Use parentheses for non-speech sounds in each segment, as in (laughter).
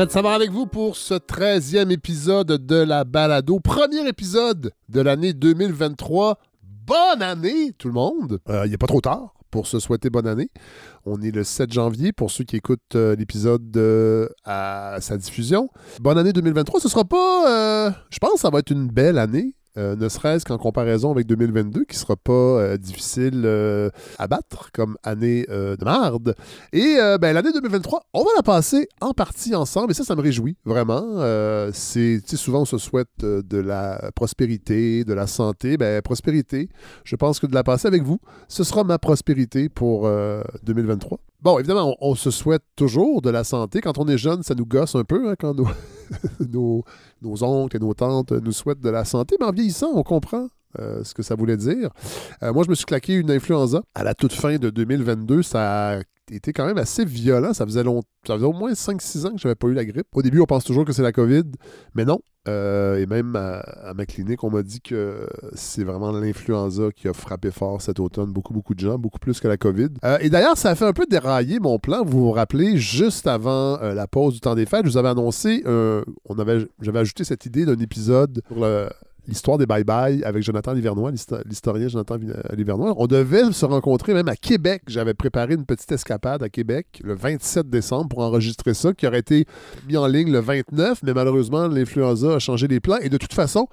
Fred Savard avec vous pour ce 13e épisode de la balado. Premier épisode de l'année 2023. Bonne année, tout le monde. Euh, Il n'est pas trop tard pour se souhaiter bonne année. On est le 7 janvier pour ceux qui écoutent euh, l'épisode euh, à sa diffusion. Bonne année 2023. Ce sera pas. euh, je pense que ça va être une belle année. Euh, ne serait-ce qu'en comparaison avec 2022, qui sera pas euh, difficile euh, à battre comme année de marde. Et ben, l'année 2023, on va la passer en partie ensemble, et ça, ça me réjouit, vraiment. Souvent, on se souhaite de la prospérité, de la santé. Ben, prospérité, je pense que de la passer avec vous, ce sera ma prospérité pour euh, 2023. Bon, évidemment, on, on se souhaite toujours de la santé. Quand on est jeune, ça nous gosse un peu, hein, quand nos, (laughs) nos, nos oncles et nos tantes nous souhaitent de la santé. Mais en vieillissant, on comprend euh, ce que ça voulait dire. Euh, moi, je me suis claqué une influenza à la toute fin de 2022. Ça a été quand même assez violent. Ça faisait, long... ça faisait au moins 5-6 ans que je n'avais pas eu la grippe. Au début, on pense toujours que c'est la COVID, mais non. Euh, et même à, ma clinique, on m'a dit que c'est vraiment l'influenza qui a frappé fort cet automne. Beaucoup, beaucoup de gens, beaucoup plus que la COVID. Euh, et d'ailleurs, ça a fait un peu dérailler mon plan. Vous vous rappelez, juste avant euh, la pause du temps des fêtes, je vous avais annoncé, on j'avais ajouté cette idée d'un épisode sur le- l'histoire des bye-bye avec Jonathan Livernois, l'histo- l'historien Jonathan euh, Livernois. On devait se rencontrer même à Québec. J'avais préparé une petite escapade à Québec le 27 décembre pour enregistrer ça, qui aurait été mis en ligne le 29, mais malheureusement, l'influenza a changé les plans. Et de toute façon,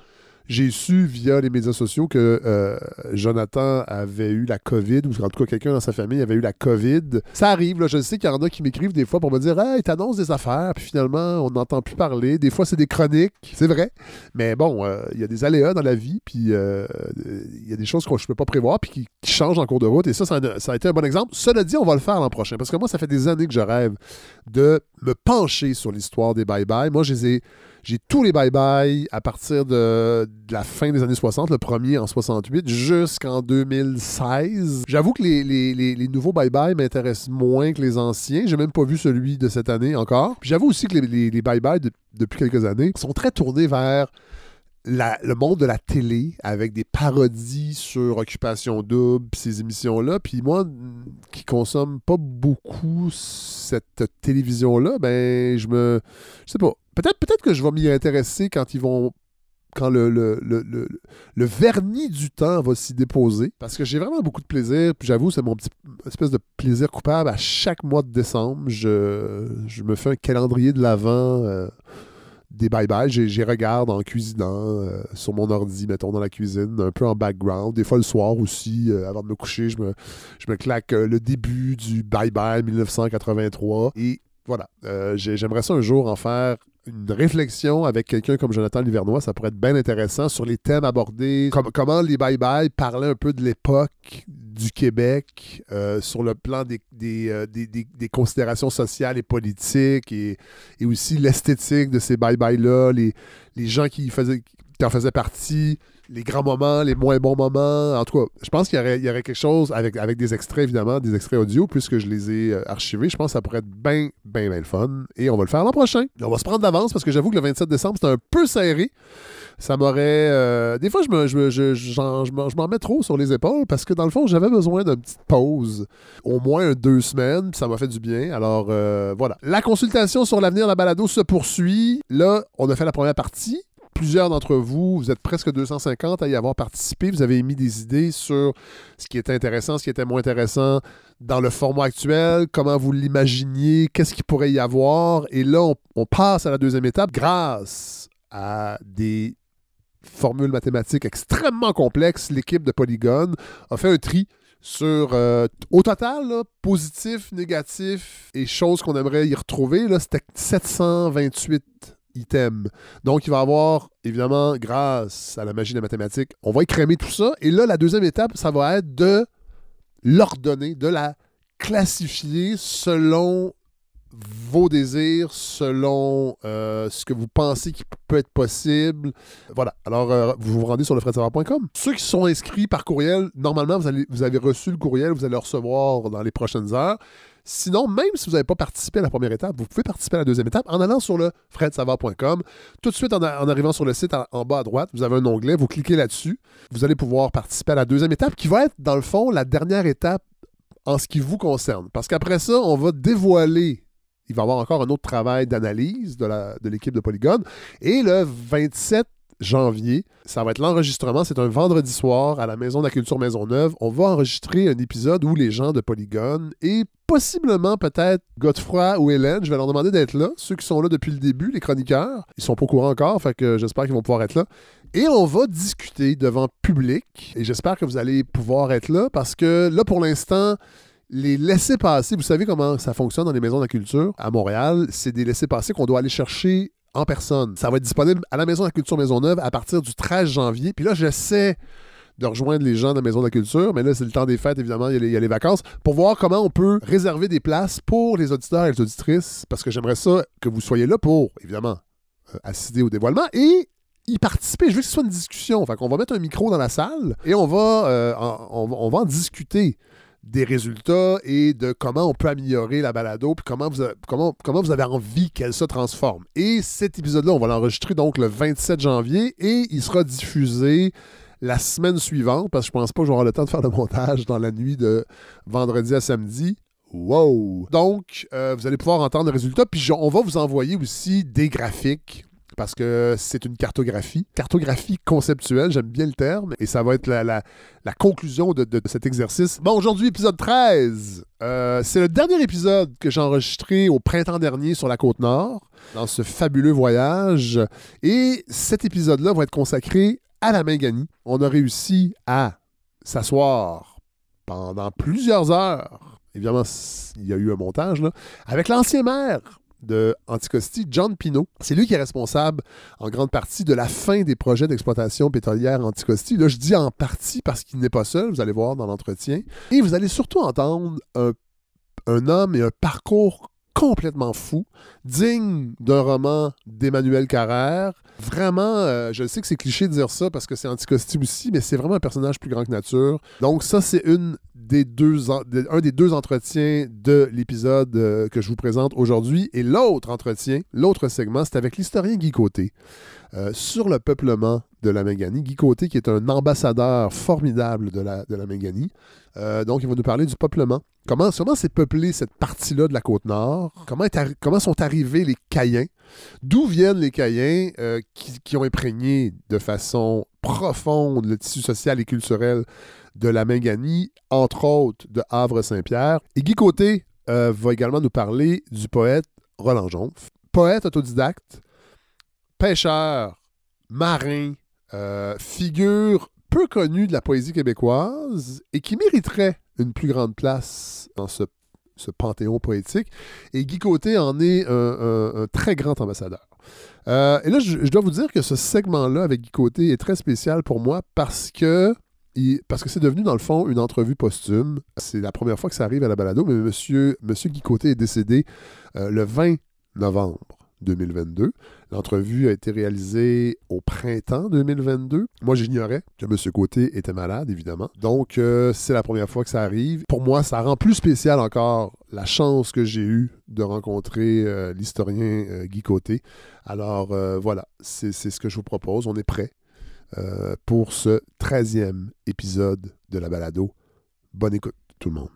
j'ai su via les médias sociaux que euh, Jonathan avait eu la COVID, ou en tout cas quelqu'un dans sa famille avait eu la COVID. Ça arrive, là, je sais qu'il y en a qui m'écrivent des fois pour me dire Hey, t'annonces des affaires, puis finalement, on n'entend plus parler. Des fois, c'est des chroniques, c'est vrai. Mais bon, euh, il y a des aléas dans la vie, puis euh, il y a des choses que je ne peux pas prévoir, puis qui, changent en cours de route. Et ça, ça ça a été un bon exemple. Cela dit, on va le faire l'an prochain, parce que moi, ça fait des années que je rêve de me pencher sur l'histoire des bye-bye. Moi, je les ai- j'ai tous les bye-bye à partir de, la fin des années 60, le premier en 68, jusqu'en 2016. J'avoue que les, les- les- nouveaux bye-bye m'intéressent moins que les anciens. J'ai même pas vu celui de cette année encore. Puis j'avoue aussi que les, bye-bye de- depuis quelques années sont très tournés vers le monde de la télé avec des parodies sur Occupation Double, ces émissions-là. Puis moi, qui consomme pas beaucoup cette télévision-là, ben, je me. Je sais pas. Peut-être peut que je vais m'y intéresser quand ils vont. Quand le, le, le, le- le vernis du temps va s'y déposer. Parce que j'ai vraiment beaucoup de plaisir. Puis j'avoue, c'est mon petit espèce de plaisir coupable. À chaque mois de décembre, je, je me fais un calendrier de l'avant. euh, des bye-bye. J'y regarde en cuisinant euh, sur mon ordi, mettons, dans la cuisine, un peu en background. Des fois le soir aussi, euh, avant de me coucher, je me, claque euh, le début du bye-bye 1983. Et voilà, Euh, j'ai- j'aimerais ça un jour en faire une réflexion avec quelqu'un comme Jonathan Livernois. Ça pourrait être bien intéressant sur les thèmes abordés, comme- comment les bye-bye parlaient un peu de l'époque du Québec euh, sur le plan euh, des- considérations sociales et politiques et, aussi l'esthétique de ces bye-bye-là, les, les gens qui, faisaient, qui en faisaient partie, les grands moments, les moins bons moments. En tout cas, je pense qu'il y aurait, quelque chose avec, des extraits, évidemment, des extraits audio, puisque je les ai euh, archivés. Je pense que ça pourrait être bien, bien, bien le fun. Et on va le faire l'an prochain. On va se prendre d'avance parce que j'avoue que le 27 décembre, c'était un peu serré. Ça m'aurait. euh, des fois, je m'en mets trop sur les épaules parce que dans le fond, j'avais besoin d'une petite pause, au moins deux semaines, puis ça m'a fait du bien. Alors euh, voilà. La consultation sur l'avenir de la balado se poursuit. Là, on a fait la première partie. Plusieurs d'entre vous, vous êtes presque 250 à y avoir participé. Vous avez émis des idées sur ce qui était intéressant, ce qui était moins intéressant dans le format actuel, comment vous l'imaginiez, qu'est-ce qu'il pourrait y avoir? Et là, on, passe à la deuxième étape grâce à des formules mathématiques extrêmement complexes. L'équipe de Polygon a fait un tri sur, euh, au total, positif, négatif et choses qu'on aimerait y retrouver, c'était 728 Donc, il va y avoir, évidemment, grâce à la magie de la mathématique, on va écrémer tout ça. Et là, la deuxième étape, ça va être de l'ordonner, de la classifier selon vos désirs, selon euh, ce que vous pensez qui peut être possible. Voilà. Alors, euh, vous vous rendez sur lefredsavoir.com. Ceux qui sont inscrits par courriel, normalement, vous, avez reçu le courriel, vous allez le recevoir dans les prochaines heures. Sinon, même si vous n'avez pas participé à la première étape, vous pouvez participer à la deuxième étape en allant sur le fredsavoir.com. Tout de suite, en, arrivant sur le site en, en bas à droite, vous avez un onglet, vous cliquez là-dessus. Vous allez pouvoir participer à la deuxième étape qui va être, dans le fond, la dernière étape en ce qui vous concerne. Parce qu'après ça, on va dévoiler il va y avoir encore un autre travail d'analyse de l'équipe de, de Polygone. Et le 27 janvier. Ça va être l'enregistrement. C'est un vendredi soir à la Maison de la Culture Maisonneuve. On va enregistrer un épisode où les gens de Polygone et possiblement peut-être Godefroy ou Hélène, je vais leur demander d'être là. Ceux qui sont là depuis le début, les chroniqueurs, ils sont pas au courant encore, fait que j'espère qu'ils vont pouvoir être là. Et on va discuter devant public. Et j'espère que vous allez pouvoir être là parce que là, pour l'instant, les laissés-passer, vous savez comment ça fonctionne dans les maisons de la culture à Montréal, c'est des laissés-passer qu'on doit aller chercher en personne. Ça va être disponible à la Maison de la Culture Maisonneuve à partir du 13 janvier. Puis là, j'essaie de rejoindre les gens de la Maison de la Culture, mais là, c'est le temps des fêtes, évidemment, il y, a les, vacances, pour voir comment on peut réserver des places pour les auditeurs et les auditrices, parce que j'aimerais ça que vous soyez là pour, évidemment, euh, assister au dévoilement et y participer. Je veux que ce soit une discussion. Fait qu'on va mettre un micro dans la salle et on va, euh, on va en discuter des résultats et de comment on peut améliorer la balado, puis comment vous, avez envie qu'elle se transforme. Et cet épisode-là, on va l'enregistrer donc le 27 janvier et il sera diffusé la semaine suivante, parce que je pense pas que j'aurai le temps de faire le montage dans la nuit de vendredi à samedi. Wow! Donc, euh, vous allez pouvoir entendre le résultat, puis on va vous envoyer aussi des graphiques parce que c'est une cartographie. Cartographie conceptuelle, j'aime bien le terme, et ça va être la, conclusion de, cet exercice. Bon, aujourd'hui, épisode 13. Euh, c'est le dernier épisode que j'ai enregistré au printemps dernier sur la côte nord, dans ce fabuleux voyage. Et cet épisode-là va être consacré à la Mingani. On a réussi à s'asseoir pendant plusieurs heures. Évidemment, il y a eu un montage, là, avec l'ancien maire de Anticosti, John Pino. C'est lui qui est responsable en grande partie de la fin des projets d'exploitation pétrolière Anticosti. Là, je dis en partie parce qu'il n'est pas seul, vous allez voir dans l'entretien. Et vous allez surtout entendre un, un homme et un parcours complètement fou, digne d'un roman d'Emmanuel Carrère. Vraiment, euh, je sais que c'est cliché de dire ça parce que c'est Anticosti aussi, mais c'est vraiment un personnage plus grand que nature. Donc ça, c'est une un des deux entretiens de l'épisode euh, que je vous présente aujourd'hui. Et l'autre entretien, l'autre segment, c'est avec l'historien Guy Côté. Euh, sur le peuplement de la Méganie. Guy Côté, qui est un ambassadeur formidable de la, de. Euh, donc, il va nous parler du peuplement. Comment, s'est peuplée cette partie-là de la côte nord? Comment, sont arrivés les Caïens? D'où viennent les Caïens euh, qui, ont imprégné de façon profonde le tissu social et culturel de la Méganie, entre autres de Havre-Saint-Pierre? Et Guy Côté va également nous parler du poète Roland Jonf. Poète autodidacte, pêcheur, marin, euh, figure peu connue de la poésie québécoise et qui mériterait une plus grande place dans ce, panthéon poétique. Et Guy Côté en est un, très grand ambassadeur. Euh, et là, je, dois vous dire que ce segment-là avec Guy Côté est très spécial pour moi parce que parce que c'est devenu, dans le fond, une entrevue posthume. C'est la première fois que ça arrive à la balado, mais monsieur, monsieur Guy Côté est décédé euh, le 20 novembre 2022. L'entrevue a été réalisée au printemps 2022. Moi, j'ignorais que M. Côté était malade, évidemment. Donc, euh, c'est la première fois que ça arrive. Pour moi, ça rend plus spécial encore la chance que j'ai eue de rencontrer euh, l'historien Guy Côté. Alors, voilà, c'est ce que je vous propose. On est prêt pour ce 13e épisode de la balado. Bonne écoute, tout le monde.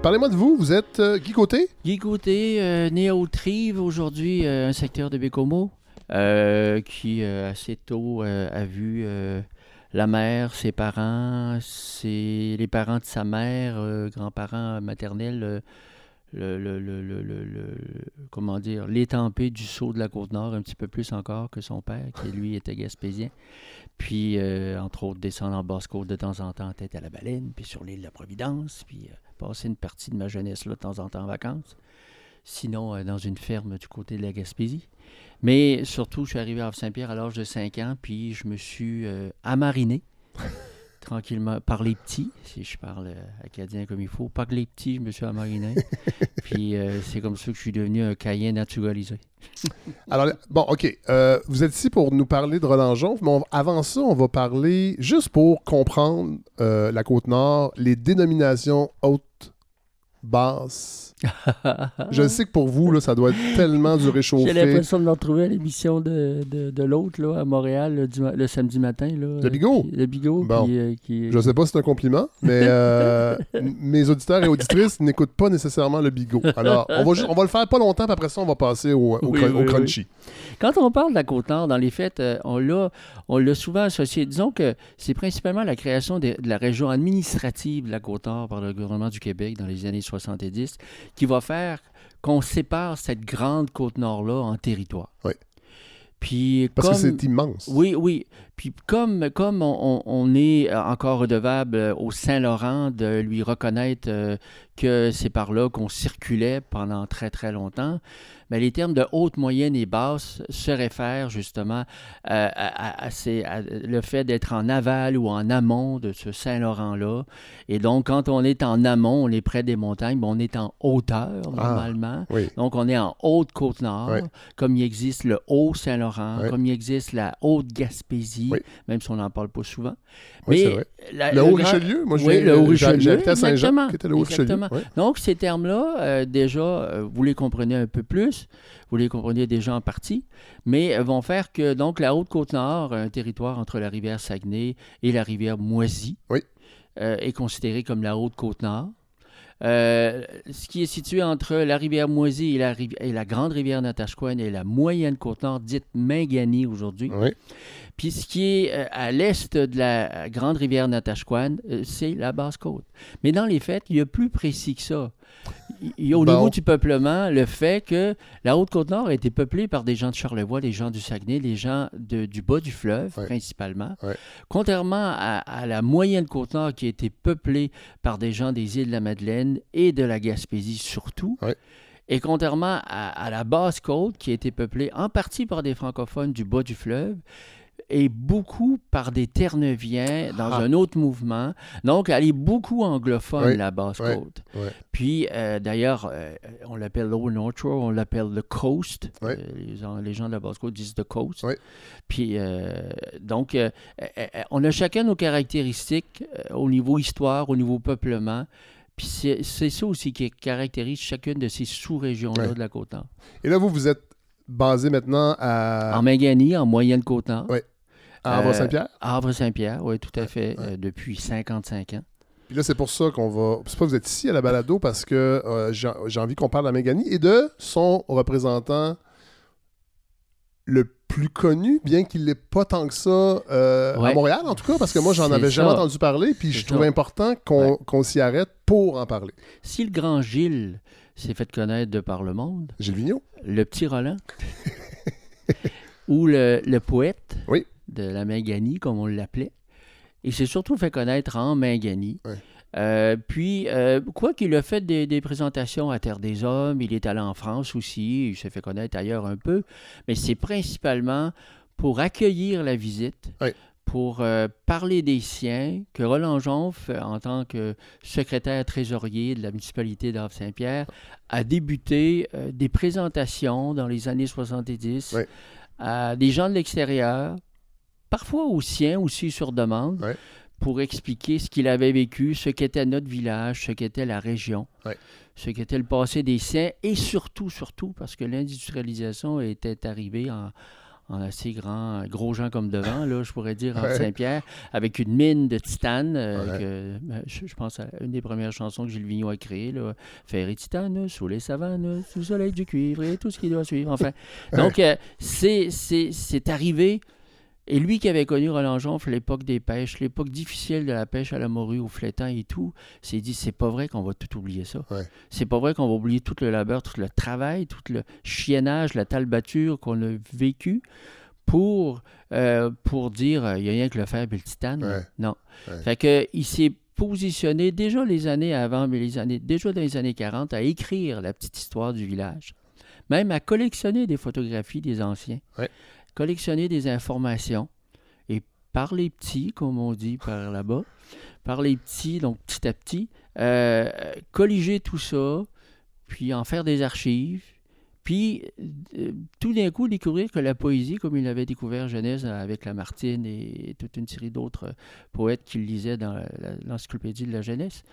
Parlez-moi de vous, vous êtes euh, Guy Côté? Guy Côté, euh, né à Autrive, aujourd'hui euh, un secteur de Bécomo, qui assez tôt a vu la mère, ses parents, ses, les parents de sa mère, grands-parents maternels, le, le, le, comment dire, l'étampé du saut de la Côte-Nord, un petit peu plus encore que son père, qui lui était gaspésien. Puis, entre autres, descendre en Basse-Côte de temps en temps, tête à la baleine, puis sur l'île de la Providence, puis passer une partie de ma jeunesse là de temps en temps en vacances. Sinon, euh, dans une ferme du côté de la Gaspésie. Mais surtout, je suis arrivé à Saint-Pierre à l'âge de 5 ans, puis je me suis euh, amariné (laughs) tranquillement par les petits, si je parle euh, acadien comme il faut. Par les petits, je me suis amariné. (laughs) puis c'est comme ça que je suis devenu un caïen naturalisé. (laughs) Alors, bon, OK. vous êtes ici pour nous parler de Roland Jonf, mais avant ça, on va parler, juste pour comprendre la Côte-Nord, les dénominations hautes basse. Je sais que pour vous, là, ça doit être tellement du J'ai réchauffé. l'impression de me retrouver à l'émission de, de, de l'autre, là, à Montréal, le, samedi matin. Là, Le Bigot? Qui- Le Bigot. Bon. qui, euh, qui- Je sais pas si c'est un compliment, mais euh, (laughs) mes auditeurs et auditrices n'écoutent pas nécessairement le bigot. Alors, on va, on va le faire pas longtemps, puis après ça, on va passer au, au, Oui, crun- au oui, crunchy. Quand on parle de la Côte-Nord, dans les faits, euh, on l'a, on l'a souvent associé. Disons que c'est principalement la création de, de la région administrative de la Côte-Nord par le gouvernement du Québec dans les années 70 qui va faire qu'on sépare cette grande Côte-Nord-là en territoires. Oui. Puis Parce comme... que c'est immense. Oui, oui. Puis comme, comme on, est encore redevable au Saint-Laurent de lui reconnaître euh, que c'est par là qu'on circulait pendant très, très longtemps, mais les termes de haute, moyenne et basse se réfèrent justement euh, à, à ces- à le fait d'être en aval ou en amont de ce Saint-Laurent-là. Et donc, quand on est en amont, on est près des montagnes, ben, on est en hauteur normalement. Oui. Donc, on est en Haute-Côte-Nord, Oui. comme il existe le Haut-Saint-Laurent, Oui. comme il existe la Haute-Gaspésie, même si on n'en parle pas souvent. Oui, c'est vrai. la- Le Haut-Richelieu, moi, Oui, j'ai le Haut-Richelieu, à Saint-Jean, qui était le Haut-Richelieu. Oui. Donc, ces termes-là, euh, déjà, euh, vous les comprenez un peu plus, vous les comprenez déjà en partie, mais euh, vont faire que donc la Haute-Côte-Nord, un territoire entre la rivière Saguenay et la rivière Moisy, Oui. euh, est considéré comme la Haute-Côte-Nord. Euh, ce qui est situé entre la rivière Moisy et la, rivi- et la grande rivière Natashquan et la moyenne Côte-Nord, dite Mingani aujourd'hui. Oui. Puis ce qui est euh, à l'est de la grande rivière Natashquan, euh, c'est la Basse-Côte. Mais dans les faits, il y a plus précis que ça. Il y a au Bon. niveau du peuplement le fait que la Haute-Côte-Nord a été peuplée par des gens de Charlevoix, des gens du Saguenay, des gens de- du bas du fleuve Ouais. principalement. Ouais. Contrairement à, à la moyenne Côte-Nord qui a été peuplée par des gens des îles de la Madeleine et de la Gaspésie surtout. Ouais. Et contrairement à, à la basse côte, qui a été peuplée en partie par des francophones du bas du fleuve, et beaucoup par des Terre-Neuviens dans Ah. un autre mouvement. Donc, elle est beaucoup anglophone, Oui, la basse oui, côte. oui. Puis, euh, d'ailleurs, euh, on l'appelle Lower North Shore, on l'appelle the Coast. Oui. Euh, les, gens, les gens de la basse côte disent the Coast. Oui. Puis, donc, on a chacun nos caractéristiques au niveau histoire, au niveau peuplement. Puis c'est ça aussi qui caractérise chacune de ces sous-régions-là de la Côte-Nord. Et là, vous, vous êtes basé maintenant à, En Mingani, en moyenne Côte-Nord. Ouais. À euh, Havre-Saint-Pierre. Havre-Saint-Pierre, oui, tout à fait, Ouais. euh, depuis 55 ans. Puis là, c'est pour ça qu'on va. C'est pas que vous êtes ici à la balado parce que euh, j'ai envie qu'on parle de la Méganie et de son représentant le plus connu, bien qu'il l'ait pas tant que ça euh, à. Montréal, en tout cas, parce que moi, j'en avais jamais entendu parler, puis je ça. important qu'on Ouais. qu'on s'y arrête pour en parler. Si le grand Gilles s'est fait connaître de par le monde, Gilles Vigneault. le petit Roland, (laughs) ou le, le poète Oui. De la Mingani, comme on l'appelait, il s'est surtout fait connaître en Mingani. Ouais. Euh, puis, euh, quoi qu'il a fait des, des présentations à Terre des Hommes, il est allé en France aussi, il s'est fait connaître ailleurs un peu, mais c'est principalement pour accueillir la visite, pour euh, parler des siens, que Roland Jonf, en tant que secrétaire trésorier de la municipalité d'Havre-Saint-Pierre, a débuté des présentations dans les années 70 Ouais. à des gens de l'extérieur, parfois aux siens aussi sur demande, Ouais. pour expliquer ce qu'il avait vécu, ce qu'était notre village, ce qu'était la région, Ouais. ce qu'était le passé des siens, et surtout, surtout, parce que l'industrialisation était arrivée en, en assez grand, gros gens comme devant, là, je pourrais dire, en Ouais. Saint-Pierre, avec une mine de titane, euh, Ouais. que, euh, je, je pense à une des premières chansons que Gilles Vigneault a créées, là, Fer et titane, sous les savanes, sous le soleil du cuivre et tout ce qui doit suivre. Enfin, (laughs) donc, euh, c'est arrivé. Et lui qui avait connu Roland Jonf, l'époque des pêches, l'époque difficile de la pêche à la morue, au flétan et tout, s'est dit c'est pas vrai qu'on va tout oublier ça. Ouais. C'est pas vrai qu'on va oublier tout le labeur, tout le travail, tout le chiennage, la talbature qu'on a vécu pour, euh, pour dire il n'y a rien que le fer et le titane. Ouais. Non. Ouais. Fait que il s'est positionné déjà les années avant, mais les années, déjà dans les années 40, à écrire la petite histoire du village. Même à collectionner des photographies des anciens. Collectionner des informations. Et par les petits, comme on dit par là-bas, par les petits, donc petit à petit, euh, colliger tout ça, puis en faire des archives, Puis, euh, tout d'un coup, découvrir que la poésie, comme il avait découvert Genèse avec Lamartine et toute une série d'autres poètes qu'il lisait dans l'encyclopédie de la jeunesse,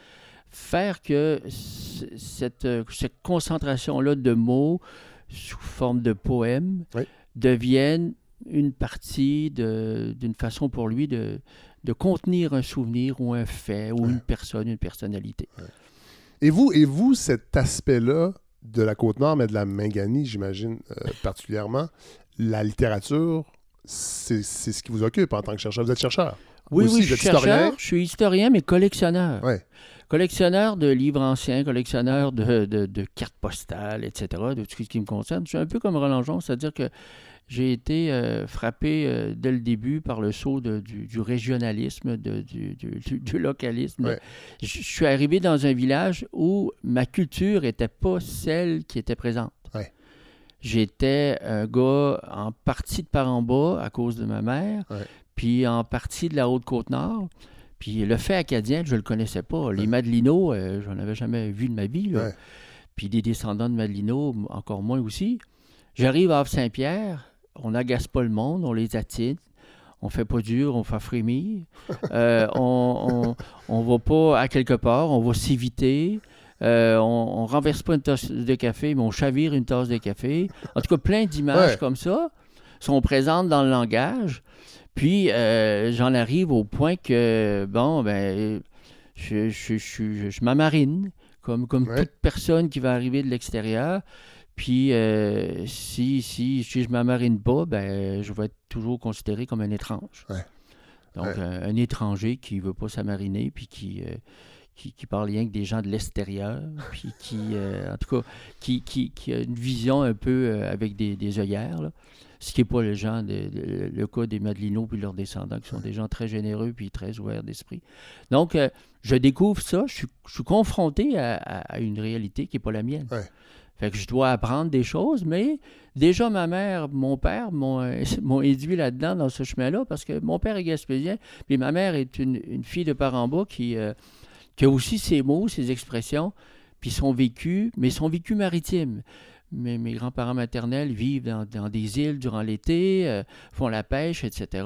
faire que cette, euh, cette concentration-là de mots sous forme de poèmes. Devienne une partie d'une façon pour lui de, de contenir un souvenir ou un fait ou Ouais. une personne, une personnalité. Et vous, et vous, cet aspect-là de la Côte-Nord, mais de la Minganie, j'imagine euh, particulièrement, la littérature, c'est ce qui vous occupe en tant que chercheur. Vous êtes chercheur. Oui, Aussi, oui, je suis chercheur, historien. je suis historien, mais collectionneur. Ouais. Collectionneur de livres anciens, collectionneur de, de- de cartes postales, etc., de tout ce qui me concerne. Je suis un peu comme Roland Jean, c'est-à-dire que j'ai été euh, frappé euh, dès le début par le saut de- du, du régionalisme, de- du, du- du- du localisme. Ouais. Je, je suis arrivé dans un village où ma culture n'était pas celle qui était présente. Ouais. J'étais un gars en partie de par en bas à cause de ma mère, Ouais. puis en partie de la Haute-Côte-Nord. Puis le fait acadien, je ne le connaissais pas. Les Madelinos, euh, j'en avais jamais vu de ma vie. là. Ouais. Puis des descendants de Madelino, m- encore moins aussi. J'arrive à Havre-Saint-Pierre, on n'agace pas le monde, on les attire. On fait pas dur, on fait frémir. (laughs) Euh, on, on, on va pas à quelque part, on va s'éviter. Euh, on, on renverse pas une tasse de café, mais on chavire une tasse de café. En tout cas, plein d'images Ouais. comme ça sont présentes dans le langage. Puis, euh, j'en arrive au point que, bon, ben, je, je, je, je- m'amarine, comme, comme Ouais. toute personne qui va arriver de l'extérieur. Puis, euh, si, si, si je m'amarine pas, ben, je vais être toujours considéré comme un étrange. Ouais. Donc, un, un étranger qui veut pas s'amariner, puis qui, qui, qui parle rien que des gens de l'extérieur, puis qui, euh, en tout cas, qui, qui, qui a une vision un peu euh, avec des, des œillères, là. ce qui n'est pas le, genre de- de- le cas des Madelinos puis leurs descendants, qui sont des gens très généreux puis très ouverts d'esprit. Donc, euh, je découvre ça, je suis, je suis confronté à, à- à une réalité qui n'est pas la mienne. Ouais. Fait que je dois apprendre des choses, mais déjà ma mère, mon père (laughs) m'ont induit là-dedans, dans ce chemin-là, parce que mon père est gaspésien, puis ma mère est une, une fille de par en bas qui, euh, qui a aussi ses mots, ses expressions, puis son vécu, mais son vécu maritime. Mes, mes grands-parents maternels vivent dans, dans des îles durant l'été, euh, font la pêche, etc.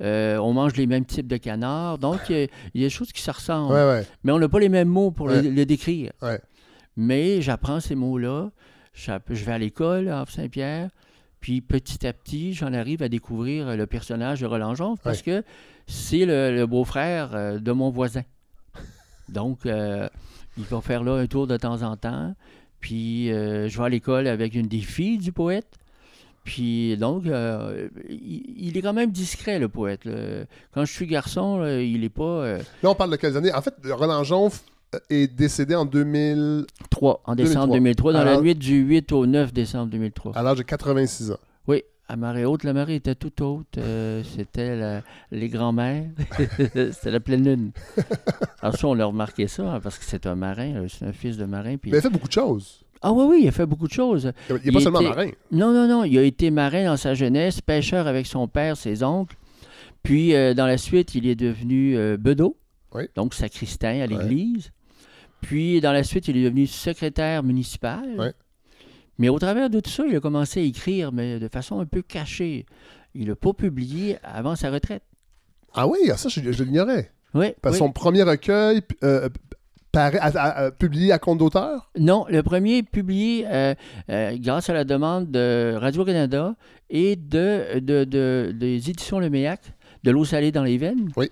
Euh, on mange les mêmes types de canards. Donc, il y, a- il y a des choses qui se ressemblent. Ouais, ouais. Mais on n'a pas les mêmes mots pour Ouais. le, le décrire. Mais j'apprends ces mots-là. Je vais à l'école à Havre-Saint-Pierre. Puis petit à petit, j'en arrive à découvrir le personnage de Roland Jonve parce que c'est le, le beau-frère euh, de mon voisin. Donc, euh, il va faire là un tour de temps en temps. Puis, euh, je vais à l'école avec une des filles du poète. Puis, donc, euh, il, il est quand même discret, le poète. là. Quand je suis garçon, là, il n'est pas... euh, Là, on parle de quelles années? En fait, Roland Jonf est décédé en 2000 3, en décembre 2003, dans la nuit du 8 au 9 décembre 2003. à l'âge de 86 ans. Oui, à marée haute, la marée était toute haute. euh, C'était la- les grands-mères. (laughs) C'était la pleine lune. Alors ça, on a remarqué ça, hein, parce que c'est un marin, euh, c'est un fils de marin. Puis... Mais il a fait beaucoup de choses. Ah oui, oui, il a fait beaucoup de choses. Il n'est pas seulement marin. Non, non, non, il a été marin dans sa jeunesse, pêcheur avec son père, ses oncles. Puis, euh, dans la suite, il est devenu euh, bedeau, Oui. donc sacristain à l'église. Puis, dans la suite, il est devenu secrétaire municipal. Ouais. Mais au travers de tout ça, il a commencé à écrire, mais de façon un peu cachée. Il n'a pas publié avant sa retraite. Ah oui, ah, ça, je, je l'ignorais. Oui, Parce oui. son premier recueil, euh, publié à compte d'auteur? Non, le premier est publié euh, euh, grâce à la demande de Radio-Canada et de, de- de- des éditions Le Méac, de l'eau salée dans les veines. Oui.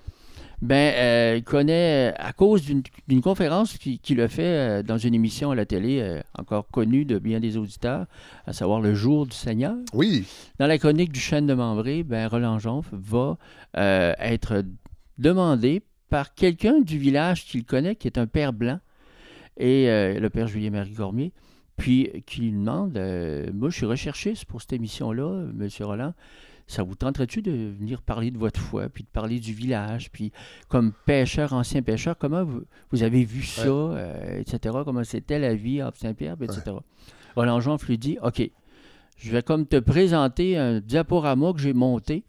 Ben, euh, il connaît, euh, à cause d'une conférence qui- qu'il a fait euh, dans une émission à la télé, euh, encore connue de bien des auditeurs, à savoir Le Jour du Seigneur. Oui. Dans la chronique du chêne de Membré, ben, Roland Jonf va être demandé par quelqu'un du village qu'il connaît, qui est un père blanc, et le père Julien-Marie Cormier, puis qui lui demande Moi, je suis recherchiste pour cette émission-là, monsieur Roland. Ça vous tenterait-tu de venir parler de votre foi, puis de parler du village, puis comme pêcheur, ancien pêcheur, comment vous, vous avez vu ça, euh, etc., comment c'était la vie à Saint-Pierre, etc. Roland Jonf lui dit OK, je vais comme te présenter un diaporama que j'ai monté,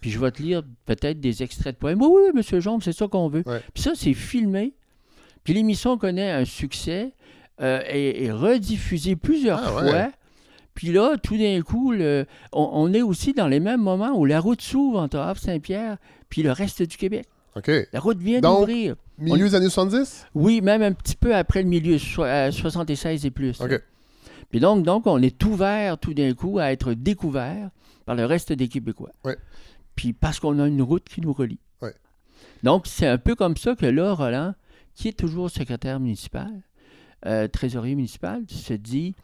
puis je vais te lire peut-être des extraits de poèmes. Oui, oui, monsieur Jonf, c'est ça qu'on veut. Ouais. Puis ça, c'est filmé. Puis l'émission connaît un succès. euh, est, est rediffusé plusieurs Ah, ouais. fois. Puis là, tout d'un coup, le- on, on est aussi dans les mêmes moments où la route s'ouvre entre Havre-Saint-Pierre puis le reste du Québec. OK. La route vient d'ouvrir. Milieu des années 70? Oui, même un petit peu après le milieu, so- euh, 76 et plus. OK. Puis donc, donc, on est ouvert tout d'un coup à être découvert par le reste des Québécois. Ouais. Puis parce qu'on a une route qui nous relie. Ouais. Donc, c'est un peu comme ça que là, Roland, qui est toujours secrétaire municipal, euh, trésorier municipal, se dit,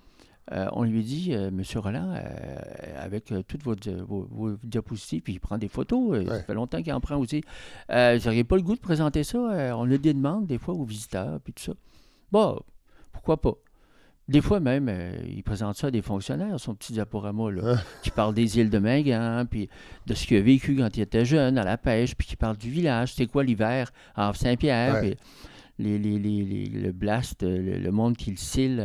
euh, on lui dit, euh, Monsieur Roland, euh, avec toutes vos, vos, vos diapositives, puis il prend des photos, ça fait longtemps qu'il en prend aussi. Vous n'auriez pas le goût de présenter ça? On a des demandes des fois aux visiteurs, puis tout ça. Bon, pourquoi pas? Des fois même, il présente ça à des fonctionnaires, son petit diaporama, là, Ah. qui parle des îles de Mingan, puis de ce qu'il a vécu quand il était jeune à la pêche, puis qui parle du village, c'est quoi l'hiver à Saint-Pierre, Ouais. puis les, les- le blast, le, le monde qui le cille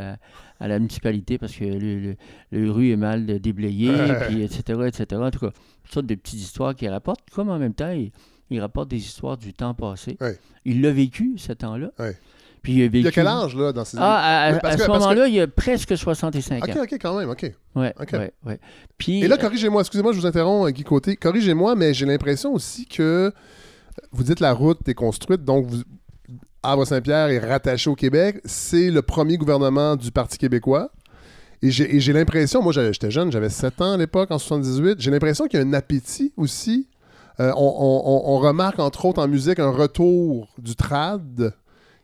à, à la municipalité parce que le, le- le rue est mal déblayé, Ouais. puis etc., etc. En tout cas, toutes sortes de petites histoires qu'il rapporte, comme en même temps, il, il rapporte des histoires du temps passé. Il l'a vécu, ce temps-là. Puis il a vécu... Il y a quel âge, là, dans ces Ah, à, à- Mais parce à que- ce que- moment-là, il y a presque 65 OK, ans. OK, quand même, OK. Ouais, Ok. ouais, ouais. Puis, Et là, corrigez-moi, excusez-moi, je vous interromps, euh, Guy Côté. Corrigez-moi, mais j'ai l'impression aussi que vous dites la route est construite, donc vous, Havre-Saint-Pierre est rattaché au Québec. C'est le premier gouvernement du Parti québécois. Et j'ai l'impression, moi j'étais jeune, j'avais 7 ans à l'époque, en 78, j'ai l'impression qu'il y a un appétit aussi. Euh, on, on- on- on remarque entre autres en musique un retour du trad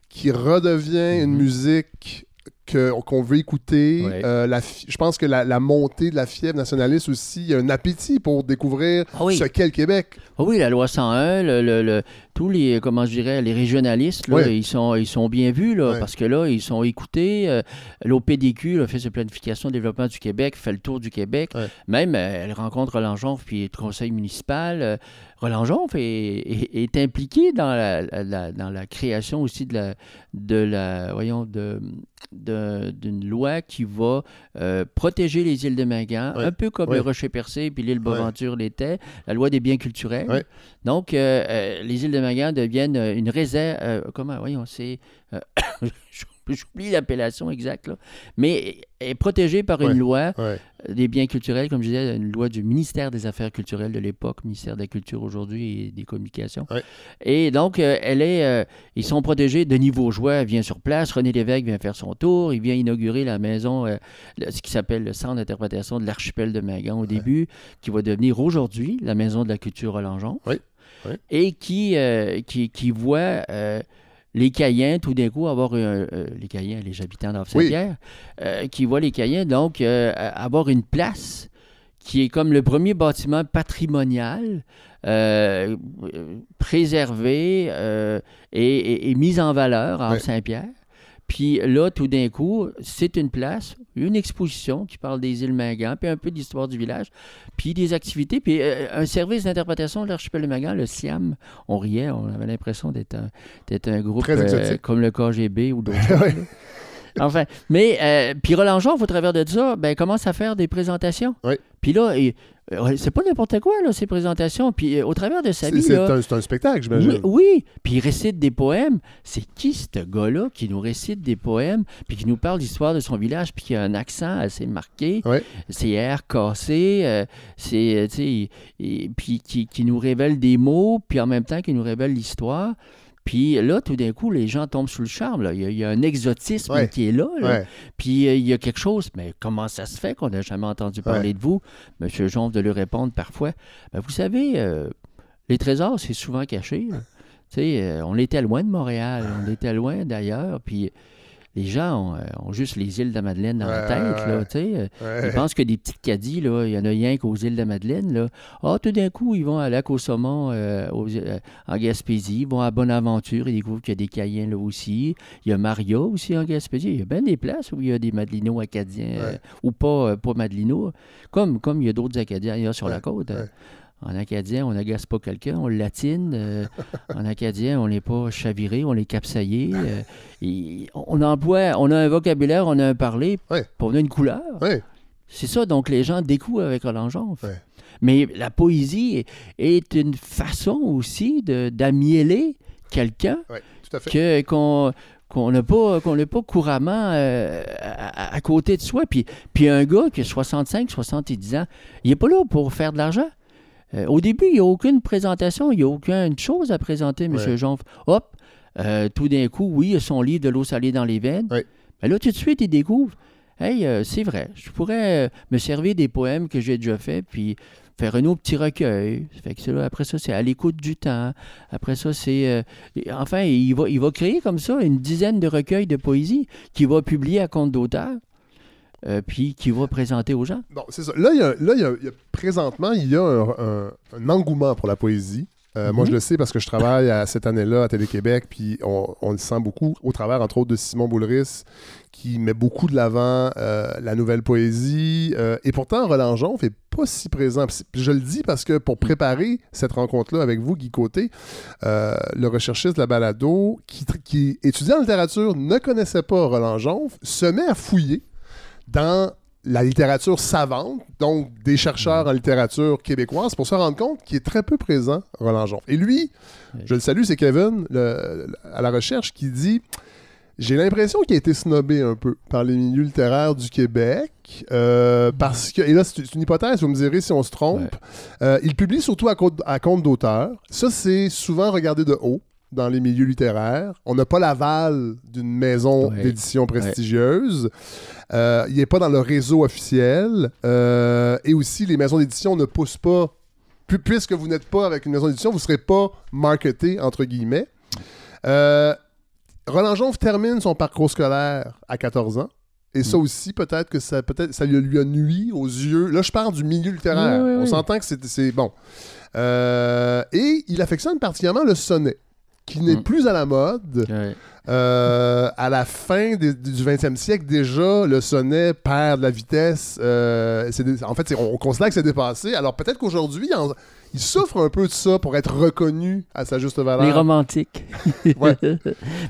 qui redevient une Mhm. musique que- qu'on veut écouter. Euh, la je pense que la, la montée de la fièvre nationaliste aussi, il y a un appétit pour découvrir Ah oui. ce qu'est le Québec. Ah oui, la loi 101, le, le- le- tous les, comment je dirais, les régionalistes, là, Ouais. ils, sont, ils sont bien vus, là, Ouais. parce que là, ils sont écoutés. Euh, L'OPDQ, l'Office de planification et développement du Québec, fait le tour du Québec. Ouais. Même, euh, elle rencontre Roland Jonf, puis le conseil municipal. Euh, Roland Jonf est, est- est impliqué dans la, la- dans la création aussi de la, de la voyons, de, d'une loi qui va euh, protéger les îles de Mingan, Ouais. un peu comme Ouais. le Rocher-Percé puis l'île Bonaventure l'était, la loi des biens culturels. Donc, euh, euh, les îles de Mingan deviennent euh, une réserve. euh, comment, voyons, c'est. euh, (coughs) J'oublie l'appellation exacte, là. mais est protégée par une Ouais. loi Ouais. des biens culturels, comme je disais, une loi du ministère des Affaires culturelles de l'époque, ministère de la Culture aujourd'hui et des Communications. Ouais. Et donc, elle est, ils sont protégés. Denis Vaugeois vient sur place, René Lévesque vient faire son tour, il vient inaugurer la maison, ce qui s'appelle le Centre d'interprétation de l'archipel de Mingan au début, qui va devenir aujourd'hui la Maison de la Culture Roland-Jean. Oui. Oui. Et qui, euh, qui, qui voit... euh, les Caïens, tout d'un coup, avoir un- euh, les Caïens, les habitants qui voient les Caïens, donc, avoir une place qui est comme le premier bâtiment patrimonial préservé et, et- et mis en valeur à. Saint-Pierre. Puis là, tout d'un coup, c'est une place, une exposition qui parle des îles Mingan, puis un peu de l'histoire du village, puis des activités, puis euh, un service d'interprétation de l'archipel de Mingan, le SIAM. On riait, on avait l'impression d'être un, un groupe Très euh, comme le KGB ou d'autres. (laughs) Enfin, mais euh, puis Roland Jean, au travers de ça, ben, commence à faire des présentations. Oui. Puis là, c'est pas n'importe quoi, là, ces présentations. Puis euh, au travers de sa vie, c'est un, spectacle, j'imagine. oui, oui, puis il récite des poèmes. C'est qui ce gars-là qui nous récite des poèmes, puis qui nous parle d'histoire de son village, puis qui a un accent assez marqué, Ouais. c'est air cassé, euh, c'est, euh, puis qui, qui nous révèle des mots, puis en même temps qui nous révèle l'histoire. Puis là, tout d'un coup, les gens tombent sous le charme. là. Il, y a, il y a un exotisme Ouais. qui est là. là. Ouais. Puis euh, il y a quelque chose, mais comment ça se fait qu'on n'a jamais entendu parler de vous? Monsieur Jonve de lui répondre parfois, Ben, vous savez, euh, les trésors, c'est souvent caché. là. Tu sais, euh, on était loin de Montréal, on était loin d'ailleurs, puis les gens ont, euh, ont juste les îles de la Madeleine dans la tête, là, tu sais. euh, Ouais. Ils pensent que des petites caddies, là, il y en a rien qu'aux îles de la Madeleine, là. Ah, tout d'un coup, ils vont à Lac-au-Saumon, euh, aux- euh, en Gaspésie, ils vont à Bonaventure, ils découvrent qu'il y a des Caïens là aussi. Il y a Maria aussi en Gaspésie. Il y a bien des places où il y a des Madelinots acadiens, euh, ou pas, pas Madelinots, comme, comme il y a d'autres Acadiens ailleurs sur la côte. En acadien, on n'agace pas quelqu'un, on le latine. euh, en acadien, on n'est pas chaviré, on est capsaillé. euh, et on emploie, on a un vocabulaire, on a un parler, puis on a une couleur. C'est ça, donc les gens découvrent avec. Ouais. Mais la poésie est, une façon aussi de- d'amiéler quelqu'un que- qu'on qu'on n'a pas, qu'on pas couramment euh, à, à côté de soi. Puis, puis un gars qui a 65, 70 ans, il n'est pas là pour faire de l'argent. Euh, au début, il n'y a aucune présentation, il n'y a aucune chose à présenter, M. Ouais. Jean. Hop, euh, tout d'un coup, oui, il a son livre de l'eau salée dans les veines. Ouais. Mais là, tout de suite, il découvre, hey, euh, c'est vrai, je pourrais me servir des poèmes que j'ai déjà faits, puis faire un autre petit recueil. Fait que c'est là, après ça, c'est à l'écoute du temps. Après ça, c'est... euh, enfin, il va, il va créer comme ça une dizaine de recueils de poésie qu'il va publier à compte d'auteur, euh, puis qu'il va présenter aux gens. Bon, c'est ça. Là, il y a, là, il y a- il y a- présentement, il y a un, un- un engouement pour la poésie. Euh, Moi, Mhm. je le sais parce que je travaille à, cette année-là à Télé-Québec, puis on, on le sent beaucoup au travers, entre autres, de Simon Boulris, qui met beaucoup de l'avant euh, la nouvelle poésie. et pourtant, Roland Jonf n'est pas si présent. Puis je le dis parce que pour préparer cette rencontre-là avec vous, Guy Côté, euh, le recherchiste de la balado, qui, qui étudiait en littérature, ne connaissait pas Roland Jonf, se met à fouiller dans la littérature savante, donc des chercheurs en littérature québécoise, pour se rendre compte qu'il est très peu présent, Roland Jonf. Et lui, je le salue, c'est Kevin, le- à la recherche, qui dit J'ai l'impression qu'il a été snobé un peu par les milieux littéraires du Québec, euh, parce que, et là, c'est une hypothèse, vous me direz si on se trompe, Ouais. euh, il publie surtout à à compte d'auteur. Ça, c'est souvent regardé de haut dans les milieux littéraires. On n'a pas l'aval d'une maison Ouais. d'édition prestigieuse. Euh, il n'est pas dans le réseau officiel. Euh, et aussi, les maisons d'édition ne poussent pas. pu- Puisque vous n'êtes pas avec une maison d'édition, vous ne serez pas marketé, entre guillemets. Euh, Roland Jonf termine son parcours scolaire à 14 ans. Et ça Mm. aussi, peut-être que ça, peut-être, ça lui, a nuit aux yeux. Là, je parle du milieu littéraire. Oui, oui, On s'entend que c'est, c'est bon. Euh, et il affectionne particulièrement le sonnet, qui n'est Mm. plus à la mode. Ouais. Euh, à la fin des- du 20e siècle, déjà, le sonnet perd de la vitesse. Euh, des- en fait, on, on considère que c'est dépassé. Alors peut-être qu'aujourd'hui, il souffre un peu de ça pour être reconnu à sa juste valeur. Les romantiques. (laughs) Ouais.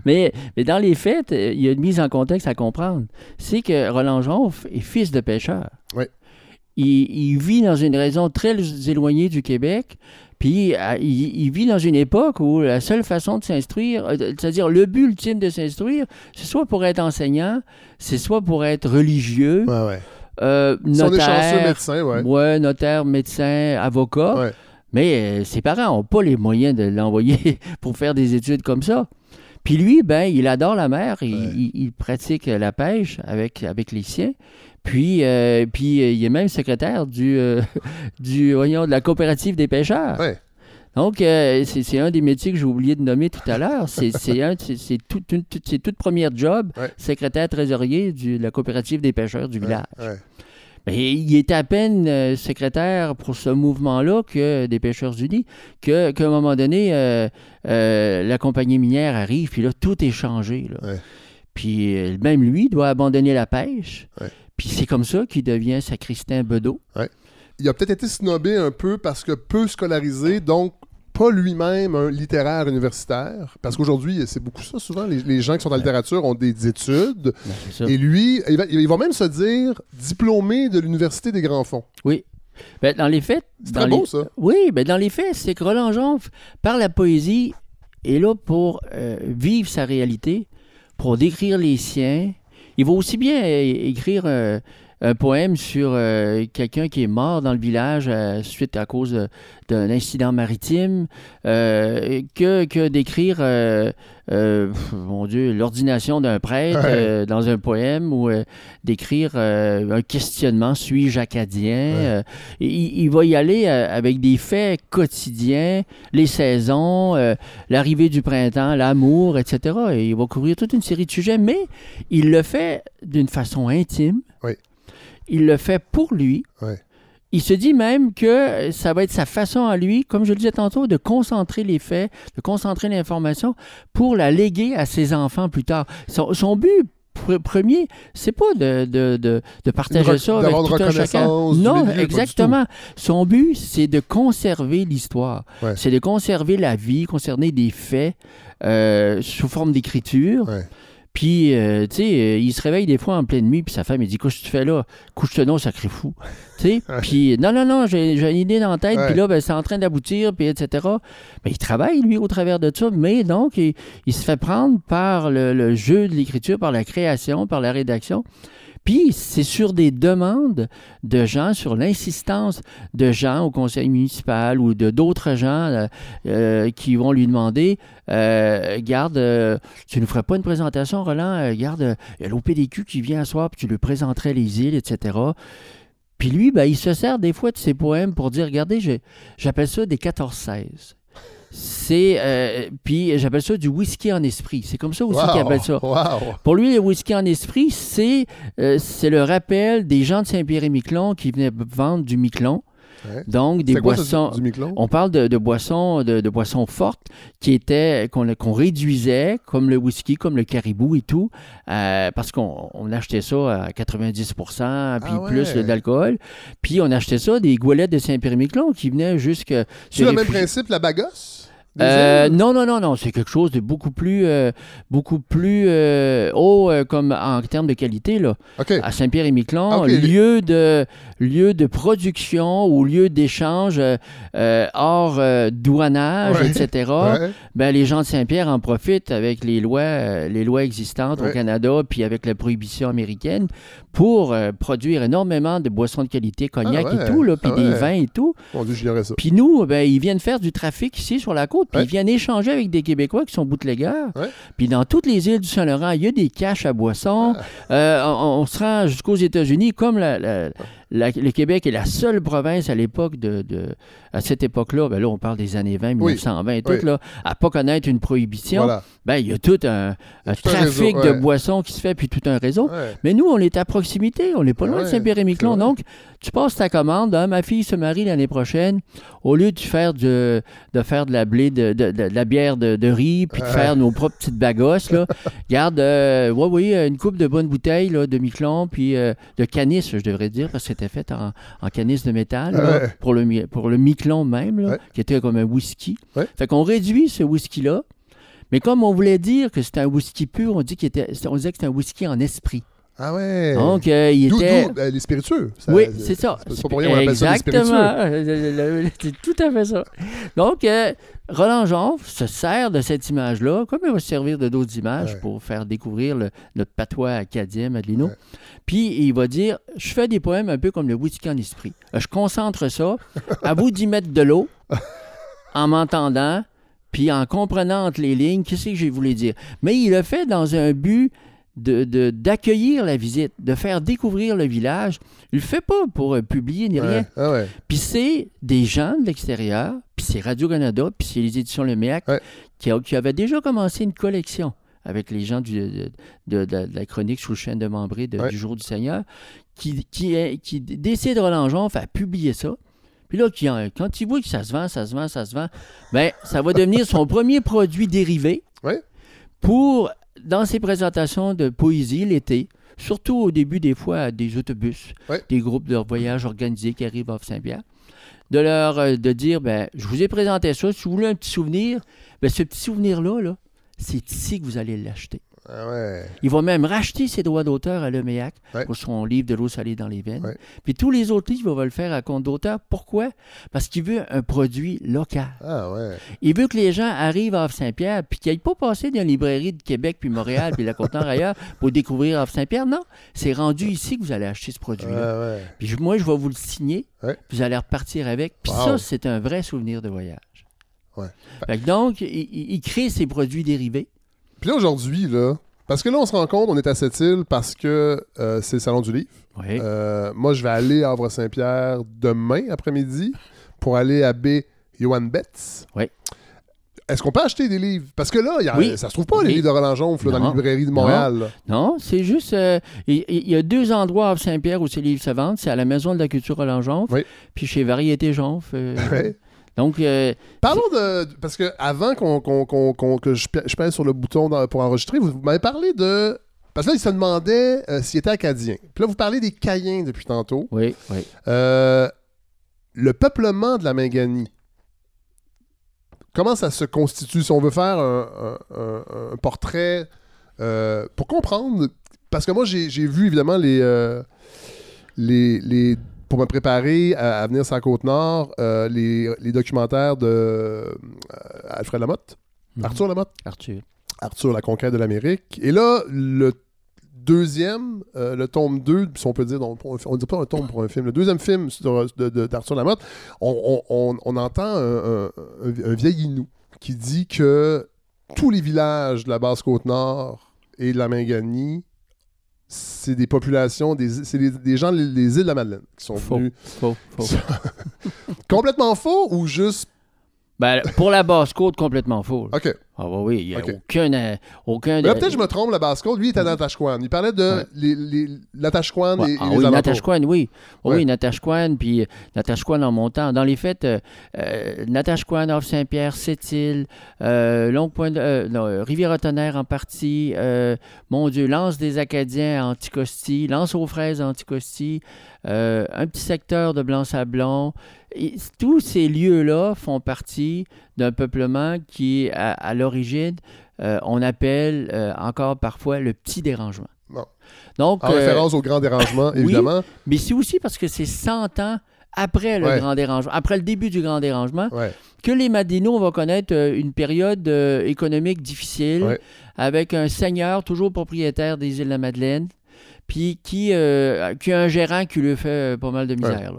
mais, mais dans les faits, il y a une mise en contexte à comprendre. C'est que Roland Jonf est fils de pêcheur. Il vit dans une région très éloignée du Québec. Puis euh, il, il vit dans une époque où la seule façon de s'instruire, euh, c'est-à-dire le but ultime de s'instruire, c'est soit pour être enseignant, c'est soit pour être religieux, Ouais, ouais. euh, Si on est chanceux notaire, médecin, ouais. ouais, notaire, médecin, avocat. Ouais. Mais euh, ses parents n'ont pas les moyens de l'envoyer (laughs) pour faire des études comme ça. Puis lui, ben, il adore la mer, il, Ouais. il- il pratique la pêche avec, avec les siens. Puis, euh, puis euh, il est même secrétaire du, euh, (laughs) du, voyons, de la coopérative des pêcheurs. Ouais. Donc, euh, c'est un des métiers que j'ai oublié de nommer tout à l'heure. C'est (laughs) tout, tout- c'est toute première job, Ouais. secrétaire trésorier du- de la coopérative des pêcheurs du village. Ouais, ouais. Ben, il était à peine euh, secrétaire pour ce mouvement-là que des Pêcheurs Unis, qu'à un moment donné, euh, la compagnie minière arrive, puis là, tout est changé. là. Puis même lui doit abandonner la pêche. Ouais. Puis c'est comme ça qu'il devient sacristain Bedeau. Il a peut-être été snobé un peu parce que peu scolarisé, donc pas lui-même un littéraire universitaire. Parce qu'aujourd'hui, c'est beaucoup ça, souvent. Les, les gens qui sont en littérature ont des études. Ben. Et lui, il va, il va même se dire diplômé de l'Université des Grands Fonds. Ben, dans les faits... C'est très les- beau, ça. Oui, ben dans les faits, c'est que Roland Jonf, par la poésie, est là pour euh, vivre sa réalité, pour décrire les siens. Il va aussi bien écrire euh, un poème sur euh, quelqu'un qui est mort dans le village euh, suite à cause d'un incident maritime euh, que, que d'écrire, mon Dieu, l'ordination d'un prêtre Ouais. dans un poème ou d'écrire un questionnement, suis-je acadien? Il, il va y aller avec des faits quotidiens, les saisons, l'arrivée du printemps, l'amour, etc. Et il va couvrir toute une série de sujets, mais il le fait d'une façon intime. Il le fait pour lui. Il se dit même que ça va être sa façon à lui, comme je le disais tantôt, de concentrer les faits, de concentrer l'information pour la léguer à ses enfants plus tard. Son, son but pr- premier, c'est pas de, de, de, de partager ça avec tout un chacun. Non, milieu, exactement. Son but, c'est de conserver l'histoire. Ouais. C'est de conserver la vie, concerner des faits euh, sous forme d'écriture. Ouais. Puis, euh, tu sais, euh, il se réveille des fois en pleine nuit, puis sa femme, il dit Qu'est-ce que tu fais là? Couche-toi non, sacré fou. (laughs) Tu sais, puis, non, non, non, j'ai une idée dans la tête, puis là, ben, c'est en train d'aboutir, puis etc. Mais il travaille, lui, au travers de ça, mais donc, il, il se fait prendre par le, le jeu de l'écriture, par la création, par la rédaction. Puis, c'est sur des demandes de gens, sur l'insistance de gens au conseil municipal ou de d'autres gens euh, euh, qui vont lui demander euh, Garde, tu ne ferais pas une présentation, Roland? Garde, il y a l'OPDQ qui vient à soir, puis tu lui présenterais les îles, etc. Puis lui, ben, il se sert des fois de ses poèmes pour dire Regardez, j'appelle ça des 14-16. C'est. euh, puis j'appelle ça du whisky en esprit. C'est comme ça aussi qu'il appelle ça. Wow. Pour lui, le whisky en esprit, c'est euh, c'est le rappel des gens de Saint-Pierre-et-Miquelon qui venaient vendre du Miquelon. Ouais. Donc, des quoi boissons. du, du Miquelon? On parle de, de boissons, de, de boissons fortes qui étaient qu'on réduisait, comme le whisky, comme le caribou et tout, euh, parce qu'on on achetait ça à 90% puis Ah ouais. plus d'alcool. Puis on achetait ça des goualettes de Saint-Pierre-et-Miquelon qui venaient jusque. C'est le même principe, la bagasse? Euh, non, non, non, non, c'est quelque chose de beaucoup plus, euh, beaucoup plus euh, haut comme en termes de qualité là. À Saint-Pierre-et-Miquelon, Ah, lieu de lieu de production ou lieu d'échange hors douanage, Ouais. etc. Ouais. Ben, les gens de Saint-Pierre en profitent avec les lois, les lois existantes Ouais. au Canada, puis avec la prohibition américaine, pour produire énormément de boissons de qualité, cognac Ah et tout, là, puis Ah des vins et tout. Puis nous, ben, ils viennent faire du trafic ici sur la côte, puis Ouais. ils viennent échanger avec des Québécois qui sont bootleggers. Ouais. Puis dans toutes les îles du Saint-Laurent, il y a des caches à boissons. Ah. Euh, on, on se rend jusqu'aux États-Unis, comme la- la- la- le Québec est la seule province à l'époque de, de- à cette époque-là, ben là on parle des années 20, 1920 et tout, Oui. là, à pas connaître une prohibition. Voilà. Ben il y a tout un, un tout un trafic de boissons qui se fait, puis tout un réseau. Ouais. Mais nous, on est à proximité, on n'est pas loin de Saint-Pierre-et-Miquelon. Donc, tu passes ta commande, hein, ma fille se marie l'année prochaine, au lieu de faire de, de faire de la blé, de, de- la bière de, riz, puis de faire nos propres petites bagosses, là, (laughs) garde, euh, ouais, oui, une coupe de bonnes bouteilles là, de Miquelon, puis euh, de canis, je devrais dire, parce que c'était fait en, en canis de métal, là, Ouais. pour, le, pour le Miquelon même, là, Ouais. qui était comme un whisky. Ouais. Fait qu'on réduit ce whisky-là, mais comme on voulait dire que c'était un whisky pur, on, dit était, on disait que c'était un whisky en esprit. Ah ouais. Donc, euh, il D'où- était. d'où, euh, les spiritueux. Ça- oui, c'est ça. C'est pas pour rien qu'on appelle ça spiritueux. (laughs) C'est tout à fait ça. Donc, euh, Roland Jonf se sert de cette image-là, comme il va se servir de d'autres images Ouais. pour faire découvrir le- notre patois acadien, Madelino. Ouais. Puis, il va dire Je fais des poèmes un peu comme le whisky en esprit. Euh, Je concentre ça. À vous d'y mettre de l'eau, en m'entendant, puis en comprenant entre les lignes, qu'est-ce que j'ai voulu dire? Mais il le fait dans un but de- de- d'accueillir la visite, de faire découvrir le village. Il le fait pas pour euh, publier ni rien. Ah ouais. Puis c'est des gens de l'extérieur, puis c'est Radio-Canada, puis c'est les éditions Le MEAC Ouais. qui, qui avaient déjà commencé une collection avec les gens du- de, de- la chronique sous le chêne de Membré du Jour du Seigneur, qui, qui, qui décide Roland à publier ça. Puis là, qui quand il voit que ça se vend, ça se vend, ça se vend, ben, ça va devenir son (laughs) premier produit dérivé pour, dans ses présentations de poésie l'été, surtout au début des fois à des autobus, Ouais. des groupes de voyage organisés qui arrivent à Saint-Pierre, de leur euh, de dire ben je vous ai présenté ça, si vous voulez un petit souvenir, ben ce petit souvenir là là, c'est ici que vous allez l'acheter. Ah ouais. Il va même racheter ses droits d'auteur à l'EMEAC Ouais. pour son livre de l'eau salée dans les veines. Ouais. Puis tous les autres livres, il va le faire à compte d'auteur. Pourquoi? Parce qu'il veut un produit local. Ah. Il veut que les gens arrivent à Havre-Saint-Pierre puis qu'ils n'aillent pas passer dans les librairies de Québec puis Montréal puis la Côte-Nord ailleurs pour découvrir Havre-Saint-Pierre. Non, c'est rendu ici que vous allez acheter ce produit-là. Ah. Puis je- moi, je vais vous le signer. Vous allez repartir avec. Puis Wow. ça, c'est un vrai souvenir de voyage. Ouais. Fait que donc, il crée ses produits dérivés. Puis là, aujourd'hui, là, parce que là, on se rend compte, on est à cette île parce que euh, c'est le Salon du Livre. Oui. Euh, moi, je vais aller à Havre-Saint-Pierre demain après-midi pour aller à B. Johan Betts. Oui. Est-ce qu'on peut acheter des livres? Parce que là, y a- Oui. ça se trouve pas, les livres de Roland Jonf, là, dans les librairies de Montréal. Non, c'est juste. euh, il, y a deux endroits à Saint-Pierre où ces livres se vendent. C'est à la Maison de la Culture Roland Jonf, Oui. puis chez Variété Jonf. euh. (laughs) Donc, euh, Parlons de. Parce que avant qu'on, qu'on- qu'on- qu'on- que je, pèse sur le bouton dans- pour enregistrer, vous, vous m'avez parlé de. Parce que là, il se demandait euh, s'il était acadien. Puis là, vous parlez des Caïens depuis tantôt. oui, oui. Euh, le peuplement de la Minganie. Comment ça se constitue? Si on veut faire un, un- un- un portrait Euh, pour comprendre, parce que moi, j'ai j'ai vu évidemment les, les, les- Pour me préparer à, à venir sur la Côte-Nord, euh, les, les documentaires de euh, Alfred Lamotte, Mhm. Arthur Lamotte, Arthur. Arthur, la conquête de l'Amérique. Et là, le deuxième, euh, le tome 2, si on peut dire, on ne dit pas un tome pour un film, le deuxième film d'Arthur Lamotte, on, on- on- on entend un, un- vieil Inou qui dit que tous les villages de la basse Côte-Nord et de la Minganie, c'est des populations, des, c'est des, des gens des, des îles de la Madeleine qui sont Faux. venus. Faux, faux. (laughs) Complètement faux ou juste. Ben, pour la basse-côte, complètement faux. Ok. Ah bah oui, il n'y a aucun... euh, aucun là, peut-être que je me trompe, la basse Côte, lui, il était à Natashquan. Il parlait de Ouais. les, les, Ouais, et, et ah les oui. Natashquan, oui. Ouais. Oui, Natashquan, puis euh, Natashquan en montant. Dans les fêtes, euh, euh, Natashquan, Havre-Saint-Pierre, Sept-Îles, euh, Longue Pointe, euh, non, euh, Rivière-Tonnerre en partie, euh, mon Dieu, Lance des Acadiens à Anticosti, Lance aux Fraises à Anticosti, euh, un petit secteur de Blanc-Sablon. Tous ces lieux-là font partie d'un peuplement qui, à, à l'origine, euh, on appelle euh, encore parfois le petit dérangement. Bon. Donc, En euh, référence au grand dérangement, (coughs) oui. évidemment. mais c'est aussi parce que c'est 100 ans après le Ouais. grand dérangement, après le début du grand dérangement, Ouais. que les Madinos vont connaître une période économique difficile Ouais. avec un seigneur toujours propriétaire des îles de la Madeleine, puis qui, euh, qui a un gérant qui lui fait pas mal de misère.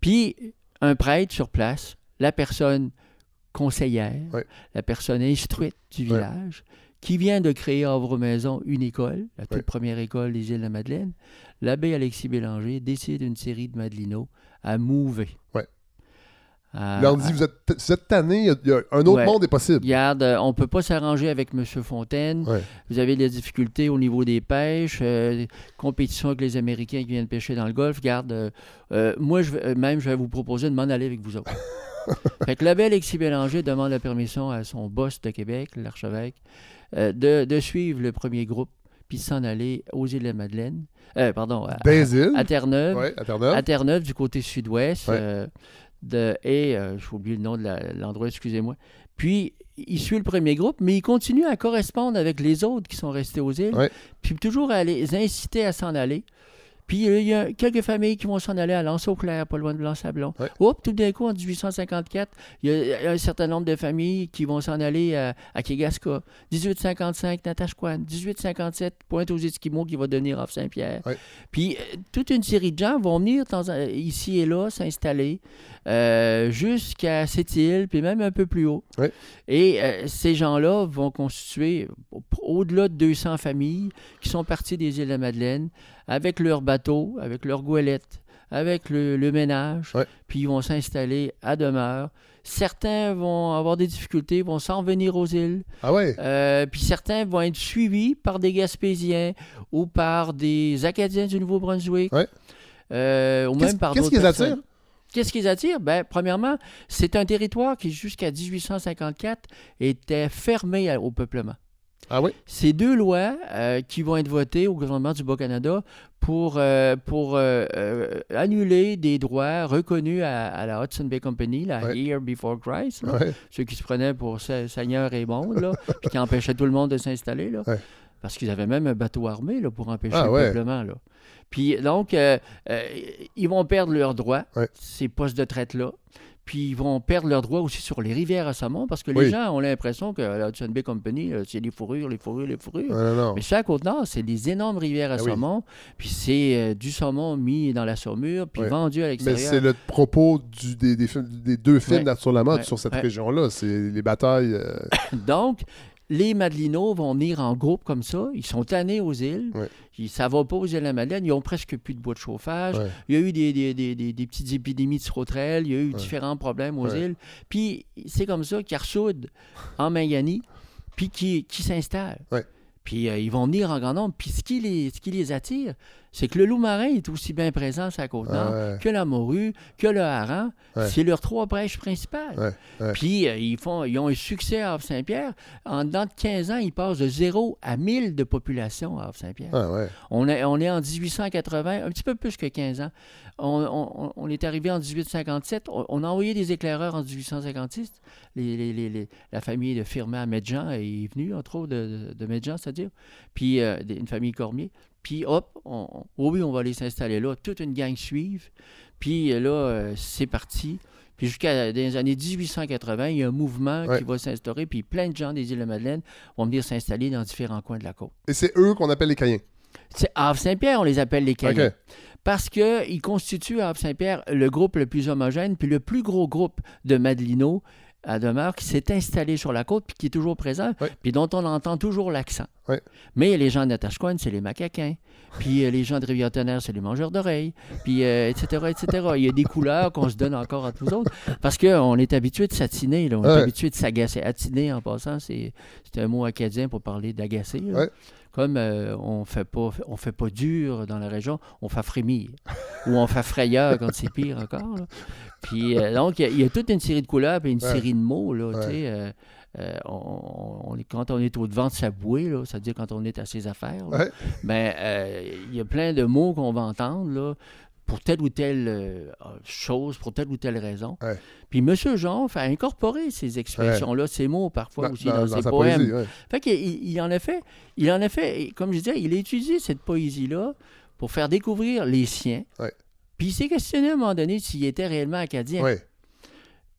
Puis un prêtre sur place, la personne conseillère, la personne instruite du village, qui vient de créer à Havre-Maison une école, la toute première école des îles de la Madeleine, l'abbé Alexis Bélanger décide une série de Madelinos à mouver. À- Là, on dit, vous êtes, vous tanné, un autre Ouais. monde est possible. Regarde, euh, on ne peut pas s'arranger avec M. Fontaine. Ouais. Vous avez des difficultés au niveau des pêches, euh, compétition avec les Américains qui viennent pêcher dans le Golfe. Regarde, euh, euh, moi, je euh, même, je vais vous proposer de m'en aller avec vous autres. (laughs) fait que l'abbé Alexis Bélanger demande la permission à son boss de Québec, l'archevêque, euh, de, de suivre le premier groupe puis de s'en aller aux îles de la Madeleine. Euh, pardon, à, Basil. à Terre-Neuve. Ouais, à Terre-Neuve. À du côté sud-ouest. Ouais. euh, de, et, euh, j'ai oublié le nom de l'endroit, excusez-moi. Puis, il suit le premier groupe, mais il continue à correspondre avec les autres qui sont restés aux îles. Ouais. Puis, toujours à les inciter à s'en aller. Puis, euh, il y a quelques familles qui vont s'en aller à Lens-au-Clair, pas loin de Blanc-Sablon. Ouais. Oups, tout d'un coup, en 1854, il y, a, un certain nombre de familles qui vont s'en aller à, à Kegaska. 1855, Natashquan. 1857, Pointe aux Esquimaux qui va devenir Havre-Saint-Pierre. Ouais. Puis euh, toute une série de gens vont venir dans ici et là s'installer euh, jusqu'à cette île, puis même un peu plus haut. Ouais. Et euh, ces gens-là vont constituer au- au-delà de 200 familles qui sont parties des îles de la Madeleine avec leurs bateaux, avec leurs goélettes, avec le, le ménage, Ouais. puis ils vont s'installer à demeure. Certains vont avoir des difficultés, vont s'en venir aux îles. Ah ouais? Euh, puis certains vont être suivis par des Gaspésiens ou par des Acadiens du Nouveau-Brunswick. Ouais. Euh, ou Qu'est-ce même par qu'est-ce d'autres qui les personnes. attire? Qu'est-ce qui les attire? Ben, premièrement, c'est un territoire qui, jusqu'à 1854, était fermé au peuplement. Ah oui? Ces deux lois euh, qui vont être votées au gouvernement du Bas-Canada pour, euh, pour euh, annuler des droits reconnus à, à la Hudson Bay Company, la Ouais. Here Before Christ, là, Ouais. ceux qui se prenaient pour se- seigneur et monde, là, (laughs) puis qui empêchaient tout le monde de s'installer. là. Ouais. Parce qu'ils avaient même un bateau armé là, pour empêcher Ah, le ouais. peuplement. Là. Puis donc, euh, euh, ils vont perdre leurs droits, Ouais. ces postes de traite-là. Puis ils vont perdre leurs droits aussi sur les rivières à saumon parce que les gens ont l'impression que la Hudson Bay Company, euh, c'est les fourrures, les fourrures, les fourrures. Non, non, non. Mais ça, à Côte-Nord, c'est des énormes rivières à Ah oui. saumon. Puis c'est euh, du saumon mis dans la saumure, puis vendu à Mais l'extérieur. c'est le propos du- des, des films- des deux films Ouais. d'Arthur Lamotte Ouais. sur cette Ouais. région-là. C'est les batailles. euh, (laughs) Donc, les Madelinos vont venir en groupe comme ça. Ils sont tannés aux îles. Ouais. Ils, ça va pas aux îles de la Madeleine. Ils ont presque plus de bois de chauffage. Ouais. Il y a eu des, des, des, des- des petites épidémies de sauterelles. Il y a eu Ouais. différents problèmes aux îles. Puis, c'est comme ça qu'ils ressoudent en Mangani, puis qui, qui s'installent. Puis, euh, ils vont venir en grand nombre. Puis, ce qui les, ce qui les attire, c'est que le loup marin est aussi bien présent sur la côte nord Ouais. que la morue, que le hareng. Ouais. C'est leurs trois prêches principales. Ouais. Puis euh, ils, font, ils ont un succès à Havre-Saint-Pierre. En dedans de 15 ans, ils passent de 0 à 1000 de population à Havre-Saint-Pierre. Ah. On, est, on est en 1880, un petit peu plus que 15 ans. On, on- on est arrivé en 1857. On, on a envoyé des éclaireurs en 1856. Les- les- les- les- la famille de Firmin à Medjean est venue, entre autres, de, Medjean, c'est-à-dire. Puis euh, une famille Cormier. Puis hop, on, oh oui, on va aller s'installer là. Toute une gang suive. Puis euh, là, euh, c'est parti. Puis jusqu'à les années 1880, il y a un mouvement Ouais. qui va s'instaurer. Puis plein de gens des îles de Madeleine vont venir s'installer dans différents coins de la côte. Et c'est eux qu'on appelle les Caïens. C'est Havre-Saint-Pierre, on les appelle les Caïens. Parce qu'ils constituent à Havre-Saint-Pierre le groupe le plus homogène, puis le plus gros groupe de Madelino à demeure qui s'est installé sur la côte, puis qui est toujours présent, puis dont on entend toujours l'accent. Mais les gens de Natashquan, c'est les macaquins. Puis euh, les gens de Rivière-Tonnerre, c'est les mangeurs d'oreilles. Puis, euh, etc., etc. Il y a des couleurs qu'on se donne encore entre nous autres. Parce qu'on est habitué de satiner. là. On est habitué de s'agacer. Attiner, en passant, c'est un mot acadien pour parler d'agacer. Comme euh, on fait pas on fait pas dur dans la région, on fait frémir. Ou on fait frayeur quand c'est pire encore. là. Puis euh, donc, il y, a- il y a toute une série de couleurs et une Ouais. série de mots. Là, tu sais, euh, euh, on, on est, quand on est au devant de sa bouée, là, c'est-à-dire quand on est à ses affaires, là, Ouais. ben, il y a plein de mots qu'on va entendre là, pour telle ou telle chose, pour telle ou telle raison. Puis M. Jean a incorporé ces expressions-là, ces mots parfois Dans, aussi dans- ses poèmes. poésie. Fait qu'il il, en a fait, il en a fait, comme je disais, il a utilisé cette poésie-là pour faire découvrir les siens. Puis il s'est questionné à un moment donné s'il était réellement acadien. Ouais.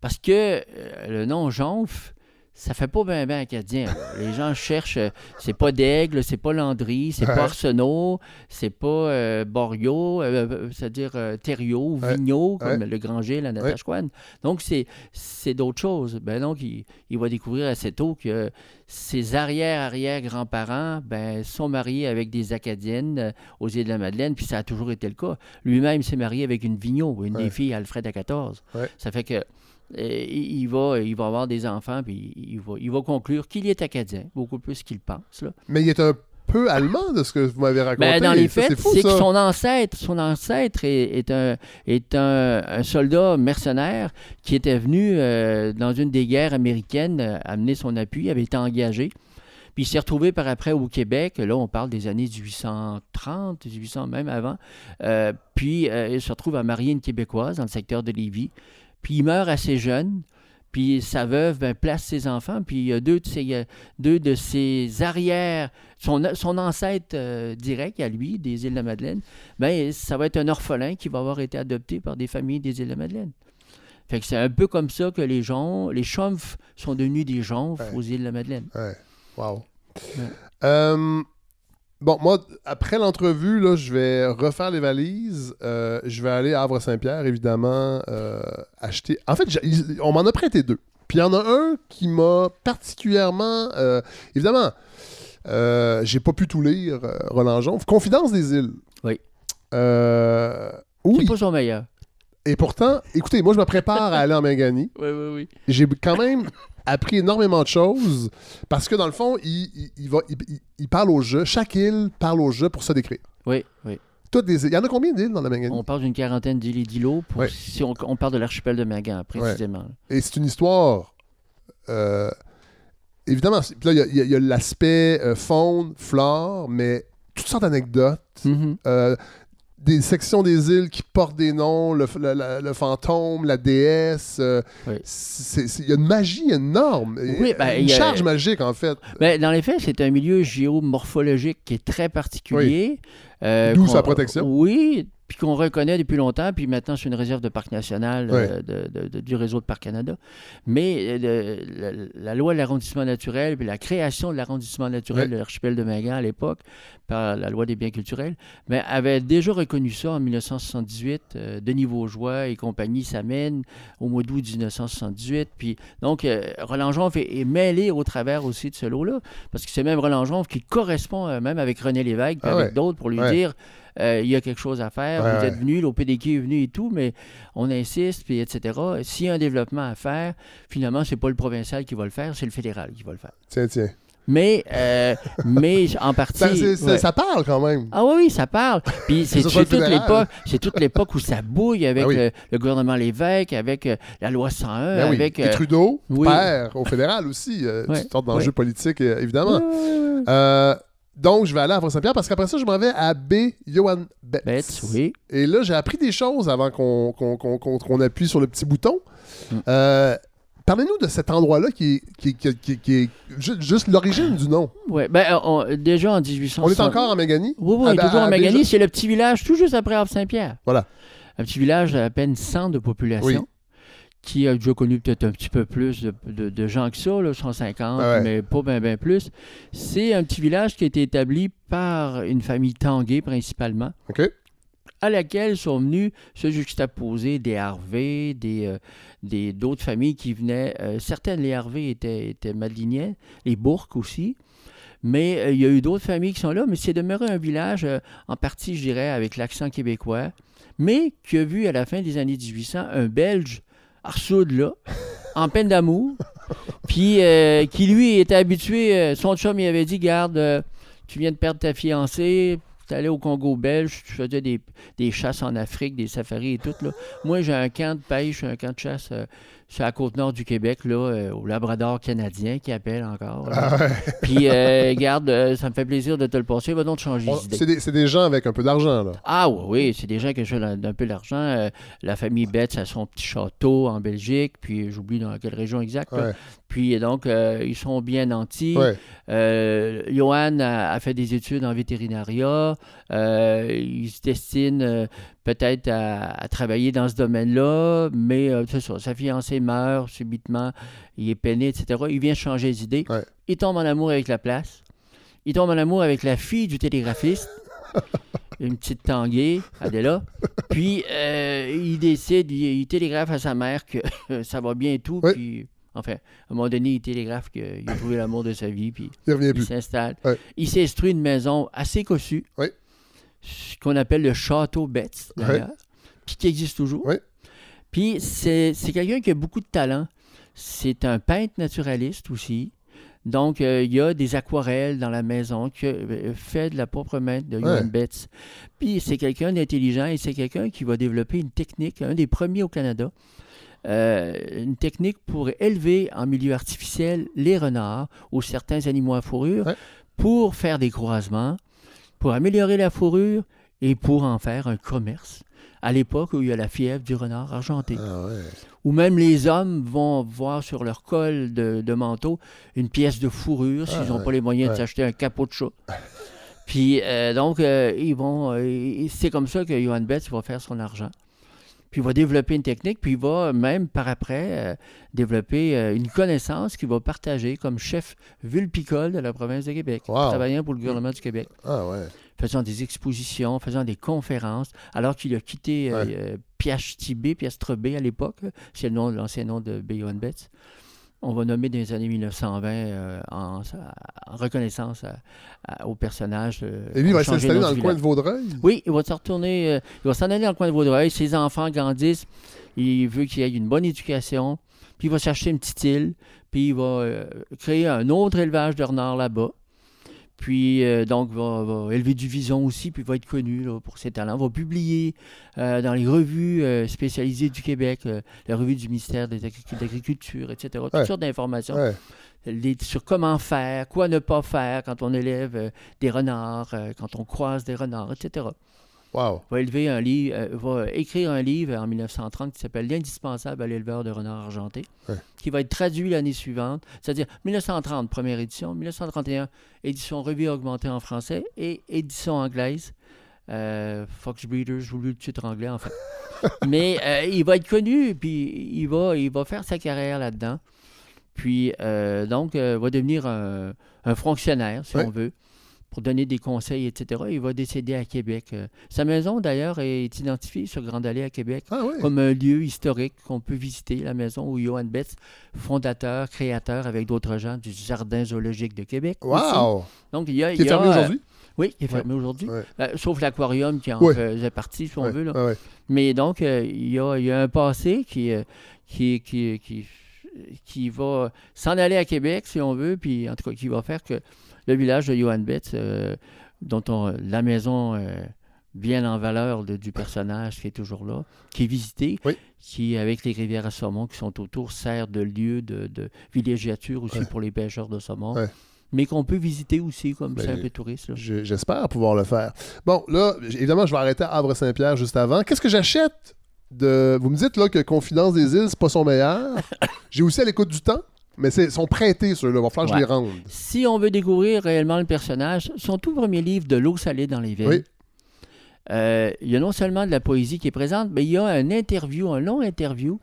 Parce que euh, le nom Jonf, ça fait pas bien bien acadien. là. Les gens cherchent, euh, c'est pas d'Aigle, c'est pas Landry, c'est Ouais. pas Arsenault, c'est pas euh, Borio, euh, c'est-à-dire euh, Thériault, Ouais. Comme Ouais. le Granger, la Natashquan. Donc c'est, c'est d'autres choses. Ben donc il, il va découvrir assez tôt que ses arrière-arrière-grands-parents ben, sont mariés avec des Acadiennes aux îles de la Madeleine, puis ça a toujours été le cas. Lui-même s'est marié avec une Vigneault, une des filles Alfred à 14. Ouais. Ça fait que il va, il va avoir des enfants, puis il va, il va conclure qu'il est acadien, beaucoup plus qu'il pense. Là. Mais il est un peu allemand de ce que vous m'avez raconté. Ben, dans les faits, c'est que son ancêtre, son ancêtre est, est un, est un, un soldat mercenaire qui était venu euh, dans une des guerres américaines euh, amener son appui, avait été engagé. Puis il s'est retrouvé par après au Québec. Là, on parle des années 1830, 1800 même avant. Euh, puis euh, il se retrouve à marier une Québécoise dans le secteur de Lévis. Puis il meurt assez jeune. Puis sa veuve ben, place ses enfants. Puis il y a deux de ses, deux de ses arrières, son, son ancêtre euh, direct à lui, des îles de la Madeleine, ben, ça va être un orphelin qui va avoir été adopté par des familles des îles de la Madeleine. Fait que c'est un peu comme ça que les gens, les Chomfs sont devenus des Jonfs Ouais. aux îles de la Madeleine. Ouais. Wow. Ouais. Euh, bon, moi, après l'entrevue, là, je vais refaire les valises. Euh, je vais aller à Havre-Saint-Pierre, évidemment, euh, acheter. En fait, on m'en a prêté deux. Puis il y en a un qui m'a particulièrement. euh, évidemment, euh, j'ai pas pu tout lire, euh, Roland Jonf. Confidence des îles. Oui. Euh, C'est oui. pas son meilleur. Et pourtant, écoutez, moi, je me prépare à aller en Mangani. (laughs) Oui, oui, oui. j'ai quand même appris énormément de choses parce que dans le fond, il, il- il va, il, il- il parle au jeu. Chaque île parle au jeu pour se décrire. Oui, oui. Toutes. Il y en a combien d'îles dans la Mangani? On parle d'une quarantaine d'îles et d'îlots pour- Ouais. si on, on parle de l'archipel de Magan, précisément. Et c'est une histoire. euh, évidemment, c'est- puis là, il y a- il y a, il y a l'aspect euh, faune, flore, mais toutes sortes d'anecdotes. Mhm. euh, des sections des îles qui portent des noms, le, le- le- le fantôme, la déesse. euh, Oui. Il y a une magie énorme. Oui, ben, une il y a- charge magique, en fait. Ben, dans les faits, c'est un milieu géomorphologique qui est très particulier. euh, D'où sa protection. Oui, puis qu'on reconnaît depuis longtemps, puis maintenant c'est une réserve de parc national Ouais. euh, de- de- de- du réseau de Parc Canada. Mais euh, la, la loi de l'arrondissement naturel, puis la création de l'arrondissement naturel Ouais. de l'archipel de Magan à l'époque, par la loi des biens culturels, mais avait déjà reconnu ça en 1978. euh, Denis Vaugeois et compagnie s'amènent au mois d'août 1978. Puis, donc, euh, Roland Jonf est, est mêlé au travers aussi de ce lot-là, parce que c'est même Roland Jonf qui correspond euh, même avec René Lévesque, Ah avec ouais. d'autres pour lui dire euh, il y a quelque chose à faire, Ouais, vous êtes venu, l'OPDQ est venu et tout, mais on insiste, puis etc. S'il y a un développement à faire, finalement, c'est pas le provincial qui va le faire, c'est le fédéral qui va le faire. Tiens, tiens. Mais, euh, mais (laughs) en partie. Ça, ouais. parle quand même. Ah oui, oui, ça parle. Puis (laughs) c'est toute l'époque, c'est toute l'époque où ça bouille avec Ah oui. le, le gouvernement Lévesque, avec euh, la loi 101, Ben oui. avec. Et euh, Trudeau oui. perd au fédéral aussi. Euh, Ouais, Toutes sortes d'enjeux ouais. politiques, euh, évidemment. Donc, je vais aller à Fort-Saint-Pierre parce qu'après ça, je m'en vais à B. Johan Betts. Betts, oui. Et là, j'ai appris des choses avant qu'on appuie sur le petit bouton. Mm. Euh, Parlez-nous de cet endroit-là qui est, qui, qui qui juste l'origine du nom. Ouais, ben, euh, on- déjà en 1800. On est encore en Méganie? Oui, oui, Ah, ben, toujours à en Maganie. Béja- C'est le petit village tout juste après Havre-Saint-Pierre. Voilà. Un petit village d'à peine 100 de population. Oui. Qui a déjà connu peut-être un petit peu plus de, de- de gens que ça, là, 150, Ah ouais. mais pas bien ben plus. C'est un petit village qui a été établi par une famille tanguay principalement, OK. à laquelle sont venus se juxtaposer des Harvey, des, euh, des, d'autres familles qui venaient. euh, certaines, les Harvey étaient, étaient madliniens, les Bourques aussi. Mais euh, il y a eu d'autres familles qui sont là, mais c'est demeuré un village, euh, en partie, je dirais, avec l'accent québécois, mais qui a vu à la fin des années 1800 un Belge Arsoud là, en peine d'amour, puis euh, qui lui était habitué, euh, son chum il avait dit, garde, euh, tu viens de perdre ta fiancée, tu allé au Congo belge, tu faisais des, chasses en Afrique, des safaris et tout. Là. Moi, j'ai un camp de pêche, un camp de chasse sur la côte nord du Québec, là, euh, au Labrador canadien, qui appelle encore. Ah ouais. (laughs) Puis, euh, garde, euh, ça me fait plaisir de te le passer. Va donc te changer d'idée. C'est des, c'est des gens avec un peu d'argent, là. Ah oui, oui, c'est des gens qui ont un peu d'argent. Euh, la famille Betts a son petit château en Belgique, puis j'oublie dans quelle région exacte. Ouais. Puis donc, ils sont bien nantis. Ouais. Johan a, a fait des études en vétérinaria. Il se destine peut-être à, à travailler dans ce domaine-là, mais euh, ça, sa fiancée meurt subitement, il est peiné, etc. Il vient changer d'idée. Ouais. Il tombe en amour avec la place. Il tombe en amour avec la fille du télégraphiste. (laughs) Une petite tanguée, Adela. Puis, euh, il décide, il, il télégraphe à sa mère que (laughs) ça va bien et tout. Ouais. Puis, enfin, à un moment donné, il télégraphe qu'il a trouvé l'amour de sa vie. Puis, Il s'installe. Ouais. Il s'est instruit une maison assez cossue, Ouais. Ce qu'on appelle le château Betts, d'ailleurs, puis qui existe toujours. Ouais. Puis c'est c'est quelqu'un qui a beaucoup de talent. C'est un peintre naturaliste aussi. Donc, euh, il y a des aquarelles dans la maison que euh, fait de la propre main de Johan Ouais. Betts. Puis c'est quelqu'un d'intelligent et c'est quelqu'un qui va développer une technique, un des premiers au Canada, euh, une technique pour élever en milieu artificiel les renards ou certains animaux à fourrure Ouais. pour faire des croisements, pour améliorer la fourrure et pour en faire un commerce. À l'époque où il y a la fièvre du renard argenté, Ah ouais. où même les hommes vont voir sur leur col de, de manteau une pièce de fourrure s'ils Ah, n'ont ouais. pas les moyens Ouais. de s'acheter un capot de chat. Puis euh, donc, euh, ils vont. euh, c'est comme ça que Johan Betts va faire son argent. Puis il va développer une technique, puis il va même par après euh, développer euh, une connaissance qu'il va partager comme chef vulpicole de la province de Québec, Wow. travaillant pour le gouvernement du Québec, Ah ouais. faisant des expositions, faisant des conférences, alors qu'il a quitté euh, Ouais. euh, Piastre B à l'époque, c'est le nom, l'ancien nom de B. Johan Betts. On va nommer dans les années 1920 euh, en, en reconnaissance à- à- au personnage. euh, Et lui, il va s'installer dans le coin de. Vaudreuil? Oui, il va se retourner, euh, il va s'en aller dans le coin de Vaudreuil. Ses enfants grandissent. Il veut qu'il ait une bonne éducation. Puis il va s'acheter une petite île. Puis il va euh, créer un autre élevage de renards là-bas. Puis, euh, donc, va, va élever du vison aussi, puis va être connu là, pour ses talents. Va publier euh, dans les revues euh, spécialisées du Québec, la revue du ministère de l'Agriculture, etc. Toutes Ouais. sortes d'informations Ouais. les- sur comment faire, quoi ne pas faire quand on élève des renards, quand on croise des renards, etc. Wow. Va élever un livre, euh, va écrire un livre en 1930 qui s'appelle L'indispensable à l'éleveur de renards argentés, Ouais. qui va être traduit l'année suivante, c'est-à-dire 1930 première édition, 1931 édition revue augmentée en français et édition anglaise. Euh, Fox Breeders, j'ai oublié le titre anglais en fait. (laughs) Mais euh, il va être connu, puis il va, il va faire sa carrière là-dedans. Puis, donc, va devenir un, un fonctionnaire, si Ouais. on veut, pour donner des conseils, etc. Il va décéder à Québec. Euh, Sa maison, d'ailleurs, est identifiée sur Grande Allée à Québec Ah comme un lieu historique qu'on peut visiter, la maison où Johan Betts, fondateur, créateur avec d'autres gens du Jardin zoologique de Québec. aussi. Wow. Donc, il y a. Qui est il fermé euh, aujourd'hui? Oui, qui est fermé aujourd'hui. Ouais. Euh, sauf l'aquarium qui en Ouais. faisait partie, si on veut. Là. Mais donc, euh, il, y a, il y a un passé qui, qui, qui, qui qui va s'en aller à Québec, si on veut, puis en tout cas, qui va faire que le village de Johan Betts, euh, dont on, la maison euh, bien en valeur de- du personnage qui est toujours là, qui est visité, Oui. qui, avec les rivières à saumon qui sont autour, sert de lieu de, de villégiature aussi Ouais. pour les pêcheurs de saumon. Ouais. Mais qu'on peut visiter aussi comme Ben, simple touriste. J'espère pouvoir le faire. Bon, là, évidemment, je vais arrêter à Havre-Saint-Pierre juste avant. Qu'est-ce que j'achète de. Vous me dites là que Confidence des îles, c'est pas son meilleur. (coughs) J'ai aussi à l'écoute du temps, mais ils sont prêtés, ceux-là. Il va falloir que je les rende. Si on veut découvrir réellement le personnage, son tout premier livre de l'eau salée dans les villes. Oui. Euh, il y a non seulement de la poésie qui est présente, mais il y a un interview, un long interview.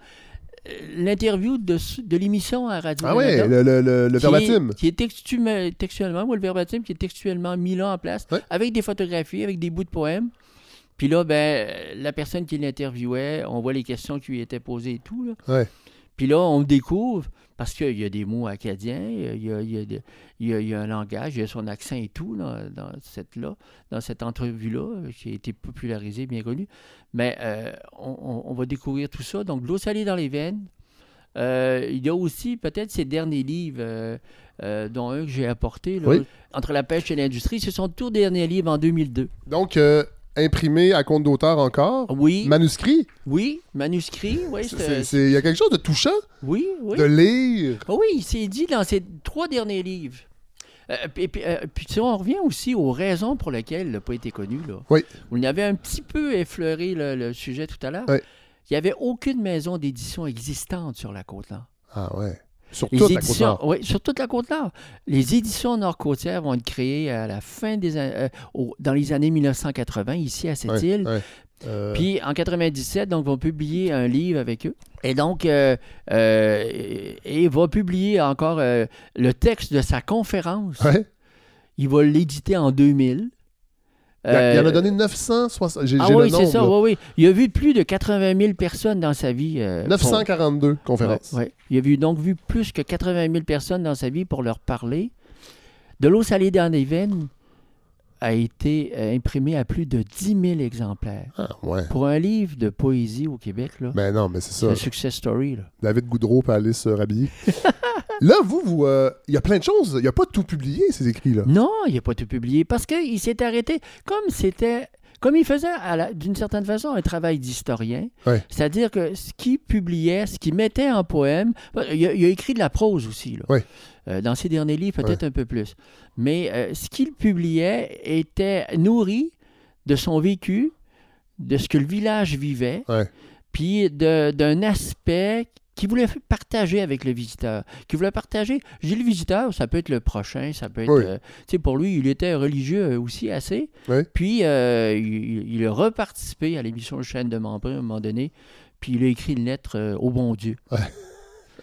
Euh, L'interview de, de l'émission à Radio Ah oui, le, le, le, le qui est- verbatim. Qui est textu- textuellement, ou le verbatim qui est textuellement mis là en place, avec des photographies, avec des bouts de poèmes. Puis là, ben, la personne qui l'interviewait, on voit les questions qui lui étaient posées et tout. Là. Ouais. Puis là, on découvre, parce qu'il y a des mots acadiens, il y a, il y a des- il y a- il y a un langage, il y a son accent et tout là, dans cette, là, dans cette entrevue-là, qui a été popularisée, bien connue. Mais euh, on, va découvrir tout ça. Donc, l'eau salée dans les veines. Euh, il y a aussi peut-être ces derniers livres, euh, dont un que j'ai apporté, là, Oui. Entre la pêche et l'industrie. Ce sont tous derniers livres en 2002. Donc, euh, imprimé à compte d'auteur encore? Oui, Manuscrit? oui, manuscrit, oui, Il y a quelque chose de touchant oui, oui. de lire. Ah Oui, c'est dit dans ces trois derniers livres. Euh, puis, puis, euh, puis, si on revient aussi aux raisons pour lesquelles il n'a pas été connu. Là. Oui. On y avait un petit peu effleuré le, le sujet tout à l'heure. Oui. Il n'y avait aucune maison d'édition existante sur la Côte-Nord. Ah ouais. Sur Les toute la éditions, côte oui, sur toute la Côte-Nord. Les éditions nord-côtières vont être créées à la fin des euh, au- dans les années 1980 ici à cette Ouais, île. ouais. Euh, Puis en 97, donc, vont publier un livre avec eux. Et donc, euh, euh, et va publier encore le texte de sa conférence. ouais. Il va l'éditer en 2000. Il, a- il en a Euh, donné 960. J'ai Ah oui, c'est ça, oui, oui. Il a vu plus de 80 000 personnes dans sa vie. euh, pour- 942 conférences. Ouais, ouais. Il a vu, donc vu plus que 80 000 personnes dans sa vie pour leur parler. De l'eau salée dans les veines a été euh, imprimé à plus de 10 000 exemplaires. Ah, ouais. Pour un livre de poésie au Québec, là, Ben non, mais c'est c'est ça. un success story. Là. David Goudreau peut aller se rhabiller. (laughs) là, vous, vous, euh, il y a plein de choses. Il n'y a pas tout publié, ces écrits-là. Non, il n'a pas tout publié parce qu'il s'est arrêté comme c'était. Comme il faisait d'une certaine façon un travail d'historien, Ouais. c'est-à-dire que ce qu'il publiait, ce qu'il mettait en poème, il a, il a écrit de la prose aussi, là. Ouais. Euh, dans ses derniers livres, peut-être un peu plus. Mais euh, ce qu'il publiait était nourri de son vécu, de ce que le village vivait, Ouais. puis d'un aspect qu'il voulait partager avec le visiteur. Qu'il voulait partager. J'ai le visiteur, ça peut être le prochain, ça peut être. Oui. euh, tu sais, pour lui, il était religieux euh, aussi assez. Oui. Puis euh, il, il a reparticipé à l'émission Chaîne de Membrun à un moment donné. Puis il a écrit une lettre euh, au bon Dieu. (laughs)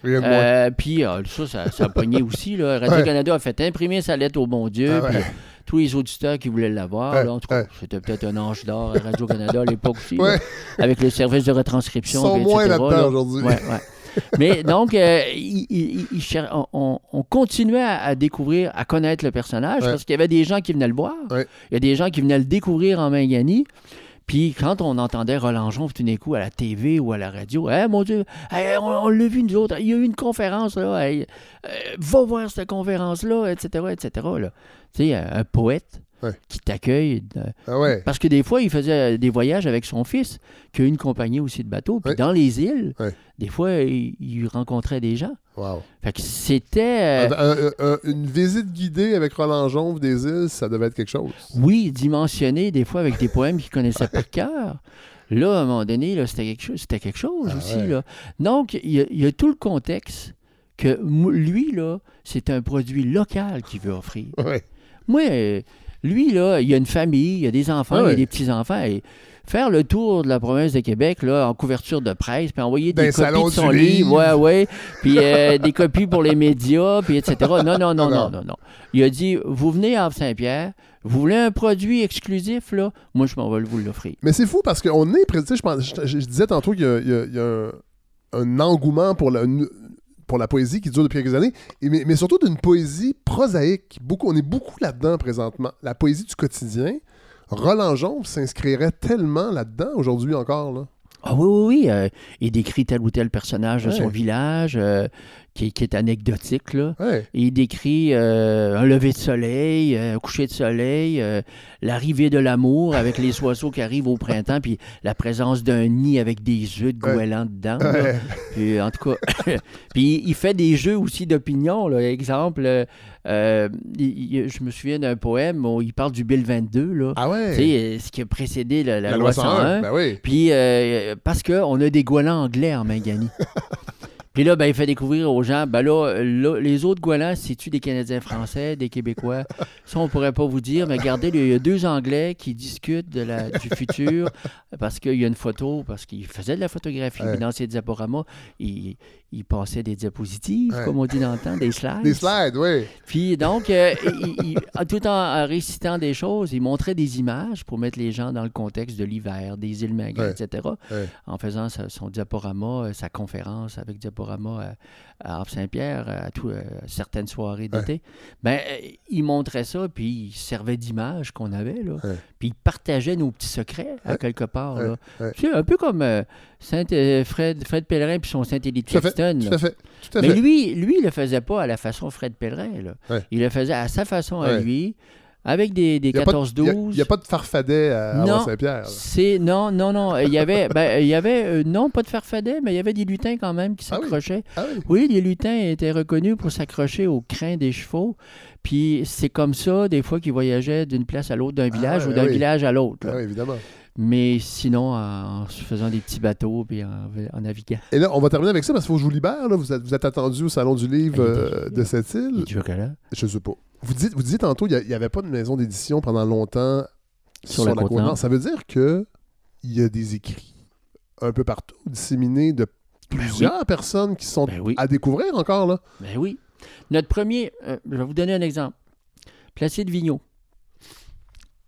De. Euh, puis euh, ça, ça, ça a pogné (laughs) aussi. là. Radio-Canada a fait imprimer sa lettre au bon Dieu. Ah ouais. puis tous les auditeurs qui voulaient l'avoir. Ouais, en tout cas, c'était peut-être un ange d'or à Radio-Canada à l'époque aussi. Là, avec le service de Ils retranscription. sont puis moins là-dedans là. aujourd'hui. Mais donc, euh, il- il- il cher- on, on- on continuait à, à découvrir, à connaître le personnage Ouais. parce qu'il y avait des gens qui venaient le voir. Ouais. Il y a des gens qui venaient le découvrir en Mangani. Puis quand on entendait Roland Jonf tout d'un coup à la TV ou à la radio, Eh, mon Dieu, hey, on, on l'a vu nous autres, il y a eu une conférence là, hey, euh, va voir cette conférence-là, etc., etc. là. Tu sais, un poète Ouais. qui t'accueille. euh, Ah ouais. parce que des fois, il faisait des voyages avec son fils, qui a une compagnie aussi de bateaux. Puis Ouais. dans les îles, des fois, il, il rencontrait des gens. Wow. Fait que c'était, euh, Un- un- un- une visite guidée avec Roland Jonve des îles, ça devait être quelque chose. oui, dimensionné, des fois avec des poèmes qu'il connaissait par cœur. Là, à un moment donné, c'était quelque chose, c'était quelque chose Ah aussi. ouais. Là. Donc, il y, a, il y a tout le contexte que lui, là, c'est un produit local qu'il veut offrir. Ouais. Moi, euh, lui, là, il a une famille, il a des enfants, Ah il a des petits-enfants. Et faire le tour de la province de Québec, là, en couverture de presse, puis envoyer des copies de son livre, ouais, ouais, puis euh, des copies pour les médias, puis etc. Non, non, non, Non. non, non, non. Il a dit, vous venez à Havre-Saint-Pierre, vous voulez un produit exclusif, là, moi, je m'en vais vous l'offrir. Mais c'est fou parce qu'on est, je, pense- je, je disais tantôt qu'il y a, il y a- il y a un, un engouement pour la, pour la poésie qui dure depuis quelques années, et mais, mais surtout d'une poésie prosaïque. Beaucoup, on est beaucoup là-dedans présentement. La poésie du quotidien. Roland Jonve s'inscrirait tellement là-dedans aujourd'hui encore. Là. Ah oui, oui, oui. euh, il décrit tel ou tel personnage de son village euh, qui, qui est anecdotique. Là. Ouais. Il décrit euh, un lever de soleil, euh, un coucher de soleil, euh, l'arrivée de l'amour avec les (laughs) oiseaux qui arrivent au printemps, puis la présence d'un nid avec des œufs de Ouais. goéland dedans. Ouais. Puis, en tout cas, (laughs) puis il fait des jeux aussi d'opinion. là. Exemple, euh, il- il- je me souviens d'un poème où il parle du Bill 22, là. Ah ouais. Tu sais, ce qui a précédé la, la la loi 101. Ben oui. Puis, euh, parce qu'on a des goélands anglais en Mangani. (laughs) Puis là, ben, il fait découvrir aux gens, ben là, là, les autres goélands, c'est-tu des Canadiens français, des Québécois? (laughs) Ça, on pourrait pas vous dire, mais regardez, il y a deux Anglais qui discutent de la, du futur parce qu'il y a une photo, parce qu'il faisait de la photographie, Ouais. mais dans ses diaporamas, il, il passait des diapositives, Ouais. comme on dit dans le temps, des (laughs) slides. Des slides, oui. Puis donc, euh, il- il- tout en récitant des choses, il montrait des images pour mettre les gens dans le contexte de l'hiver, des îles Ouais. etc. Ouais. En faisant sa- son diaporama, euh, sa conférence avec diaporama à, Havre-Saint-Pierre, à tout, euh, certaines soirées Ouais. d'été. Ben, euh, il montrait ça, puis il servait d'image qu'on avait, là. Ouais. Puis il partageait nos petits secrets, à Ouais. quelque part, Ouais. là. Ouais. Tu sais, un peu comme euh, Saint, Fred, Fred Pellerin puis son Saint-Élie de Tout à fait. Tout à Mais lui, lui, il le faisait pas à la façon Fred Pellerin. Là. Ouais. Il le faisait à sa façon à Ouais. lui, avec des, des Il n'y a, pas de- il y a- 14-12. il y a pas de farfadet à Non. Saint-Pierre. C'est non, non, non. Il y avait, ben, il y avait euh, non pas de farfadet, mais il y avait des lutins quand même qui Ah oui? s'accrochaient. Ah oui. Oui, les lutins étaient reconnus pour s'accrocher au crin des chevaux. Puis c'est comme ça, des fois, qu'ils voyageaient d'une place à l'autre, d'un village ouais, ou d'un oui. village à l'autre. Ah évidemment. Mais sinon, en, se faisant des petits bateaux puis en, en naviguant. Et là, on va terminer avec ça parce qu'il faut que je vous libère. là. Vous, êtes, vous êtes attendu au Salon du Livre euh, de cette île. est toujours là. Je sais pas. Vous, dites, vous disiez tantôt qu'il n'y avait pas de maison d'édition pendant longtemps Sur sur, la. Côte-Nord. Ça veut dire que il y a des écrits un peu partout disséminés de plusieurs personnes qui sont Ben oui. à découvrir encore. là. Ben oui. Notre premier, euh, je vais vous donner un exemple. Placide Vigneault.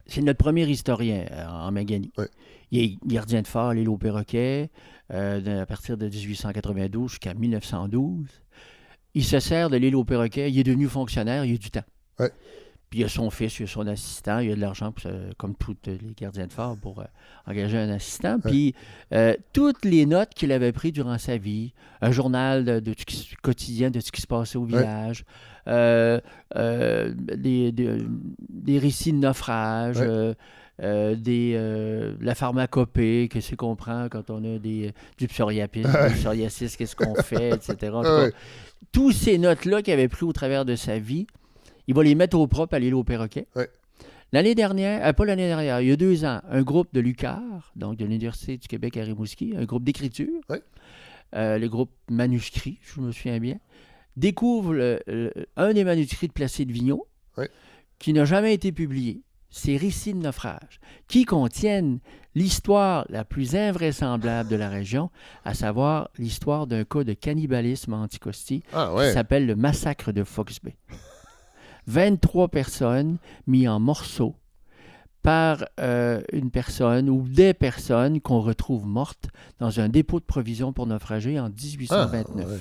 C'est notre premier historien euh, en Maganie. Il est gardien de phare à l'île au Perroquet euh, de- à partir de 1892 jusqu'à 1912. Il se sert de l'île au Perroquet. Il est devenu fonctionnaire. Il a du temps. Puis il a son fils, il a son assistant. Il a de l'argent, comme tous les gardiens de phare, pour euh, engager un assistant. Ouais. Puis euh, toutes les notes qu'il avait prises durant sa vie, un journal de, de qui- quotidien de ce qui se passait au village, euh, euh, des, des- des récits de naufrage, Ouais. euh, euh, des, la pharmacopée, qu'est-ce qu'on prend quand on a des, du psoriasis, psoriasis, qu'est-ce qu'on fait, etc. Ouais. tous ces notes-là qu'il avait pris au travers de sa vie, il va les mettre au propre à l'île au perroquet. Ouais. L'année dernière, pas l'année dernière, il y a deux ans, un groupe de l'UQAR, donc de l'Université du Québec à Rimouski, un groupe d'écriture, le groupe Manuscrit, je me souviens bien, découvre le- le- un des manuscrits de Placide Ouais. qui n'a jamais été publié. Ces récits de naufrage qui contiennent l'histoire la plus invraisemblable de la région, à savoir l'histoire d'un cas de cannibalisme Anticosti Ah qui s'appelle le massacre de Fox Bay. (laughs) 23 personnes mises en morceaux par euh, une personne ou des personnes qu'on retrouve mortes dans un dépôt de provisions pour naufragés en 1829. Ah, ouais.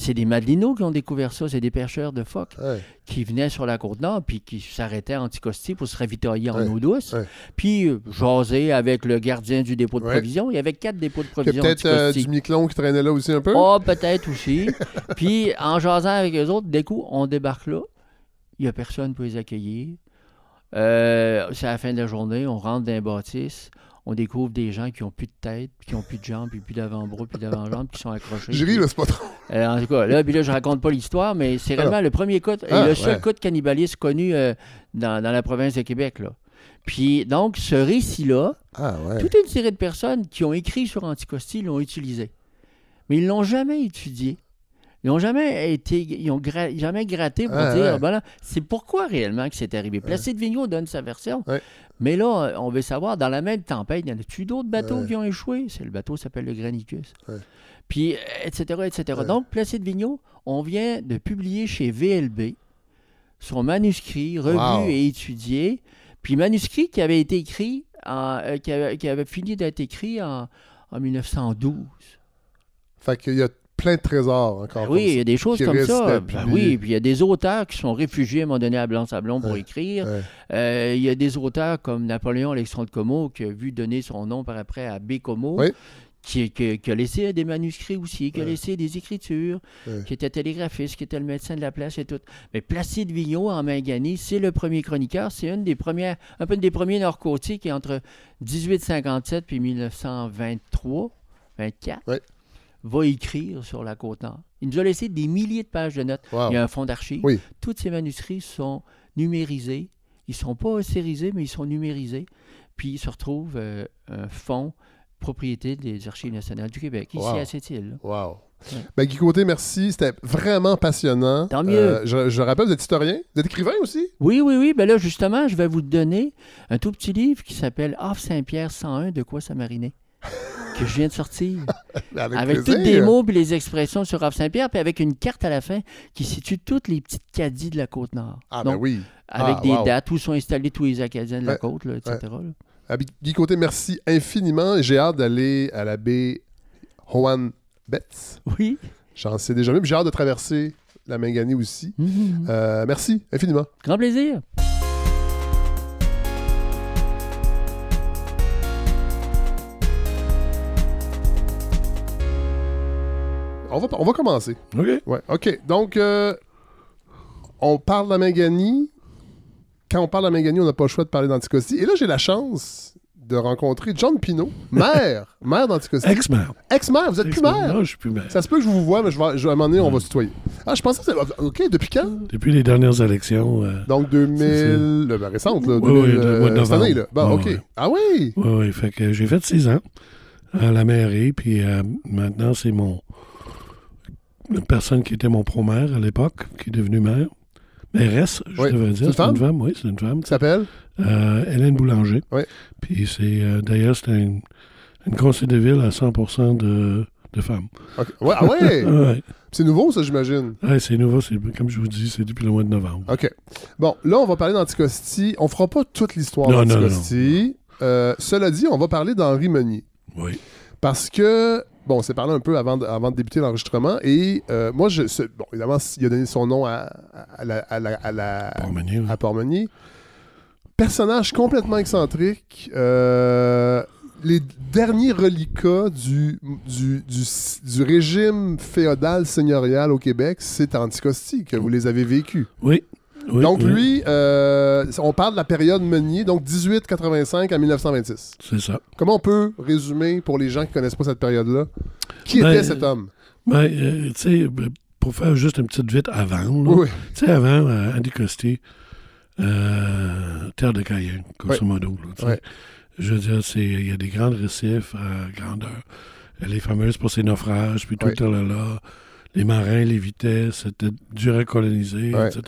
C'est des Madelinos qui ont découvert ça, c'est des pêcheurs de phoques Ouais. qui venaient sur la côte nord puis qui s'arrêtaient à Anticosti pour se ravitailler en Ouais, eau douce. ouais. Puis euh, jaser avec le gardien du dépôt de provisions. Il y avait quatre dépôts de provisions peut-être euh, du Miquelon qui traînait là aussi un peu? Oh, peut-être aussi. (laughs) Puis, en jasant avec eux autres, d'un coup, on débarque là. Il n'y a personne pour les accueillir. Euh, c'est à la fin de la journée, on rentre dans les bâtisses. On découvre des gens qui n'ont plus de tête, puis qui n'ont plus de jambes, puis plus d'avant-bras, puis d'avant-jambes, qui sont accrochés. Puis- là, c'est pas trop. Euh, en tout cas, là, puis là, je raconte pas l'histoire, mais c'est Alors. vraiment le premier et Ah, le seul ouais. de cannibalisme connu euh, dans, dans la province de Québec. Là. Puis, donc, ce récit-là, Ah ouais. toute une série de personnes qui ont écrit sur Anticosti l'ont utilisé. Mais ils l'ont jamais étudié. Ils n'ont jamais été, ils ont gra- jamais gratté pour Ah, dire, ouais. ben c'est pourquoi réellement que c'est arrivé? Placide Vigneault donne sa version. Ouais. Mais là, on veut savoir, dans la même tempête, il y en a-tu d'autres bateaux Ouais. qui ont échoué? C'est le bateau s'appelle le Granicus. Puis, etc., etc. Donc, Placide Vigneault, on vient de publier chez VLB son manuscrit, revu Wow. et étudié. Puis manuscrit qui avait été écrit, en- euh, qui, avait, qui avait fini d'être écrit en, en 1912. Fait qu'il y a plein de trésors encore. Ben oui, il y a des choses comme ça. Ben oui, puis il y a des auteurs qui sont réfugiés à un moment donné à Blanc-Sablon pour Ouais. écrire. Ouais. Euh, il y a des auteurs comme Napoléon Alexandre de Como qui a vu donner son nom par après à B. Como. Oui. Qui, qui- qui a laissé des manuscrits aussi, qui a laissé des écritures, Ouais. qui était télégraphiste, qui était le médecin de la place et tout. Mais Placide Villot en Mangani, c'est le premier chroniqueur, c'est une des premières, un peu des premiers nord-côtiers qui entre 1857 puis 1923, 24, Ouais. Va écrire sur la côte nord. Il nous a laissé des milliers de pages de notes. Wow. Il y a un fonds d'archives. Oui. Tous ces manuscrits sont numérisés. Ils ne sont pas sérisés, mais ils sont numérisés. Puis il se retrouve euh, un fonds propriété des Archives nationales du Québec, ici Wow. à cette île. Wow. Ouais. Ben, Guy Côté, merci. C'était vraiment passionnant. Tant mieux. Euh, je, je rappelle, vous êtes historien? Vous êtes écrivain aussi? Oui, oui, oui. Ben là, justement, je vais vous donner un tout petit livre qui s'appelle Havre Saint-Pierre 101, de quoi ça marinait, que je viens de sortir. (laughs) Avec, avec toutes des mots puis les expressions sur Havre Saint-Pierre, puis avec une carte à la fin qui situe toutes les petites caddies de la Côte-Nord. Ah, ben oui. avec Ah, des wow. dates où sont installés tous les Acadiens de la côte, là, etc. là. Ah, Guy Côté, merci infiniment. J'ai hâte d'aller à la baie Juan Betts. Oui. J'en sais déjà mieux. puis J'ai hâte de traverser la Mangani aussi. Mhm. Euh, merci infiniment. Grand plaisir. On va, on va commencer. OK. Ouais, OK. Donc, euh, on parle de. Quand on parle de on n'a pas le choix de parler d'Anticosti. Et là, j'ai la chance de rencontrer John Pinault, (laughs) maire, maire d'Anticosti. Ex-maire. Ex-maire, vous êtes plus maire? Non, je suis plus maire. Ça se peut que je vous vois, mais je vais, je vais- à un moment donné, on va se tutoyer. Ah, je pensais que c'était... OK, depuis quand? Depuis les dernières élections, euh, Donc, 2000... Le, ben, récente, là. Oui, 2000, oui, le mois de euh, cette année, là. Bon, Ouais, OK. ouais. Ah oui? ouais, ouais, fait que j'ai fait six ans à la mairie, puis euh, maintenant, c'est mon... La personne qui était mon pro-maire à l'époque, qui est devenue maire. Mairesse, je Oui. devrais dire. une C'est une femme? femme, oui, c'est une femme. Ça s'appelle? Euh, Hélène Boulanger. Oui. Puis c'est... euh, D'ailleurs, c'est un, une conseil de ville à 100 de, de femmes. Ouais, ah ouais? (laughs) ouais. C'est nouveau, ça, j'imagine. Ouais, c'est nouveau, c'est, comme je vous dis, c'est depuis le mois de novembre. OK. Bon, là, on va parler d'Anticosti. On fera pas toute l'histoire Non, non, d'Anticosti. Euh, cela dit, on va parler d'Henri Meunier. Oui. Parce que, bon, on s'est parlé un peu avant de, avant de débuter l'enregistrement. Et euh, moi, je, ce- bon, évidemment, il a donné son nom à, à la, à la- à la- à Port-Meunier. Personnage complètement excentrique. euh, les derniers reliquats du, du, du, du régime féodal seigneurial au Québec, c'est Anticosti que vous les avez vécus. Oui. Oui, donc oui, lui, euh, on parle de la période Meunier, donc 1885 à 1926. C'est ça. Comment on peut résumer pour les gens qui connaissent pas cette période-là? Qui Ben, était cet homme? Ben, euh, tu sais, ben, pour faire juste une petite vite avant, là, Oui, tu sais, avant, euh, Andy Costi, euh, Terre de Cayenne, grosso modo. là. Je veux dire, c'est- il y a des grands récifs à grandeur. Elle est fameuse pour ses naufrages, puis tout le là, les marins, les vitesses, c'était dur à coloniser, Ouais. etc.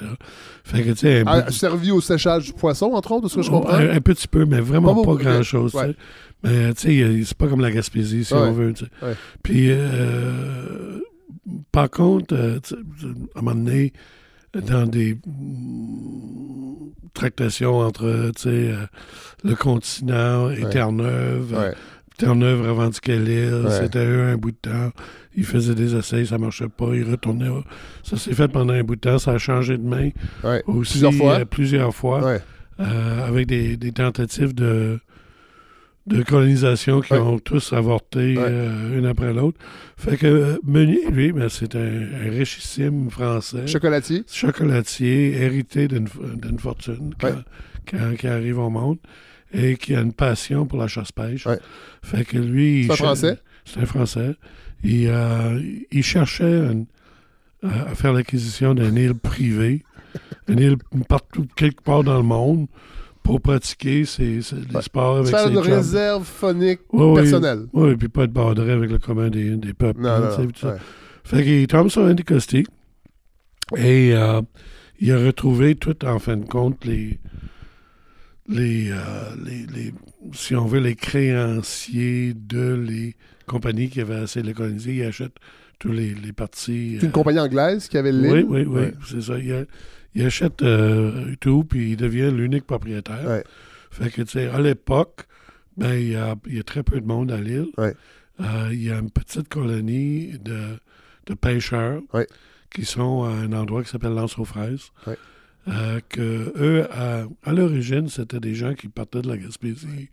Fait que, tu sais, un, a peu- servi au séchage du poisson, entre autres, de ce que je comprends? un, un petit peu, mais vraiment Pas grand-chose. ouais. Mais, tu sais, a- c'est pas comme la Gaspésie, si Ouais. on veut. Puis, euh, par contre, euh, à un moment donné, dans des tractations entre euh, le continent et Ouais. Terre-Neuve, Ouais. Terre-Neuve revendiquait l'île, Ouais. c'était eux un bout de temps. Ils faisaient des essais, ça marchait pas, ils retournaient. Ça s'est fait pendant un bout de temps, ça a changé de main Ouais. aussi, Plusieurs fois? euh, plusieurs fois Ouais. euh, avec des, des tentatives de, de colonisation qui ont tous avorté euh, une après l'autre. Fait que Meunier, lui, ben, c'est un, un richissime français, Chocolatier. chocolatier, hérité d'une fortune quand, quand- qui arrive au monde et qui a une passion pour la chasse-pêche. Ouais. Fait que lui... C'est un Français? C'est un Français. Il, euh, il cherchait une- à faire l'acquisition d'une île privée, une île partout, quelque part dans le monde, pour pratiquer ses, ses- les Ouais. sports avec Faire ses une chums. réserve phonique Ouais, personnelle. Oui, puis pas de borderer avec le commun des, des peuples. Non, hein, non, tout ça. Fait qu'il tombe sur Andy Costi et euh, il a retrouvé tout, en fin de compte, les, les, euh, les, les- si on veut, les créanciers de les compagnies qui avaient assez de coloniser. Il achète tous les, les partis. C'est une euh, compagnie anglaise qui avait l'île? oui, oui, oui, Ouais. c'est ça. Il, a- il achète euh, tout, puis il devient l'unique propriétaire. Ouais. Fait que, tu sais, à l'époque, ben, il y a, il y a très peu de monde à l'île. Ouais. Il y a une petite colonie de, de pêcheurs qui sont à un endroit qui s'appelle Lance aux fraises. Euh, que eux, à, à l'origine, c'était des gens qui partaient de la Gaspésie,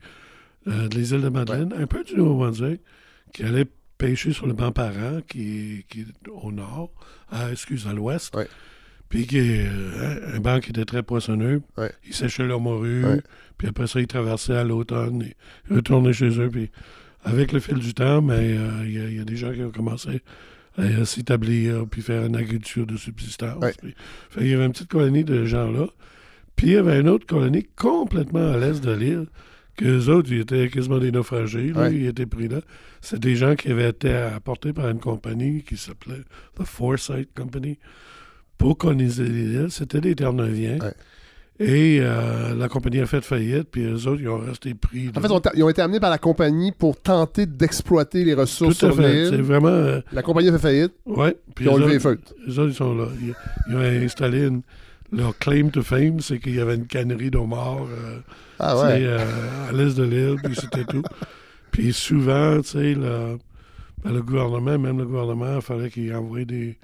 euh, des îles de Madeleine, un peu du Nouveau-Brunswick, qui allaient pêcher sur le banc parent, qui, qui est au nord, à, excuse, à l'ouest. Ouais. Puis qui est euh, un- un banc qui était très poissonneux. Ouais. Ils séchaient leur morue, puis après ça, ils traversaient à l'automne, et retournaient chez eux. Puis avec le fil du temps, mais euh, il y, a- il y a des gens qui ont commencé à s'établir, puis faire une agriculture de subsistance. Ouais. Puis- fait, il y avait une petite colonie de gens-là. Puis il y avait une autre colonie complètement à l'est de l'île, qu'eux autres, ils étaient quasiment des naufragés. Là, Ouais. Ils étaient pris là. C'est des gens qui avaient été apportés par une compagnie qui s'appelait The Foresight Company pour coloniser l'île. C'était des Terre-Neuviens. Ouais. Et euh, la compagnie a fait faillite, puis eux autres, ils ont resté pris. En fait, on ils ont été amenés par la compagnie pour tenter d'exploiter les ressources Tout à sur fait. C'est l'île. vraiment. euh, La compagnie a fait faillite, puis ils ont levé les feutres. Eux autres, ils sont là. Ils, ils ont installé une- leur claim to fame, c'est qu'il y avait une cannerie d'homards euh, Ah ouais. à l'est de l'île, puis c'était tout. (laughs) Puis souvent, tu sais, le, ben, le gouvernement, même le gouvernement, il fallait qu'il envoie des,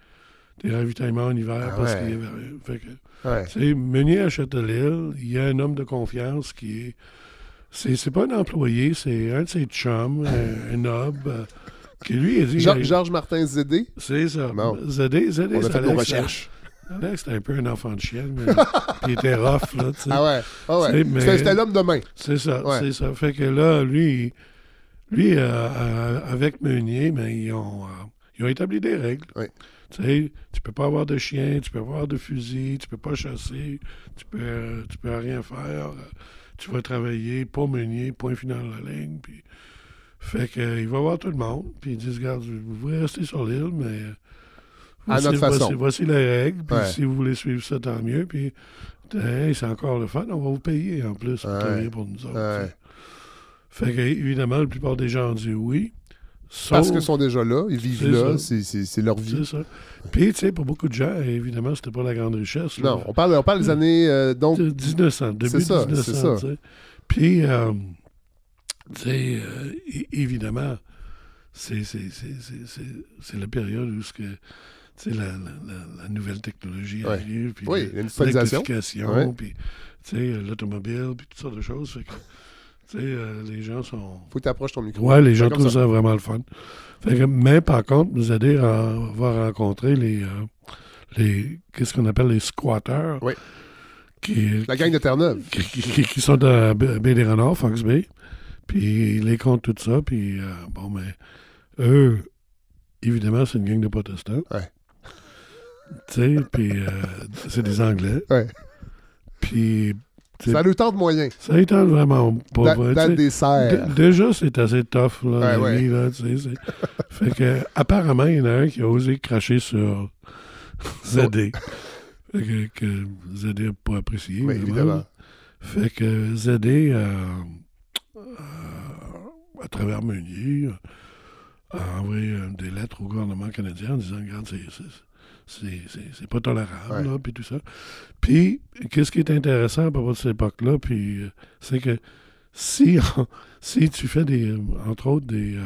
des ravitaillements en hiver Ah parce ouais. qu'il y avait rien. Fait que, Ouais. Meunier achète l'île, il y a un homme de confiance qui est. C'est, c'est pas un employé, c'est un de ses chums, un, un euh, qui lui a dit. Georges Martin Zédé, c'est ça. Bon. Zédé, Zédé, on a fait nos Alex- recherches. Alex, c'était un peu un enfant de chienne, mais (laughs) il était rough, là, tu sais. Ah ouais. Ah ouais. C'est- mais- C'était c'était l'homme de main. C'est ça, Ouais. c'est ça. Fait que là, lui, lui euh, euh, avec Meunier, ben, ils, ont, euh, ils ont établi des règles. Oui. Tu sais, tu peux pas avoir de chien, tu peux pas avoir de fusil, tu peux pas chasser, tu peux, tu peux rien faire. Tu vas travailler, pas Meunier, point final de la ligne. Puis, fait que, euh, il va voir tout le monde, puis ils disent, regarde, vous pouvez rester sur l'île, mais... À voici- notre façon. Voici, voici les règles, puis Ouais. si vous voulez suivre ça, tant mieux. Puis, hey, c'est encore le fun, on va vous payer en plus pour Ouais. travailler pour nous autres. Ouais. Fait que, évidemment, la plupart des gens ont dit oui. Sauf, Parce qu'ils sont déjà là, ils vivent là, c'est- leur vie. C'est ça. Puis, tu sais, pour beaucoup de gens, évidemment, c'était pas la grande richesse. là. Non, on parle, on parle des années. euh, donc, De 1900, début C'est ça, 1900. c'est ça. Puis, euh, tu sais, euh, évidemment, c'est la période où ce que, tu sais, la, la- la- la nouvelle technologie Ouais. arrive. Puis Oui, l'électrification, Ouais. puis, tu sais, l'automobile, puis toutes sortes de choses. Fait que, tu sais, euh, les gens sont... faut que tu approches ton micro. Ouais, les gens trouvent ça. ça. vraiment le fun. Fait que, mais par contre, nous aider à va rencontrer les, euh, les qu'est-ce qu'on appelle les squatteurs? Oui. Qui, La gang de Terre-Neuve. qui, qui- qui sont à Baie des Renards, Fox Bay. Puis ils les comptent tout ça. Puis euh, bon, mais eux, évidemment, c'est une gang de protestants. Ouais. Tu sais, puis c'est des Anglais. Ouais. Puis Ça temps de moyen. ça étend vraiment pas Da- vrai. Date des serres. Déjà, c'est assez tough, là, Ouais, là, (laughs) fait que, apparemment, il y en a un qui a osé cracher sur ZD. fait que, que ZD n'a pas apprécié. Oui, évidemment. Fait que ZD, euh, euh, à travers Meunier, a envoyé des lettres au gouvernement canadien en disant, regarde, c'est- c'est- pas tolérable, Ouais. là, puis tout ça. Puis, qu'est-ce qui est intéressant à propos de cette époque-là, puis euh, c'est que si, (laughs) si tu fais des, euh, entre autres, des, euh,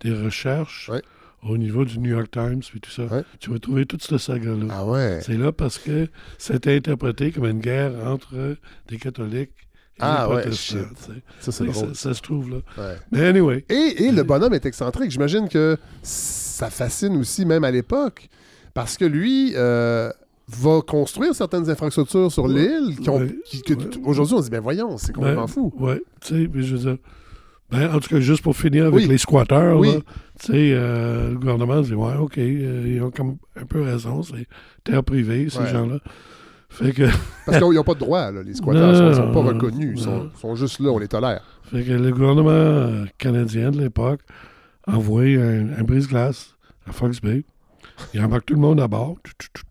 des recherches Ouais. au niveau du New York Times, puis tout ça, Ouais. tu vas trouver toute cette saga-là. Ah. C'est là parce que c'était interprété comme une guerre entre des catholiques et Ah des ouais. Ça, Ça, ça se trouve là. Ouais. Mais anyway, Et, et le bonhomme est excentrique. J'imagine que ça fascine aussi, même à l'époque, parce que lui euh, va construire certaines infrastructures sur Ouais. l'île ont- Ouais. on se dit, ben voyons, c'est complètement Ben, fou. Ouais, tu sais, puis je veux dire. Ben, en tout cas, juste pour finir avec Oui. les squatteurs, Oui. tu sais, euh, le gouvernement dit Ouais, OK, euh, ils ont comme un peu raison, c'est terre privée, ces Ouais. gens-là. Fait que, (laughs) Parce qu'ils n'ont pas de droit, là, les squatteurs. Ils ne sont, sont pas reconnus. Ils sont, sont juste là, on les tolère. fait que le gouvernement euh, canadien de l'époque a envoyé un, un brise-glace à Fox Bay. Il embarque tout le monde à bord. Tchou, tchou, tchou.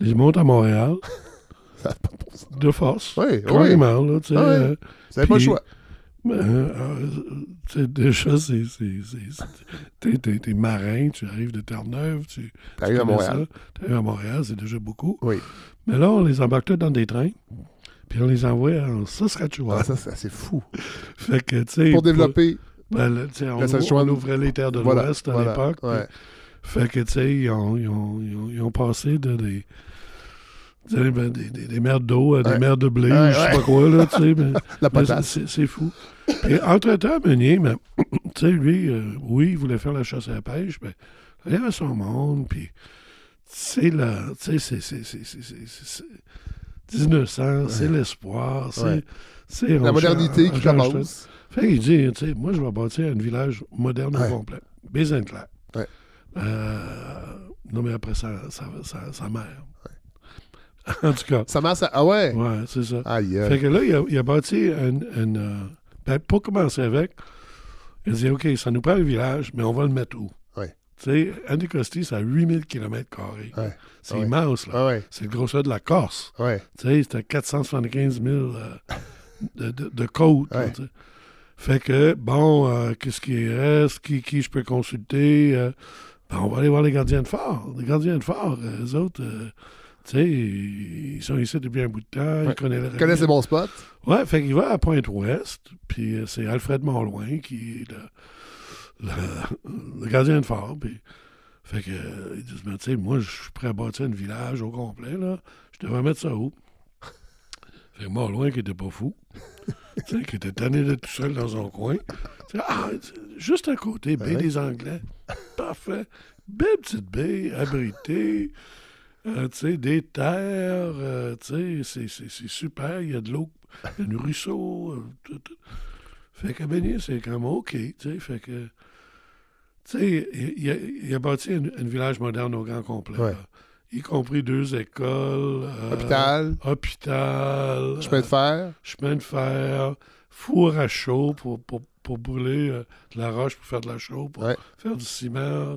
Les monte à Montréal, (laughs) Ça n'a pas de force. Oui, oui. Carrément, là, tu sais. Ah ouais. euh, pas le choix. Ben, euh, sais, déjà, c'est. T'es, marin, tu arrives de Terre-Neuve, tu. T'arrives à Montréal. T'arrives à Montréal, c'est déjà beaucoup. Oui. Mais là, on les embarque tous dans des trains, puis on les envoie en Saskatchewan. Ah, ça, c'est fou. (laughs) fait que, tu sais. Pour développer. ben, là, tu sais, on, ouvrait les terres de Voilà, l'Ouest à l'époque. ouais. Fait que, tu sais, ils ont, ils, ont, ils, ont, ils ont passé de des, ben, des, des, des mers d'eau à des Ouais. mers de blé, Ouais, je sais ouais. pas quoi, là, tu sais. mais- (laughs) La mais potasse. c'est- fou. Puis, entre-temps, Meunier, ben, (clears throat) tu sais, lui, euh, oui, il voulait faire la chasse à la pêche, mais il avait son monde, puis, c'est là, tu sais, c'est- c'est- c'est- c'est- c'est- c'est- c'est 1900, c'est l'espoir, c'est... La modernité qui commence. fait qu'il dit, tu sais, moi, je vais bâtir un village moderne au complet. Bézinclair. Ouais. Euh, non, mais après, sa, sa, sa, sa mère. en tout cas, Ça marche. à- Ah ouais? ouais, c'est ça. Aïe. Fait que là, il a, il a bâti un... un, euh, ben, pour commencer avec, il a dit, OK, ça nous prend un village, mais on va le mettre où? Ouais. Tu sais, Anticosti, c'est à 8000 km. Ouais. C'est Ouais. immense, là. Ouais. C'est le grosseur de la Corse. Ouais. Tu sais, c'était 475 000 euh, de, de, de là. Fait que, bon, euh, qu'est-ce qui reste? Qui, qui je peux consulter? Euh, ben, on va aller voir les gardiens de phare. Les gardiens de phare, euh, eux autres, euh, tu sais, ils sont ici depuis un bout de temps. Ouais. Ils connaissent le Tu connais ces bons spots? Ouais, fait qu'il va à Pointe-Ouest, puis euh, c'est Alfred Monloin qui est le, le- le gardien de phare. Puis, fait que, euh, ils disent, ben, tu sais, moi, je suis prêt à bâtir un village au complet, là. Je devrais mettre ça où? Fait que Monloin, qui était pas fou, (laughs) tu sais, qui était tanné d'être tout seul dans son coin, tu sais, ah, juste à côté, baie des Anglais. (laughs) Parfait. Belle petite baie, abritée. Euh, tu sais, des terres, euh, tu sais, c'est- super, il y a de l'eau, un ruisseau, euh, tout, tout. Fait que Beignet, c'est comme OK, tu sais, fait que, tu sais, il, il a, il a bâti un, un village moderne au grand complet, Ouais. y compris deux écoles, Hôpital, hôpital, chemin de fer. chemin de fer, four à chaud pour, pour, pour brûler euh, de la roche pour faire de la chaux, pour Ouais. faire du ciment.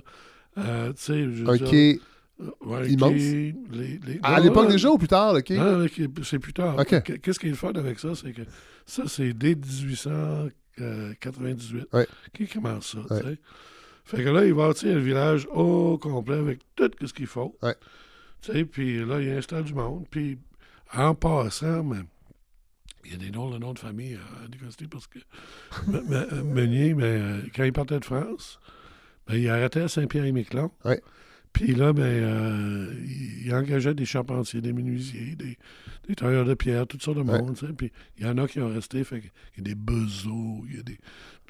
Euh, Un quai. euh, ouais, immense? quai, les- les- À l'époque déjà ou plus tard, le quai? Non, c'est plus tard. Qu'est-ce qui est le fun avec ça, c'est que ça, c'est dès 1898 Ouais. qui commence ça. Fait que là, il va bâtir le village au complet avec tout ce qu'il faut. Puis là, il installe du monde. Puis en passant, mais, il y a des noms, le nom de famille à Anticosti parce que (laughs) euh, Meunier, euh, quand il partait de France, ben, il arrêtait à Saint-Pierre-et-Miquelon. Puis là, ben, euh, il, il engageait des charpentiers, des menuisiers, des, des tailleurs de pierre, toutes sortes de monde. Puis il y en a qui ont resté. Fait qu'il y a des besots, il y a des,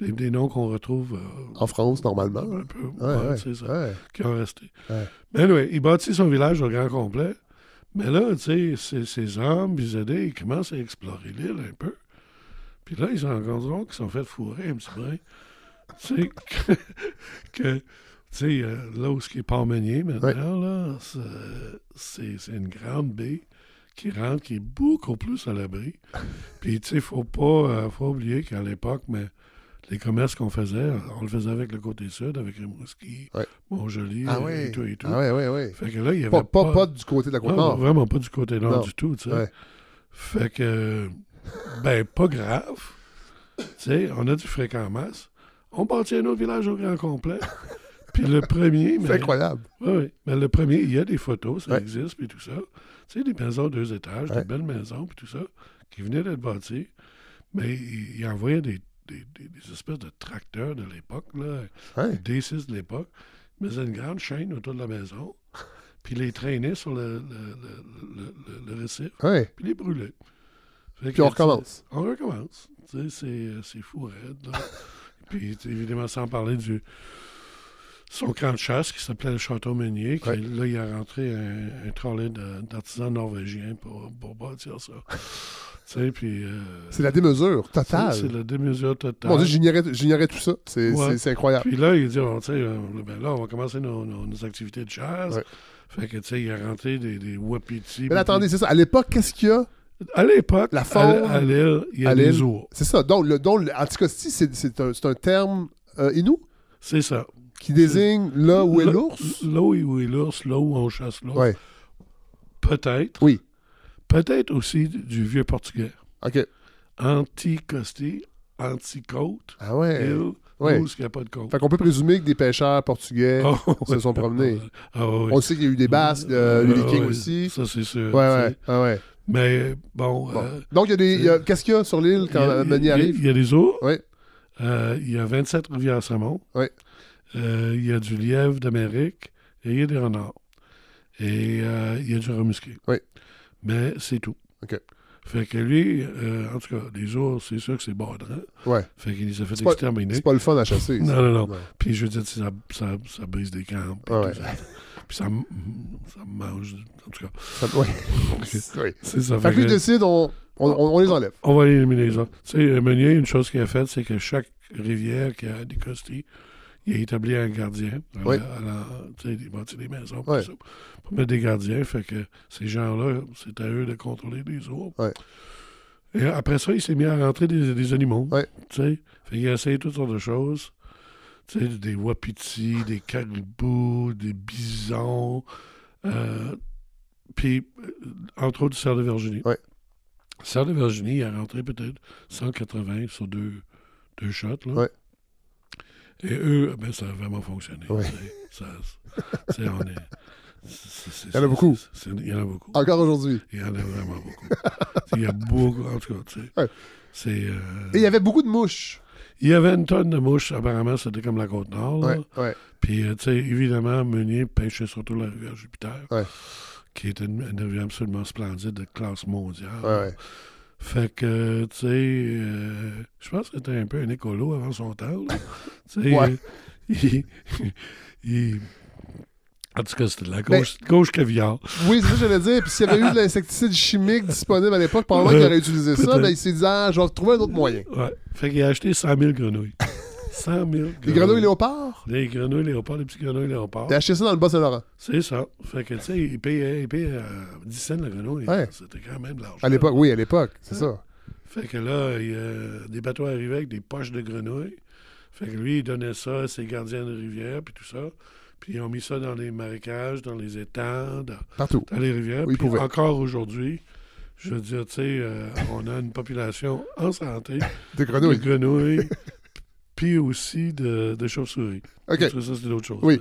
des, des noms qu'on retrouve euh, En France, normalement. un peu. Ouais, ouais, ça qui ont resté. Mais anyway, il bâtit son village au grand complet. Mais là, tu sais, ces, hommes, Bizadé, ils commencent à explorer l'île un peu. Puis là, ils se rendent compte qu'ils sont fait fourrer un petit brin. Tu sais, (laughs) que, que, tu sais, euh, là où ce qui est Port-Meunier maintenant, là, c'est une grande baie qui rentre, qui est beaucoup plus à l'abri. (laughs) Puis, tu sais, faut pas, euh, faut oublier qu'à l'époque, mais les commerces qu'on faisait, on le faisait avec le côté sud, avec Rimouski, Ouais. Montjoli, Ah et tout et tout. Ah. Fait que là, il y avait Pas, pas, pas du côté de la côte non, nord. vraiment pas du côté nord Non. du tout, tu sais. Ouais. Fait que, ben, pas grave. Tu sais, on a du fréquent en masse. On bâtit un autre village au grand complet. (laughs) Puis le premier, C'est incroyable. ouais, ouais. mais le premier, il y a des photos, ça Ouais. existe, puis tout ça. Tu sais, des maisons deux étages, Ouais. des belles maisons, puis tout ça, qui venaient d'être bâties. Mais il, il envoyait des, des, des- des espèces de tracteurs de l'époque, là, Ouais. des D6 de l'époque. Il faisait une grande chaîne autour de la maison, puis les traînait sur le, le, le, le- récif, puis les brûlait. Fait Puis on recommence. On recommence. Tu sais, c'est- fou, raide, (laughs) puis, évidemment, sans parler du son camp de chasse qui s'appelait le Château Meunier, qui, Ouais. là, il a rentré un, un trolley d'artisans norvégiens pour, pour bâtir ça. Puis... euh, C'est la démesure totale. c'est la démesure totale. Mon Dieu, j'ignorais tout ça. C'est Ouais. incroyable. Puis là, il dit, sais, euh, ben là, on va commencer nos, nos- nos activités de chasse. Ouais. Fait que, tu sais, il a rentré des, des wapitis. Mais attendez, c'est ça. À l'époque, qu'est-ce qu'il y a? À l'époque, La faune, à l'île, il y a des ours. C'est ça. Donc, le, donc, c'est un, un terme euh, inou? C'est ça. qui désigne là où est l'ours? Là où est l'ours, là où on chasse l'ours. Ouais. Peut-être. Oui. Peut-être aussi du, vieux portugais. OK. Anti-costi, anti-côte, Ah ouais. île, Ouais. où il n'y a pas de côte? Fait qu'on peut présumer que des pêcheurs portugais (laughs) Oh, se sont promenés. Ah, oui. On sait qu'il y a eu des Basques, euh, Ah, Vikings oui. aussi. Ça, c'est sûr. Ouais, ouais. Ah ouais. Mais bon, Bon. euh, Donc, il y a des. Qu'est-ce qu'il y a sur l'île quand a- arrive? Il y a des eaux. Ouais. Euh, il y a 27 rivières Samon. Ouais. euh, il y a du lièvre d'Amérique et il y a des renards. Et euh, il y a du remusqué. Oui. Mais c'est tout. OK. Fait que lui, euh, en tout cas, les ours, c'est sûr que c'est baudrant. Ouais. Fait qu'il les a fait C'est pas- exterminer. C'est pas le fun à chasser. Non, non, non. Puis je veux dire, ça, ça, ça brise des camps. Puis, Ouais, ça. Puis ça, mange. En tout cas, Ça- ouais. (laughs) (laughs) Oui. c'est ça. Fait que lui décide, on, on, on- on les enlève. On va éliminer les autres. Tu sais, Meunier, une chose qu'il a faite, c'est que chaque rivière qui a des costis, il a établi un gardien. À Oui. il bâtit des maisons tout ça, pour mettre des gardiens. Fait que ces gens-là, c'est à eux de contrôler les autres. Et après ça, il s'est mis à rentrer des, des animaux. Fait qu'il a essayé toutes sortes de choses. Tu sais, des wapitis, des caribous, des bisons. euh, puis, euh, entre autres, du cerf de Virginie. Cerf de Virginie, il a rentré peut-être 180 sur deux, deux shots. Là. Et eux, ben, ça a vraiment fonctionné. Ça- on est- c'est- Il y en a beaucoup. c'est- c'est- Il y en a beaucoup. Encore aujourd'hui. Il y en a vraiment beaucoup. il y a beaucoup, en tout cas, tu sais. Ouais. C'est. euh, Et il y avait beaucoup de mouches. il y avait une tonne de mouches, apparemment, c'était comme la Côte-Nord. Ouais, ouais. Puis, euh, tu sais, évidemment, Meunier pêchait surtout la rivière Jupiter, qui était une, une rivière absolument splendide de classe mondiale. Fait que, tu sais, euh, je pense que c'était un peu un écolo avant son temps. (laughs) Tu sais, Ouais. euh, il, il- En tout cas, c'était de la gauche, gauche caviar. Oui, c'est ça que j'allais dire. Puis s'il y avait eu de (laughs) l'insecticide chimique disponible à l'époque, pendant qu'il aurait utilisé ça, ben, il s'est dit, ah, je vais trouver un autre moyen. Ouais. Fait qu'il a acheté 100 000 grenouilles. 100 000 Les grenouilles léopards, Les grenouilles léopards, les petits grenouilles léopards. t'as acheté ça dans le Bas-Saint-Laurent. C'est ça. Fait que, tu sais, il payait, il payait euh, 10 cents la grenouille. Ouais. C'était quand même de l'argent. À l'époque, oui, à l'époque, c'est Ouais. ça. Fait que là, il des bateaux arrivaient avec des poches de grenouilles. Fait que lui, il donnait ça à ses gardiens de rivière, puis tout ça. Puis ils ont mis ça dans les marécages, dans les étangs, dans, Partout. dans les rivières. Oui, ils puis encore aujourd'hui, je veux dire, tu sais, euh, on a une population en santé Des (laughs) de grenouilles. grenouilles, puis aussi de, de chauves-souris. OK. Ça, ça, c'est d'autres choses. Oui.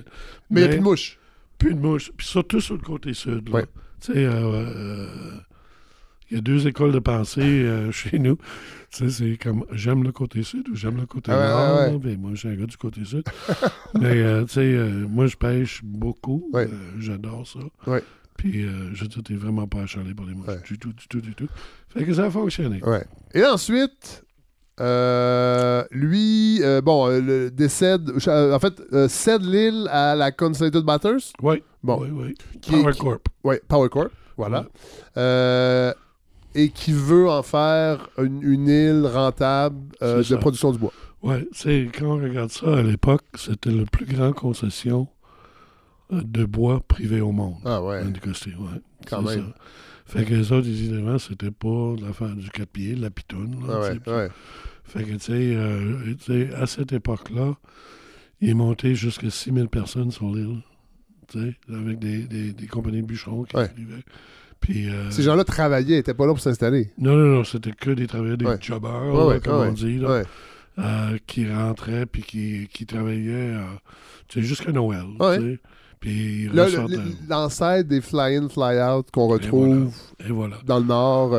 Mais il n'y a plus de mouches. plus de mouches. Puis surtout sur le côté sud. là. Ouais. Tu sais, euh, euh, il y a deux écoles de pensée euh, (laughs) chez nous. Tu sais, c'est comme j'aime le côté sud ou j'aime le côté Ah nord. ouais. Ben, moi, je suis un gars du côté sud. (laughs) Mais, tu sais, moi, je pêche beaucoup. J'adore ça. Ouais. Puis, euh, je t'es vraiment pas achalé pour les mouches. Ouais. Du tout, du tout, du tout. Fait que ça a fonctionné. Ouais. Et ensuite, euh, lui, euh, bon, euh, le- décède, en fait, cède l'île à la Consolidated Batters. Oui. Bon. Oui, oui. Qui- Power Corp. Ouais, Power Corp, voilà. Ouais. Et qui veut en faire une, une île rentable de ça. production du bois. Oui, c'est quand on regarde ça à l'époque, c'était le plus grand concession de bois privé au monde. Ah ouais, Anticosti, ouais. quand c'est même. ça. Fait que les autres, évidemment, c'était pas l'affaire du quatre pieds, de la pitoune. là, Ah ouais. Fait que, tu sais, euh, tu sais, à cette époque-là, il est monté jusqu'à 6000 personnes sur l'île. Tu sais, avec des, des, des compagnies de bûcherons qui Ouais. arrivaient. Puis, euh, Ces gens-là travaillaient, n'étaient pas là pour s'installer. non, non, non, c'était que des travailleurs, des Ouais. jobbers, Ouais, là, ouais, comme on dit, là, euh, qui rentraient puis qui, qui travaillaient euh, jusqu'à Noël. Puis l'ancêtre des fly-in, fly-out qu'on Et retrouve Et voilà. dans le nord.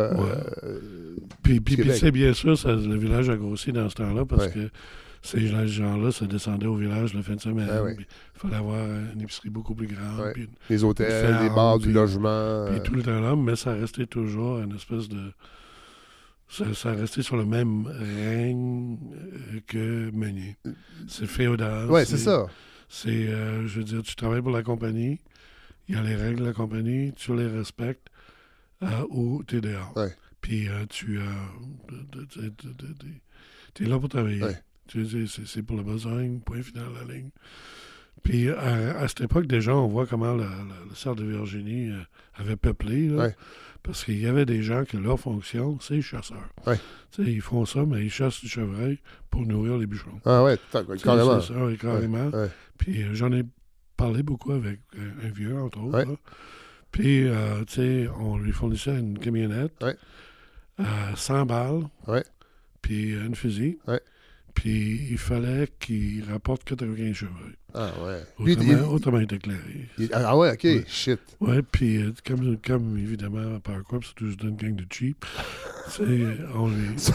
Puis, puis, bien sûr, ça, le village a grossi dans ce temps-là parce Ouais. que ces gens- gens-là, ça descendait au village le fin de semaine. Ah ouais. Il fallait avoir une épicerie beaucoup plus grande. Ouais. Puis, les hôtels, ferme, les bars, du logement. puis euh, tout le temps là, mais ça restait toujours une espèce de. Ça, ça restait sur le même règne euh, que Meunier. C'est féodal. ouais, c'est ça. C'est, euh, je veux dire, tu travailles pour la compagnie, il y a les règles de la compagnie, tu les respectes euh, ou tu es dehors. Ouais. Puis euh, tu es là pour travailler. Ouais. C'est, pour la besogne, point final de la ligne. Puis à, à cette époque, déjà, on voit comment le cerf de Virginie euh, avait peuplé. là. Ouais. Parce qu'il y avait des gens que leur fonction, c'est chasseurs. Ouais. Ils font ça, mais ils chassent du chevreuil pour nourrir les bûcherons. Ah ouais, carrément. Ça, carrément. Ouais. Puis euh, j'en ai parlé beaucoup avec euh, un vieux, entre autres. Puis, euh, tu sais, on lui fournissait une camionnette. Euh, 100 balles, Ouais. puis euh, une fusil. Ouais. Puis il fallait qu'il rapporte 95 chevaux. Ah ouais. Autrement, il- autrement déclaré. il- ah ouais, ok, Ouais. shit. Ouais, puis euh, comme, comme évidemment, par quoi, c'est juste une gang de cheap. (laughs) on les, C'est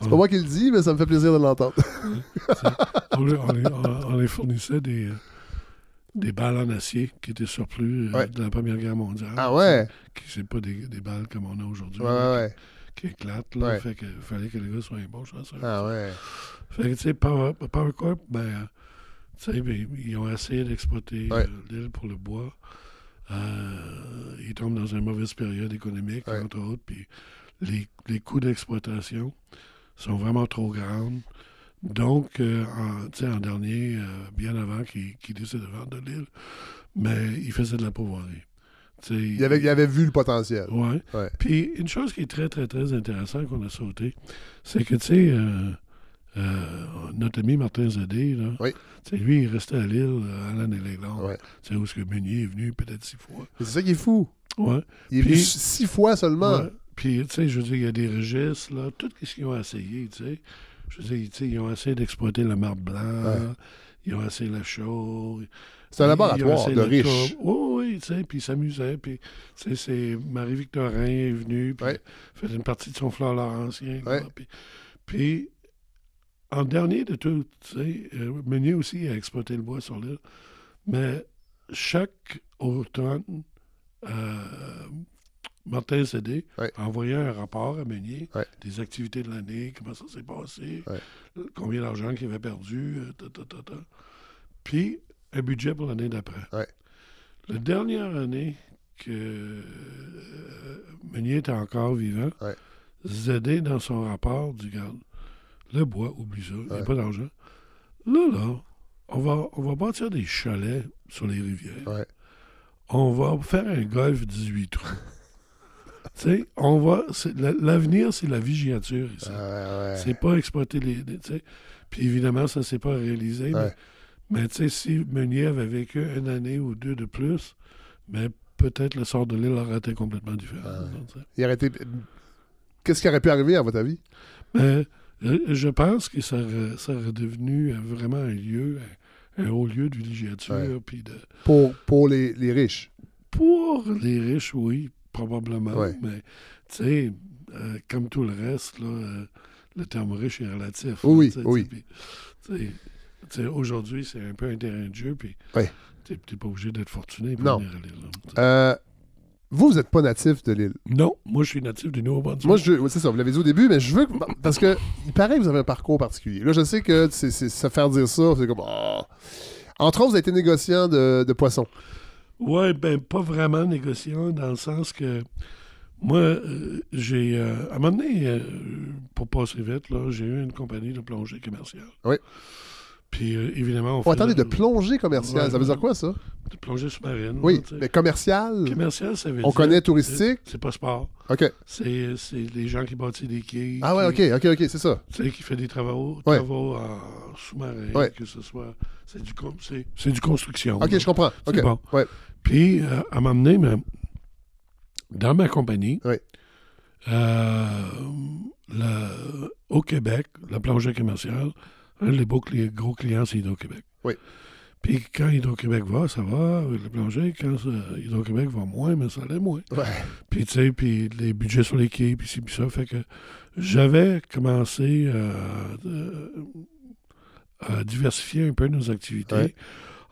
pas moi qui le dis, mais ça me fait plaisir de l'entendre. on, les- on les- on- on les fournissait des, euh, des balles en acier qui étaient surplus euh, Ouais. de la Première Guerre mondiale. Ah ouais? Qui c'est pas des, des balles comme on a aujourd'hui. Ouais, ouais, ouais. Qui éclatent, là. Ouais. Fait que fallait que les gars soient bons chanceux. Ah ouais. Fait que, tu sais, Power, Power Corp, ben, euh, tu sais, ben, ils ont essayé d'exploiter Ouais. euh, l'île pour le bois. Euh, ils tombent dans une mauvaise période économique, Ouais. entre autres, puis les, les coûts d'exploitation sont vraiment trop grands. Donc, euh, en, tu sais, en dernier, euh, bien avant qu'ils qu'ils décident de vendre l'île, mais ils faisaient de la pauvreté. Il avait, il avait vu le potentiel. Ouais. Ouais. Puis une chose qui est très, très, très intéressante qu'on a sauté, c'est que, tu sais, euh, euh, notre ami Martin Zedé, là, Oui. lui, il restait à Lille, euh, à l'année. Ouais. Sais, où est-ce que Meunier est venu peut-être six fois. C'est ça qui est fou. Ouais. Il est Puis- venu six fois seulement. Ouais. Puis, tu sais, je veux dire, il y a des registres, là, tout ce qu'ils ont essayé, tu sais. Je veux dire, ils ont essayé d'exploiter le marbre blanc, ils ont essayé la chaux, C'est un laboratoire de le riches. tour. Oui, oui, tu sais, puis ils s'amusaient. Puis, tu sais, c'est Marie-Victorin est venue, puis Ouais. fait une partie de son fleur laurentien. Ouais. Puis, puis, en dernier de tout, tu sais, euh, Meunier aussi a exploité le bois sur l'île. Mais chaque automne, euh, Martin Cédé Ouais. a envoyé un rapport à Meunier Ouais. des activités de l'année, comment ça s'est passé, Ouais. combien d'argent qu'il avait perdu, euh, ta, ta, ta, ta. puis un budget pour l'année d'après. Ouais. La dernière année que euh, Meunier était encore vivant, Ouais. Zédé, dans son rapport, dit Garde, le bois, oublie ça, il n'y a pas d'argent. Là, là, on va, on va bâtir des chalets sur les rivières. Ouais. On va faire un golf 18 trous. (laughs) tu sais, on va. L'avenir, c'est la vigiature ici. Ah. C'est pas exploiter les. Puis évidemment, ça s'est pas réalisé. Mais, mais tu sais, si Meunier avait vécu une année ou deux de plus, mais peut-être le sort de l'île aurait été complètement différent. Ah. Il aurait été... Qu'est-ce qui aurait pu arriver, à votre avis? Mais euh, je pense que ça aurait, ça aurait devenu euh, vraiment un lieu, un, un haut lieu de villégiature. Ouais. Puis de, Pour, pour les, les riches? pour les riches, oui, probablement. Ouais. Mais tu sais, euh, comme tout le reste, là, euh, le terme riche est relatif. Oui, là, oui. Aujourd'hui, c'est un peu un terrain de jeu, puis Ouais. tu n'es pas obligé d'être fortuné pour Non. venir à l'île. Euh, vous, vous n'êtes pas natif de l'île? Non, moi, je suis natif du Nouveau-Brunswick. Moi, je, c'est ça, vous l'avez dit au début, mais je veux que. Parce que, il paraît que vous avez un parcours particulier. Là, je sais que c'est, c'est- se faire dire ça, c'est comme. ah. Entre autres, vous avez été négociant de, de poissons. Oui, ben pas vraiment négociant, dans le sens que moi, euh, j'ai. euh, à un moment donné, euh, pour passer vite, là, j'ai eu une compagnie de plongée commerciale. Oui. Puis euh, évidemment, on Oh, fait attendez, de plongée commerciale, Ouais. ça veut dire quoi, ça? de plongée sous-marine. Oui, là, mais commercial? Commercial, ça veut On dire- connaît touristique? C'est pas sport. OK. C'est c'est les gens qui bâtissent des quais. Ah ouais, qui- OK, OK, OK, c'est ça. Tu sais, qui fait des travaux, Ouais. travaux en sous-marin, Ouais. que ce soit. C'est du, c'est- c'est du construction. OK, je comprends. OK. Bon. Ouais. Puis, euh, à m'amener dans ma compagnie, Oui. euh, le- au Québec, la plongée commerciale, un des beaux cli- gros clients, c'est Hydro-Québec. Oui. Puis quand Hydro-Québec va, ça va avec la plongée. Quand euh, Hydro-Québec va moins, mais ça allait moins. Ouais. Puis, tu sais, puis les budgets sur l'équipe, puis ci, puis ça. Fait que j'avais commencé euh, à diversifier un peu nos activités Ouais.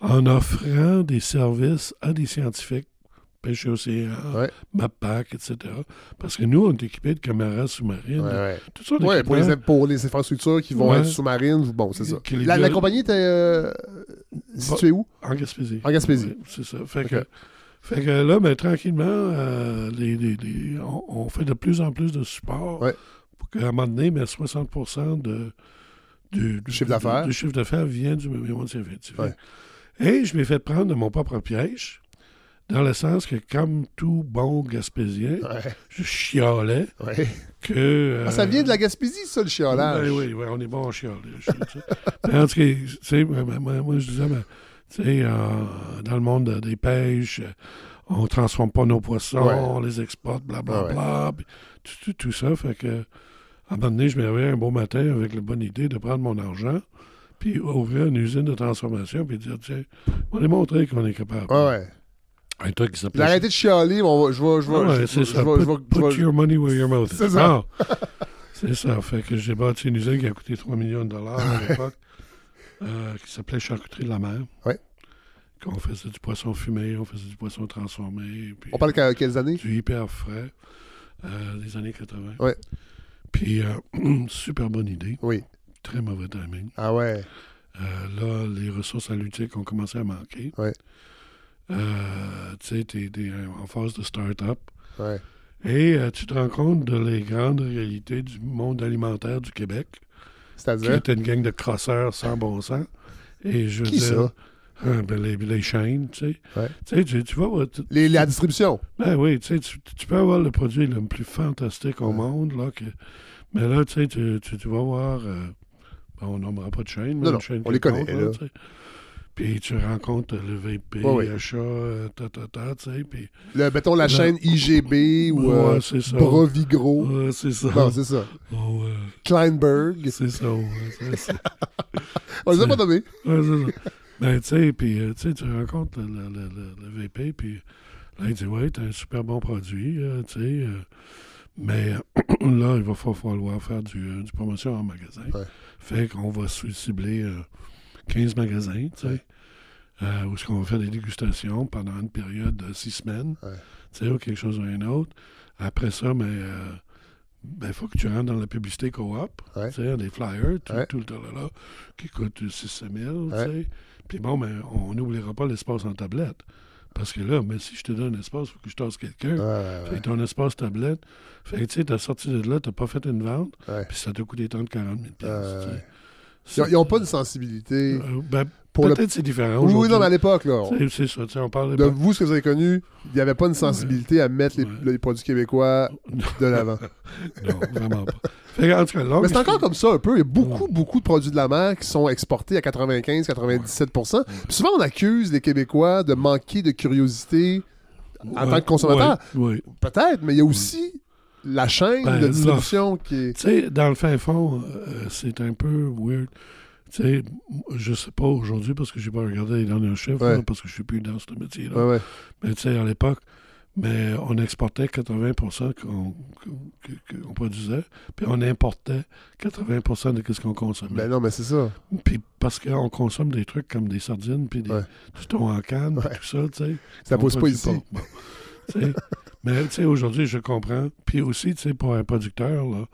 en offrant des services à des scientifiques, pêche océan, Ouais. MAPAC, etc. Parce que nous, on est équipés de caméras sous-marines. Ouais, ouais. Pour les, pour les infrastructures qui vont être sous-marines, bon, c'est ça. La, compagnie était euh, située où? En Gaspésie. En Gaspésie. C'est ça. Fait, que, fait que là, ben, tranquillement, euh, les- on, on fait de plus en plus de support pour qu'à un moment donné, ben, 60 de, du, du- Chiffre d'affaires. Vient du mouvement scientifique. Et je m'ai fait prendre de mon propre piège, dans le sens que, comme tout bon Gaspésien, Ouais. je chialais ouais. que... Ah, ça euh, vient de la Gaspésie, ça, le chiolage. oui, oui, oui, on est bon en chialage. en tout cas, moi, je disais, ben, tu sais, euh, dans le monde de- des pêches, euh, on transforme pas nos poissons, on les exporte, blablabla. Ouais, puis tout, tout, tout ça, fait que À un moment donné, je me réveille un beau matin avec la bonne idée de prendre mon argent, puis ouvrir une usine de transformation, puis dire, tiens, on va démontrer qu'on est capable. Ouais, ouais. Un truc qui Puis s'appelle... arrêtez de chialer, on va- je vais. Je vais, ouais, Put, vais- your money where your mouth is. C'est ça. Ah, c'est ça. Fait que j'ai bâti une usine qui a coûté 3 millions de dollars à l'époque, euh, qui s'appelait Charcuterie de la mer. Ouais. Qu'on faisait du poisson fumé, on faisait du poisson transformé. Puis On parle de quelles années? du hyper frais euh, des années 80. Ouais. Puis, euh, (clears throat) super bonne idée. Oui. Très mauvais timing. Ah ouais. Euh, là, les ressources halieutiques ont commencé à manquer. Ouais. Euh, tu sais, t'es t'es en phase de start-up. Ouais. Et euh, tu te rends compte de les grandes réalités du monde alimentaire du Québec, qui C'est-à-dire. était une gang de crosseurs sans bon sens. Et je veux Qui dire, ça? euh, ben, les, les chaînes, tu sais. Ouais. Tu tu, tu voir, tu- Les, la distribution. ben oui, tu sais, tu, tu peux avoir le produit le plus fantastique au monde, là, que, mais là, tu sais, tu, tu, tu vas voir, bon, on nommera pas de chaîne, mais Non, une non, chaîne on les connaît, là. Puis tu rencontres le VP, achat, euh, ta, ta, ta, tu sais, puis... Le, mettons la chaîne IGB ou euh, ouais, c'est ça. Brovigro. Ouais, c'est ça. Non, c'est ça. Oh, ouais, Kleinberg. c'est ça, ouais, c'est ça. (laughs) On les a C'est- pas nommés. Ouais, c'est ça. Ben, tu sais, puis, euh, tu sais, tu rencontres le, le, le, le- le VP, puis là, il dit, ouais, t'as un super bon produit, euh, tu sais, euh, mais (clears throat) là, il va fa- falloir faire du, euh, du promotion en magasin. Ouais. Fait qu'on va sou- cibler euh, 15 magasins, tu sais, Ouais. euh, où est-ce qu'on va faire des dégustations pendant une période de six semaines, Ouais. tu sais, ou quelque chose ou un autre. Après ça, mais... euh, ben, faut que tu rentres dans la publicité coop, Ouais. tu sais, des flyers, tout, Ouais. tout le temps là, qui coûtent 6 000, Ouais. tu sais. Puis bon, ben, on n'oubliera pas l'espace en tablette. Parce que là, mais si je te donne un espace, il faut que je tasse quelqu'un. Ouais, ouais, Fait que ton espace tablette, fait que tu sais, t'as sorti de là, t'as pas fait une vente, ouais. puis ça t'a coûté 30 40 000 piastres, tu sais. Ouais. Ils n'ont pas une sensibilité Euh, ben, pour le. peut-être c'est différent Oui, non, mais à l'époque, là. on- C'est- ça, tu sais, on parle De vous, ce que vous avez connu, il n'y avait pas une sensibilité à mettre les, Ouais. les produits québécois de l'avant. (laughs) Non, vraiment pas. Fait que, en tout cas, longue Mais c'est encore comme ça un peu. Il y a beaucoup, beaucoup de produits de la mer qui sont exportés à 95-97 Puis souvent, on accuse les Québécois de manquer de curiosité en tant que consommateur. Peut-être, mais il y a aussi la chaîne Ben, de distribution qui est. Tu sais, dans le fin fond, euh, c'est un peu weird. Tu sais, je sais pas aujourd'hui parce que j'ai pas regardé les derniers chiffres, Ouais. là, parce que je suis plus dans ce métier-là. Ouais, ouais. Mais tu sais, à l'époque, mais on exportait 80 qu'on produisait, puis on importait 80% de ce qu'on consommait. Ben non, mais c'est ça. Puis parce qu'on consomme des trucs comme des sardines, puis des, du thon en canne, puis tout ça, tu sais. Ça pousse pas. Bon. (laughs) Mais tu sais, aujourd'hui, je comprends. Puis aussi, tu sais, pour un producteur, là,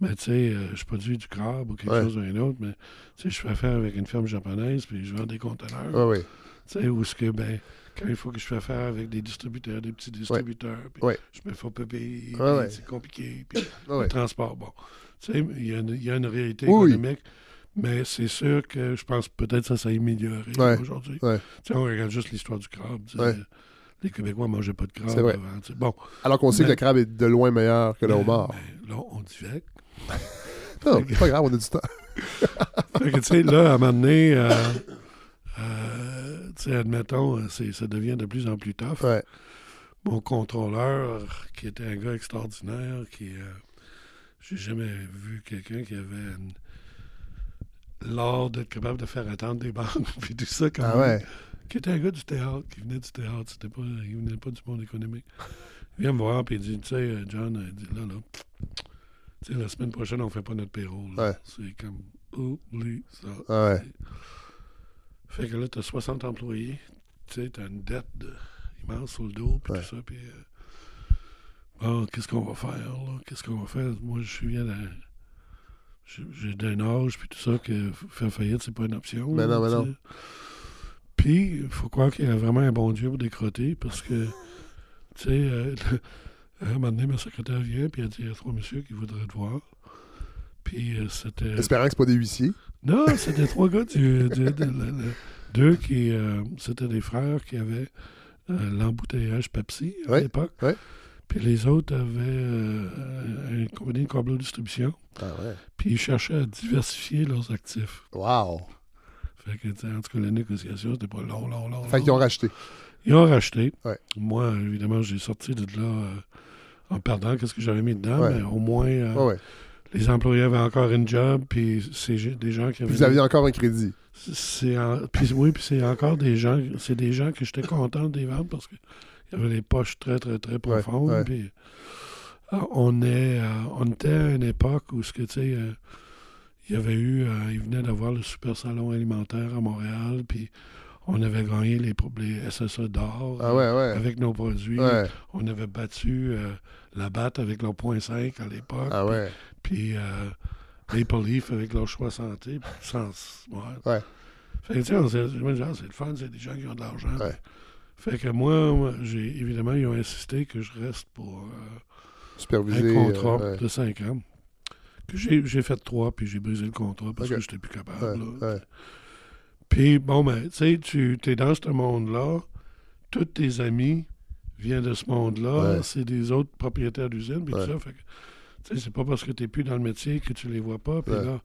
mais tu sais, euh, je produis du crabe ou quelque Ouais. chose ou un autre, mais tu sais, je fais affaire avec une ferme japonaise, puis je vends des conteneurs. Ouais, ouais. Tu sais, où ce que, ben, quand il faut que je fais affaire avec des distributeurs, des petits distributeurs, puis Ouais. je me fais pas payer, c'est compliqué, puis (coughs) le transport, bon. Tu sais, il y, a une- il y a une réalité Oui, oui. économique, mais c'est sûr que je pense peut-être que ça s'est amélioré aujourd'hui. Tu sais, on regarde juste l'histoire du crabe. Les Québécois ne mangeaient pas de crabe C'est vrai. avant. tu sais. Bon, Alors qu'on sait Mais- que le crabe est de loin meilleur que le homard. là, on divague. (laughs) Non, c'est pas grave, on a du temps. (laughs) Fait que, tu sais, là, à un moment donné, euh, euh, tu sais, admettons, euh, c'est- ça devient de plus en plus tough. Ouais. Mon contrôleur, qui était un gars extraordinaire, qui. euh, J'ai jamais vu quelqu'un qui avait une- l'art d'être capable de faire attendre des banques, (laughs) puis tout ça, comme Ah ouais. Qui était un gars du théâtre, qui venait du théâtre, c'était pas, il venait pas du monde économique. Il vient me voir, puis il dit, tu sais, euh, John, il dit, là, là, tu sais, la semaine prochaine, on fait pas notre payroll. Ouais. C'est comme, oublie ça. Ah ouais. Fait que là, t'as 60 employés, tu sais, t'as une dette de, immense sur le dos, puis Ouais. tout ça, puis... euh, bon, qu'est-ce qu'on va faire, là? Qu'est-ce qu'on va faire? Moi, je suis bien d'un... J'ai d'un âge, puis tout ça, que faire faillite, c'est pas une option. Mais là, non, mais tu non. Puis, il faut croire qu'il y a vraiment un bon Dieu pour décrotter, parce que, tu sais, euh, à un moment donné, ma secrétaire vient, puis elle dit, il y a trois messieurs qui voudraient te voir. Puis, euh, c'était... Espérant que c'est pas des huissiers. Non, c'était trois gars du, de- deux qui euh, c'était des frères qui avaient euh, l'embouteillage Pepsi à Ouais, l'époque. ouais. Puis les autres avaient euh, une compagnie de câble distribution. Ah ouais. Puis ils cherchaient à diversifier leurs actifs. Wow. Fait que, en tout cas, la négociation, c'était pas long, long, long. Fait qu'ils ont racheté. Ils ont racheté. Ouais. Moi, évidemment, j'ai sorti de là euh, en perdant qu'est-ce que j'avais mis dedans, Ouais. mais au moins, euh, Ouais, les employés avaient encore une job, puis c'est des gens qui avaient... Vous aviez encore un crédit. C'est en- puis oui, puis c'est encore des gens, c'est des gens que j'étais content de les vendre parce qu'il y avait les poches très, très, très profondes. Puis euh, on, est, euh, on était à une époque où, ce que, tu sais, il y avait eu, euh, il venait d'avoir le super salon alimentaire à Montréal, puis on avait gagné les, les SSA d'or Ah ouais, ouais. avec nos produits. Ouais. On avait battu euh, la batte avec leur point 5 à l'époque. Ah ouais. Puis euh, Maple Leaf avec leur choix santé. Puis sans. Fait que, tu sais, genre, c'est le fun, c'est des gens qui ont de l'argent. Fait que moi, moi, j'ai évidemment, ils ont insisté que je reste pour euh, Supervisé. un contrat euh, de 5 ans. J'ai, fait trois, puis j'ai brisé le contrat parce Ok. que j'étais plus capable. Ouais, là. ouais. Puis, bon, ben, tu sais, tu es dans ce monde-là, tous tes amis viennent de ce monde-là, Ouais. c'est des autres propriétaires d'usines, puis tout ça. Fait que, tu sais, c'est pas parce que tu n'es plus dans le métier que tu les vois pas, puis là,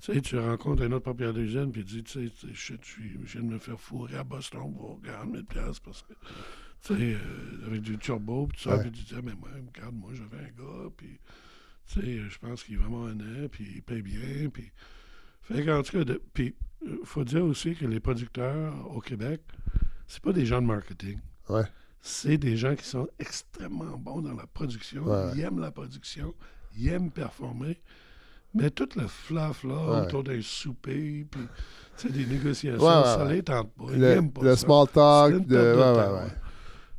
tu sais, tu rencontres un autre propriétaire d'usine, puis tu dis, tu sais, shit, je viens de me faire fourrer à Boston pour 40 000 piastres parce que, tu sais, euh, avec du turbo, puis tout ça, puis tu dis, ah, mais moi, regarde, moi, j'avais un gars, puis, tu sais, je pense qu'il est vraiment honnête, puis il paye bien, puis... Fait qu'en tout cas, de- puis il faut dire aussi que les producteurs au Québec, c'est pas des gens de marketing. Ouais. C'est des gens qui sont extrêmement bons dans la production. Ouais. Ils aiment la production, ils aiment performer. Mais tout le fluff là, Ouais. autour d'un souper, puis des négociations, ça les tente pas. Ils Le, aiment pas le ça. small talk. De...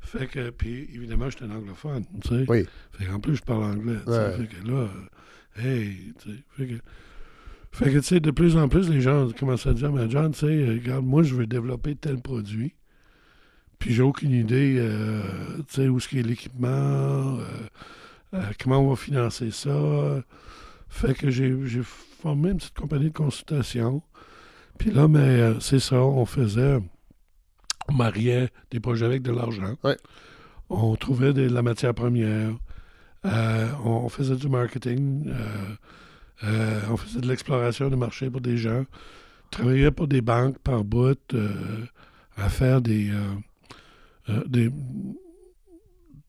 Fait que, puis évidemment, j'étais un anglophone, tu sais. Oui. Fait qu'en plus, je parle anglais, tu sais. Ouais. Fait que là, hey, tu sais. Fait que, fait que, tu sais, de plus en plus, les gens commencent à dire, mais John, tu sais, euh, regarde, moi, je veux développer tel produit. Puis j'ai aucune idée, euh, tu sais, où y a l'équipement, euh, euh, comment on va financer ça. Fait que j'ai j'ai formé une petite compagnie de consultation. Puis là, mais euh, c'est ça, on faisait, on mariait des projets avec de l'argent. Ouais. On trouvait de la matière première. Euh, on faisait du marketing. euh, euh, on faisait de l'exploration de marché pour des gens. Travaillait pour des banques par bout à faire des. des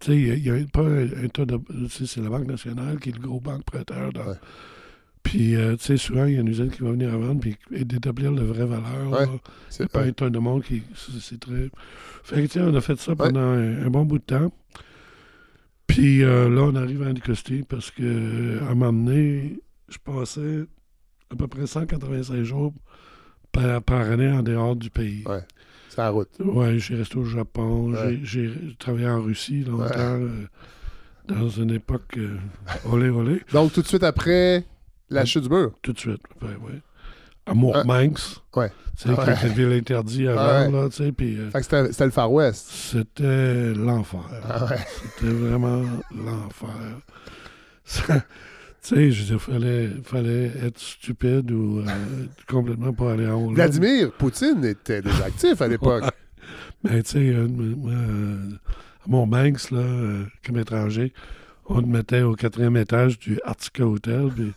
tu sais, il y a, pas un, un tas de. C'est la Banque nationale qui est le gros banque prêteur. dans- Ouais. Puis, euh, tu sais, souvent, il y a une usine qui va venir à vendre, puis et d'établir la vraie valeur. Ouais. C'est pas ouais. un de monde qui. C'est très. Fait que, tu sais, on a fait ça pendant un, un bon bout de temps. Puis euh, là, on arrive à Anticosti parce que, à un moment donné, je passais à peu près 185 jours par, par année en dehors du pays. Ouais. C'est la route. Ouais, j'ai resté au Japon, Ouais. j'ai j'ai travaillé en Russie longtemps, Ouais. euh, dans une époque euh, olé olé, Donc, tout de suite après la chute du mur. tout de suite. Ouais, ouais. À Montmanx, Ouais. tu sais, Ah qui ouais. ville interdite avant, Ah ouais. là, tu sais, puis euh, Fait que c'était le Far West. c'était l'enfer. Ah ouais. C'était vraiment l'enfer. Tu sais, je veux dire, fallait, fallait être stupide ou euh, complètement pas aller en haut. Vladimir Poutine était déjà actif à l'époque. Ben, tu sais, euh, euh, à Montmanx, là, euh, comme étranger, on te mettait au quatrième étage du Artica Hotel, puis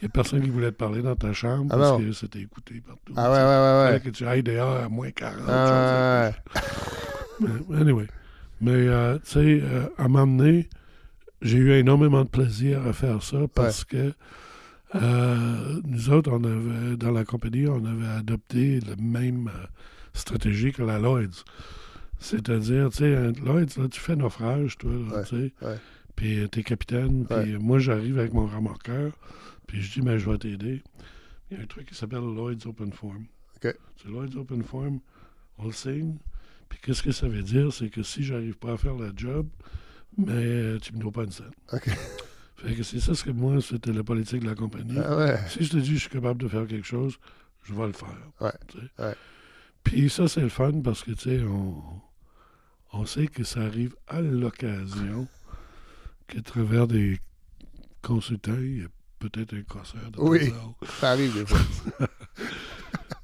il n'y a personne qui voulait te parler dans ta chambre Ah parce non. que c'était écouté partout. Ah ouais, ouais, ouais, Fallait ouais. que tu ailles dehors à moins 40. Ah. Mais, anyway. Mais, euh, tu sais, euh, à un moment donné, j'ai eu énormément de plaisir à faire ça parce que euh, nous autres, on avait, dans la compagnie, on avait adopté la même euh, stratégie que la Lloyds. C'est-à-dire, tu sais, Lloyds, là, tu fais naufrage, toi, Ouais, tu sais. ouais. Puis t'es capitaine, puis Ouais. moi, j'arrive avec mon remorqueur, puis je dis, mais je vais t'aider. Il y a un truc qui s'appelle Lloyds Open Form. C'est Lloyds Open Form, on le signe. Puis qu'est-ce que ça veut dire? C'est que si j'arrive pas à faire la job, mais tu me dois pas une scène. Fait que c'est ça ce que moi, c'était la politique de la compagnie. Ah ouais. Si je te dis que je suis capable de faire quelque chose, je vais le faire. Ouais, ouais. Puis ça, c'est le fun parce que, tu sais, on, on sait que ça arrive à l'occasion qu'à travers des consultants, il y a peut-être un crosseur de Oui. (laughs) Ça arrive des fois. (laughs)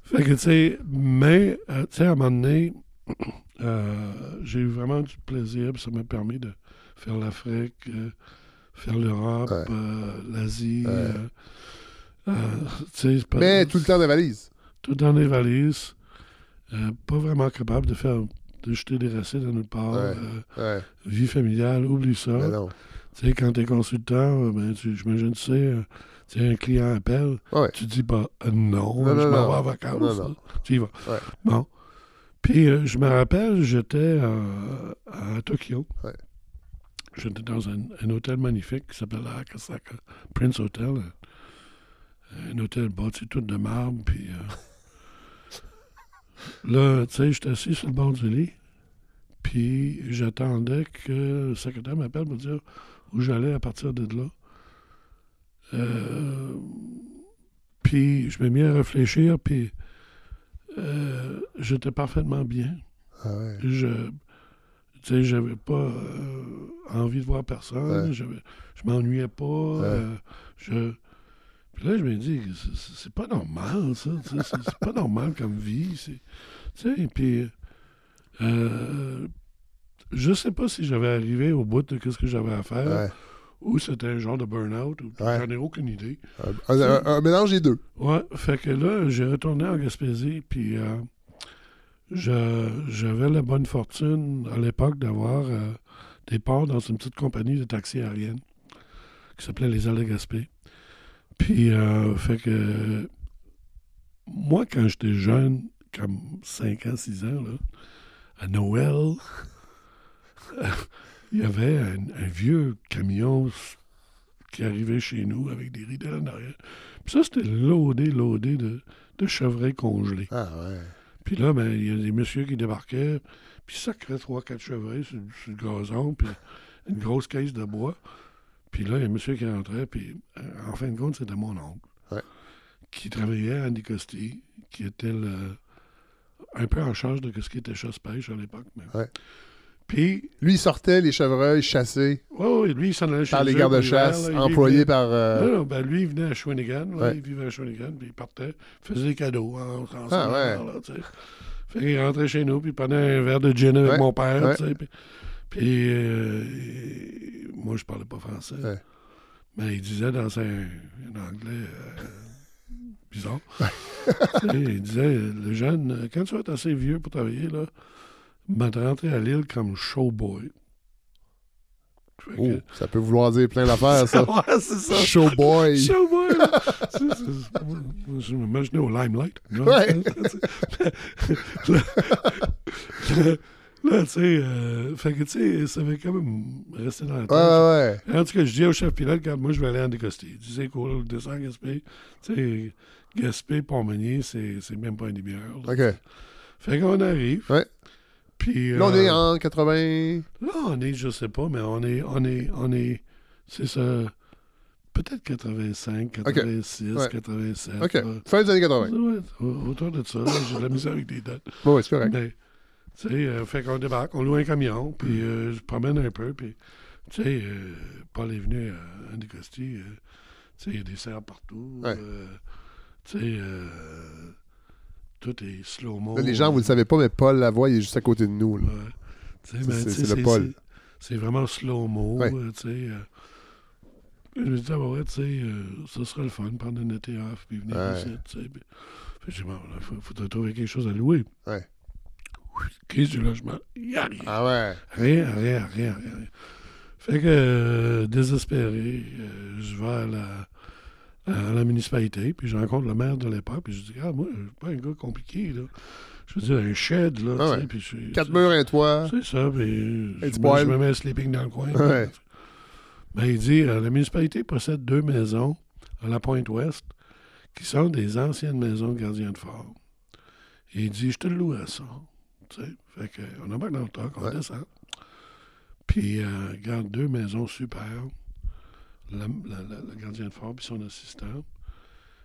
Fait que, tu sais, mais, euh, tu sais, à un moment donné, (clears throat) euh, j'ai eu vraiment du plaisir, puis ça m'a permis de faire l'Afrique, euh, faire l'Europe, Ouais. l'Asie. Ouais. pas- Mais tout le temps de valise. tout dans les valises, pas vraiment capable de faire, de jeter des racines à notre part. Ouais. vie familiale, oublie ça. Tu sais, quand t'es consultant, euh, ben, tu, j'imagine, tu sais, euh, Tu sais, un client appelle, Ouais. tu dis pas euh, non, je m'en vais en vacances. Non, non. là. Tu y vas. Ouais. Bon. Puis euh, je me rappelle, j'étais à Tokyo. Ouais. J'étais dans un, un hôtel magnifique qui s'appelle la Akasaka Prince Hotel. Un, un hôtel bâti tout de marbre. Puis euh, (laughs) là, tu sais, j'étais assis sur le bord du lit. Puis j'attendais que le secrétaire m'appelle pour dire où j'allais à partir de là. Euh, puis je me mis à réfléchir, puis euh, j'étais parfaitement bien. Ah ouais. Je, tu j'avais pas euh, envie de voir personne. Ouais. Je m'ennuyais pas. je, puis là, je me dis, c'est- pas normal, ça. C'est pas normal comme vie. c'est- Tu sais, puis euh, je sais pas si j'avais arrivé au bout de ce que j'avais à faire Ouais. ou c'était un genre de burn-out. ou Ouais. J'en ai aucune idée. Un, un- un mélange des deux. Ouais, fait que là, j'ai retourné en Gaspésie, puis euh, j'avais la bonne fortune à l'époque d'avoir euh, des parts dans une petite compagnie de taxi aérienne qui s'appelait Les de Gaspé. Puis, euh, fait que moi, quand j'étais jeune, comme 5 ans, 6 ans, là, à Noël, (laughs) il y avait un, un vieux camion qui arrivait chez nous avec des rideaux en arrière. Puis ça, c'était loadé, loadé de, de chevrets congelés. Ah ouais. Puis là, ben, il y a des messieurs qui débarquaient, puis sacraient trois, quatre chevrets sur, sur le gazon, puis une grosse caisse de bois. Puis là, il y a un monsieur qui rentrait, puis euh, en fin de compte, c'était mon oncle. Ouais. Qui travaillait à Anticosti, qui était le, un peu en charge de ce qui était chasse-pêche à l'époque. mais- Ouais. Puis, Lui, il sortait les chevreuils chassés ouais, lui, il s'en allait par les gardes-chasse, employés par. euh, non, non, ben lui, il venait à Shawinigan, Ouais. il vivait à Shawinigan, puis il partait, faisait des cadeaux en, en Ah, ouais. là. Fait qu'il rentrait chez nous, puis il prenait un verre de gin avec Ouais, mon père, tu sais, puis, puis, euh, moi, je parlais pas français. Mais il disait dans un, un anglais euh, bizarre, (laughs) il disait, le jeune, quand tu vas être assez vieux pour travailler, là, va te rentrer à Lille comme showboy. Oh, ça peut vouloir dire plein d'affaires, ça. (laughs) ouais, c'est ça. Showboy. Showboy! (laughs) Je m'imaginais au Limelight. là. Ouais. (laughs) là, là, tu sais, euh, fait que, tu sais, ça va quand même rester dans la tête. Ouais, ouais, En tout cas, je dis au chef pilote, regarde, moi, je vais aller en décoster. Il c'est cool, descend à Gaspé. Tu sais, Gaspé, Pont-Meunier, c'est même pas une ouais. OK. Fait qu'on arrive. Ouais. Puis, Là, on est euh, en 80. Là, on est, je sais pas, mais on est, on est, on est, c'est ça, peut-être 85, 86, Ouais. 87. OK. là. Fin des années 80. Ouais, au- autour de ça, j'ai de la misère avec des dates. Bon, ouais, c'est correct. Mais, tu sais, euh, fait qu'on débarque, on loue un camion, puis euh, je promène un peu, puis, tu sais, euh, Paul est venu à Anticosti, euh, tu sais, il y a des serres partout, Ouais. euh, tu sais, euh, tout est slow-mo. Là, les gens, vous le savez pas, mais Paul Lavoie, il est juste à côté de nous. Ouais. C'est- le Paul. C'est vraiment slow-mo, Ouais. euh, euh. Je me dis, ah ouais, tu sais, euh, ça serait le fun, prendre un été off, puis venir ici, tu sais. Puis, bon, là, faut, trouver quelque chose à louer. Ouais. Crise du logement, il n'y a rien. Ah ouais. Rien, rien, rien, rien. rien. Fait que, euh, désespéré, je vais à la, à la municipalité, puis je rencontre le maire de l'époque, puis je dis, ah, moi, je suis pas un gars compliqué, là. Je veux dire, un shed, là, Ah tu ouais. sais, puis je Quatre murs, un toit. c'est ça, puis je, me, poêle. je me mets un sleeping dans le coin. Ouais. Ben, il dit, euh, la municipalité possède deux maisons à la pointe ouest qui sont des anciennes maisons de gardiens de fort. Et il dit, je te le loue à ça. Tu sais, fait que, on embarque dans le truck, on Ouais. descend. Puis, euh, regarde, deux maisons super. Le gardien de fort puis son assistant.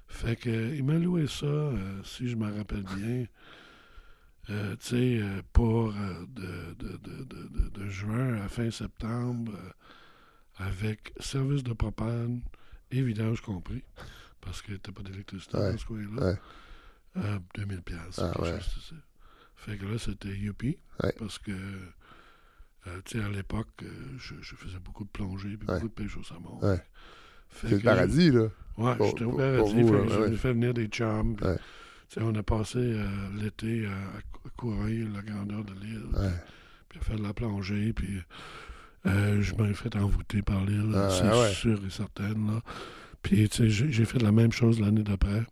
Fait que, euh, il m'a loué ça, euh, si je me rappelle bien, euh, tu sais, euh, pour de, de, de, de, juin à fin septembre, avec service de propane et vidange compris, parce qu'il n'y avait pas d'électricité Ouais, dans ce coin-là. ouais. Euh, 2000 piastres, Ah, quelque ouais. chose. Fait que là, c'était Ouais. parce que, euh, tu sais, à l'époque, euh, je, je faisais beaucoup de plongée puis Ouais. beaucoup de pêche au saumon. Ouais. C'est le paradis, là. Ouais, j'étais au paradis. vous, fait ouais. Fait venir des chums. puis, On a passé euh, l'été à, à courir la grandeur de l'île, puis à faire de la plongée, puis euh, je m'ai fait envoûter par l'île, Ah, c'est ouais. sûr et certain. Là. Puis, tu sais, j'ai fait la même chose l'année d'après.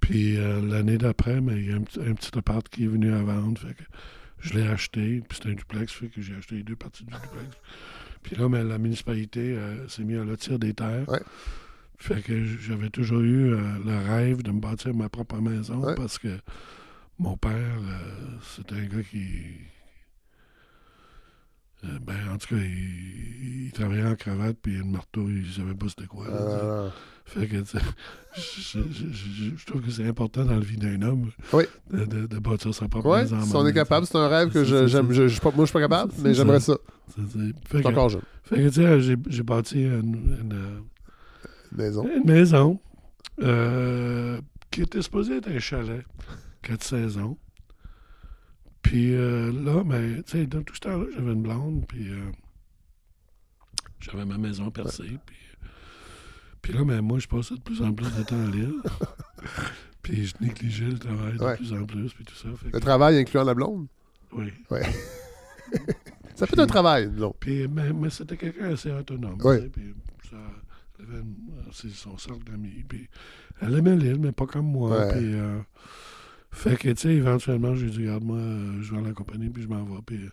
Puis, l'année d'après, mais il y a un, petit- un petit appart qui est venu à vendre. Fait que je l'ai acheté. Puis, c'était un duplex. Fait que j'ai acheté les deux parties du duplex. (laughs) Puis là, mais la municipalité euh, s'est mise à lotir des terres. Ouais. Fait que j'avais toujours eu euh, le rêve de me bâtir ma propre maison Ouais. parce que mon père, euh, c'était un gars qui. Euh, ben, en tout cas, il, il travaillait en cravate, puis le marteau, il savait pas c'était quoi. là. Euh, Fait que, (laughs) je, je- je- je trouve que c'est important dans la vie d'un homme Oui. de, de, de bâtir sa propre ouais, maison. si on est capable, c'est un rêve que je- j'aime. Je, je suis pas- moi, je suis pas capable, mais j'aimerais ça. Fait que, encore jeune. fait que, tu sais, j'ai j'ai bâti une, une, Maison. une maison euh, qui était supposée être un chalet, quatre saisons. Puis euh, là, ben, tu sais, dans tout ce temps-là, j'avais une blonde, puis euh, j'avais ma maison percée. Puis, puis là, ben, moi, je passais de plus en plus de temps à lire. (laughs) puis je négligeais le travail de Ouais. plus en plus, puis tout ça. Fait Le que- travail incluant la blonde? oui. (laughs) Ça être un travail, blonde. Puis, mais, mais c'était quelqu'un assez autonome. Sais, Puis ça, elle avait une- son cercle d'amis. Puis elle aimait l'île, mais pas comme moi. Puis, euh, fait que, tu sais, éventuellement, j'ai dit, regarde, moi, euh, je vais à la compagnie, puis je m'en vais. Puis euh,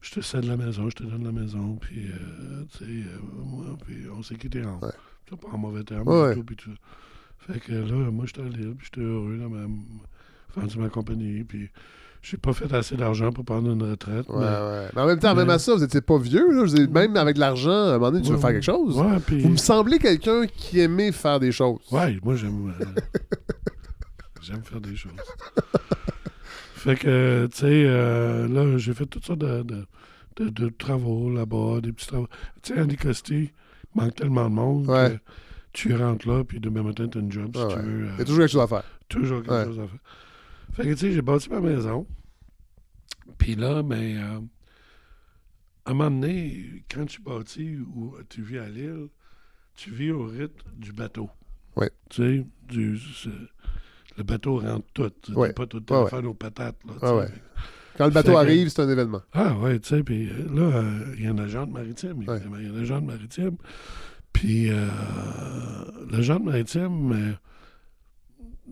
je te cède la maison, je te donne la maison. Puis, euh, tu sais, moi, puis on s'est quittés en, Ouais. pas en mauvais termes. Ouais, tout, puis tout ça. Fait que là, moi, j'étais puis j'étais heureux dans ma, vendu ma compagnie. Puis j'ai pas fait assez d'argent pour prendre une retraite. Ouais, mais- ouais. Mais en même temps, même à ça, vous n'étiez pas vieux. Là. Vous même avec de l'argent, à un moment donné, tu veux faire quelque chose. Ouais, puis... Vous me semblez quelqu'un qui aimait faire des choses. Ouais, moi j'aime. (laughs) j'aime faire des choses. (laughs) fait que, tu sais, euh, là, j'ai fait toutes sortes de, de, de- de travaux là-bas, des petits travaux. Tu sais, Andy Costi, il manque tellement de monde Ouais. que tu rentres là, puis demain matin, tu as une job si Ouais, tu veux. euh, Il y a toujours quelque chose à faire. toujours quelque Ouais. chose à faire. Fait que, tu sais, j'ai bâti ma maison. Puis là, ben, euh, à un moment donné, quand tu bâtis ou tu vis à l'île, tu vis au rythme du bateau. Ouais. Tu sais, du, le bateau rentre tout. Tu Ouais. pas tout le Ouais, téléphone aux patates. Là, Ouais, sais. ouais. Quand le bateau Fait que- arrive, c'est un événement. Ah ouais, tu sais, puis euh, là, euh, il y a un agent maritime, évidemment. Il y a un agent maritime. Puis euh, l'agent maritime, euh,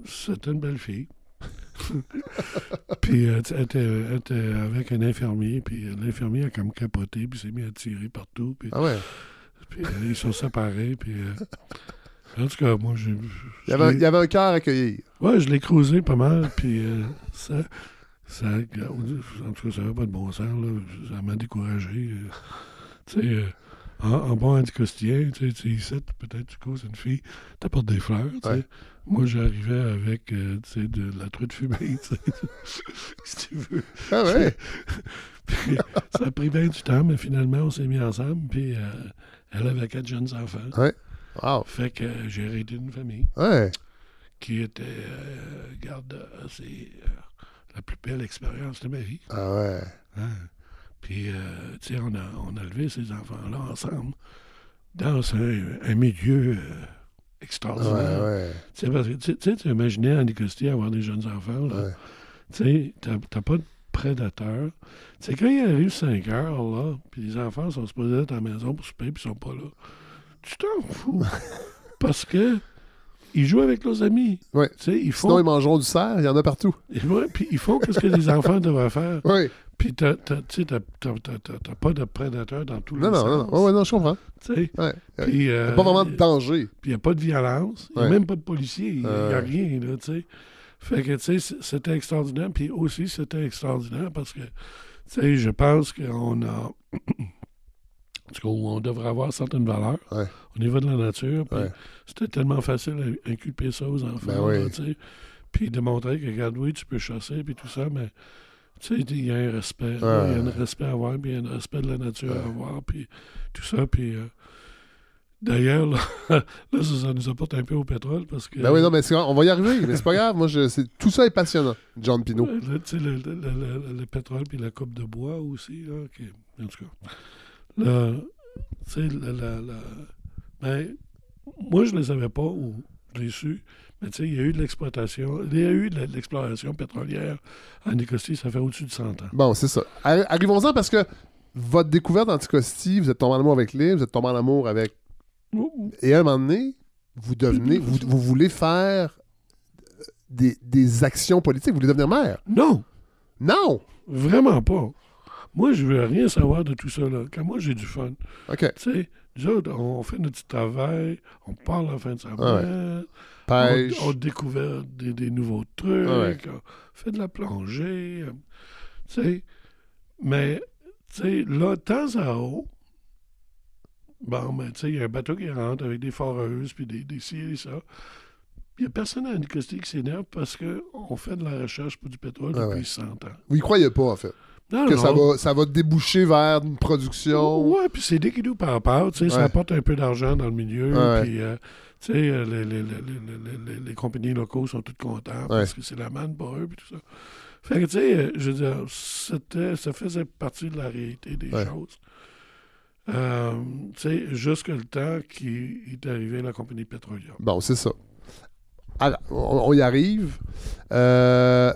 c'était une belle fille. (laughs) puis euh, elle, était, elle était avec un infirmier, puis l'infirmier a comme capoté, puis s'est mis à tirer partout, puis, Ah ouais. puis, ils sont séparés, puis... en tout cas, moi, j'ai... Il y avait, un- il y avait un cœur à accueillir. Ouais, je l'ai cruisé pas mal, puis euh, ça, ça, en tout cas, ça n'avait pas de bon sens, là. Ça m'a découragé. euh. tu sais, euh, en, en bon anticostien, tu sais, tu sais, peut-être tu causes une fille, t'apportes des fleurs, tu sais. Ouais. Moi, j'arrivais avec, euh, tu sais, de la truite fumée, tu sais, (laughs) si tu veux. Ah ouais? (laughs) Puis, ça a pris bien du temps, mais finalement, on s'est mis ensemble, puis elle avait quatre jeunes enfants. Wow. Fait que euh, j'ai arrêté une famille Ouais. qui était, euh, garde, euh, c'est euh, la plus belle expérience de ma vie. Ah ouais. hein. Puis, tu sais, on a, on a élevé ces enfants-là ensemble dans un, un milieu Ouais, extraordinaire. ouais. Tu sais, parce que, tu sais, tu imaginais Andy Costier avoir des jeunes enfants, là. ouais. Tu sais, t'as t'as pas de prédateur. Tu sais, quand il arrive 5 heures, là, puis les enfants sont supposés être à la maison pour souper, puis ils sont pas là, tu t'en fous. (laughs) Parce que ils jouent avec leurs amis. Ouais. Ils Sinon, font... ils mangeront du cerf, il y en a partout. Ouais, puis ils font ce que les (laughs) enfants devraient faire. Oui. Puis tu t'as pas de prédateur dans tous les Non, non, sens. non, non. Ouais, ouais, non, je comprends. Tu sais, Ouais. Il puis... n'y euh, a pas vraiment de danger. Puis il n'y a pas de violence. Il n'y a Ouais. même pas de policier. Il n'y a Ouais. rien, là, tu sais. Fait que, tu sais, c'était extraordinaire. Puis aussi, c'était extraordinaire parce que, tu sais, je pense qu'on a... (clears throat) En tout cas, on devrait avoir certaines valeurs Ouais. au niveau de la nature. Ouais. c'était tellement facile à inculper ça aux enfants, Ben oui. là. Puis montrer que, regarde, oui, tu peux chasser, puis tout ça, mais... Tu sais, il y a un respect. Il y a un respect à avoir, puis il y a un respect de la nature à avoir, puis tout ça. Puis euh, d'ailleurs, là, (laughs) là, ça, nous apporte un peu au pétrole parce que. Ben oui, non, mais c'est- on va y arriver, mais c'est pas grave. Moi, je, tout ça est passionnant, John Pino. euh, le, le, le- le- le- le pétrole puis la coupe de bois aussi. Là, en tout cas. La- ben, moi, je ne le savais pas ou je l'ai su. Mais tu sais, il y a eu de l'exploitation, il y a eu de l'exploration pétrolière en Écosse, ça fait au-dessus de 100 ans. Bon, c'est ça. Arri- Arrivons-en parce que votre découverte d'Anticosti, vous êtes tombé en amour avec l'île, vous êtes tombé en amour avec. Et à un moment donné, vous devenez, vous, vous voulez faire euh, des, des actions politiques, vous voulez devenir maire? Non, Non! vraiment pas. Moi, je veux rien savoir de tout ça. Là. Quand moi, j'ai du fun. OK. Tu sais, nous autres, on fait notre petit travail, on parle la fin de semaine, Pêche. on, on découvre des, des nouveaux trucs, Ouais. on fait de la plongée. euh, Tu sais, mais, tu sais, là, de temps à autre, bon, ben, tu sais, il y a un bateau qui rentre avec des foreuses, puis des, des ci et ça. Il n'y a personne à Anacostie qui s'énerve parce qu'on fait de la recherche pour du pétrole Ah depuis ouais. 100 ans. Vous y croyez pas, en fait? Non, Que non. ça va, ça va déboucher vers une production. Ouais, puis c'est déguidou par rapport, tu sais, ça apporte un peu d'argent dans le milieu, puis, euh, tu sais, euh, les, les, les, les, les, les- les compagnies locaux sont toutes contents parce que c'est la manne pour eux, puis tout ça. Fait que, tu sais, euh, je veux dire, c'était, ça faisait partie de la réalité des choses. Euh, tu sais, jusqu'à le temps qu'il est arrivé la compagnie pétrolière. Bon, c'est ça. Alors, on, on y arrive. Euh,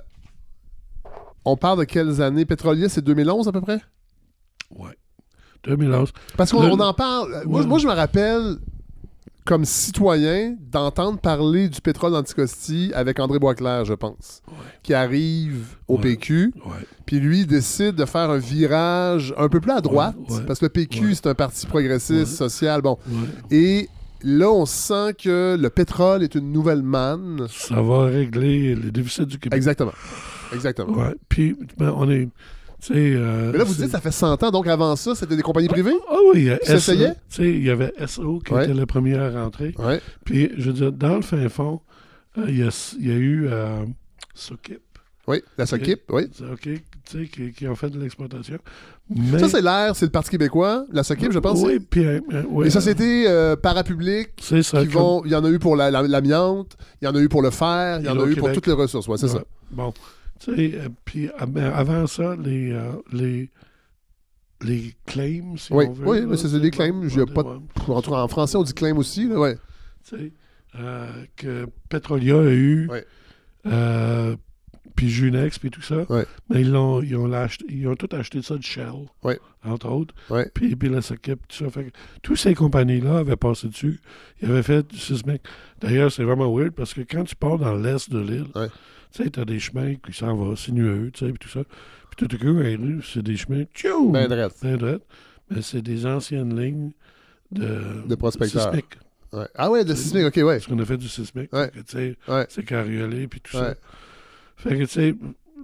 on parle de quelles années? Pétrolier? C'est 2011 à peu près? Ouais. 2011. Parce qu'on Le- en parle. Moi, Ouais. moi, je me rappelle, comme citoyen, d'entendre parler du pétrole d'Anticosti avec André Boisclair, je pense, Ouais. qui arrive au Ouais. PQ. Puis lui décide de faire un virage un peu plus à droite, parce que le PQ, c'est un parti progressiste, social, bon. Et là, on sent que le pétrole est une nouvelle manne. Ça va régler les déficits du Québec. Exactement. Exactement. Ouais. Puis, ben, on est. Euh, Mais là, vous dites ça fait 100 ans, donc avant ça, c'était des compagnies privées? Ah oui, il y avait SO qui Ouais. était le premier à rentrer. Ouais. Puis, je veux dire, dans le fin fond, euh, il y, a, il y a eu euh, Sokip, Oui, la SOCIP, oui. OK, qui, qui ont fait de l'exploitation. Mais, Ça, c'est l'air, c'est le Parti québécois. La SOCIP, je pense. Oui, puis, euh, euh, oui, Les sociétés euh, parapubliques c'est ça. qui vont. Il y en a eu pour la- la- l'amiante, il y en a eu pour le fer, il y en a eu pour toutes les ressources. Ouais, c'est Ouais. ça. Bon, tu sais, euh, puis ben, avant ça, les, euh, les, les claims, si Oui, on veut. oui, là, mais c'est des claims, bon, ouais, pas de- En, français, on dit claim aussi. Là, ouais. tu sais, euh, que Petrolia a eu, euh, puis Junex, puis tout ça. Ouais. Mais ils, l'ont, ils, ont ils ont tout acheté ça de Shell, Ouais. entre autres. Ouais. Puis, tout ça. Fait que tous ces compagnies-là avaient passé dessus. Ils avaient fait du sismique. D'ailleurs, c'est vraiment weird parce que quand tu pars dans l'est de l'île, tu sais, t'as des chemins qui s'en vont sinueux, tu sais, puis tout ça. Puis tout à coup, c'est des chemins, tchou! Ben. Ben. Mais c'est des anciennes lignes de, De prospecteurs. sismique. Ah ouais, de sismique, ok, ouais. Parce qu'on a fait du sismique. Ouais. C'est carriolé, puis tout ça. Fait que, tu sais,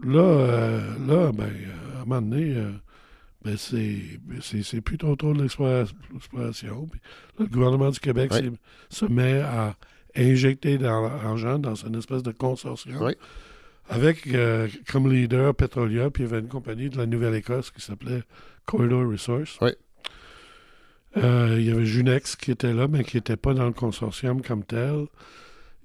là, euh, là, ben, euh, à un moment donné, euh, ben, c'est, plus trop de l'exploration. Le gouvernement du Québec se met à injecter de l'argent dans une espèce de consortium. Avec euh, comme leader Petrolia, puis il y avait une compagnie de la Nouvelle-Écosse qui s'appelait Corridor Resource. Euh, il y avait Junex qui était là, mais qui n'était pas dans le consortium comme tel.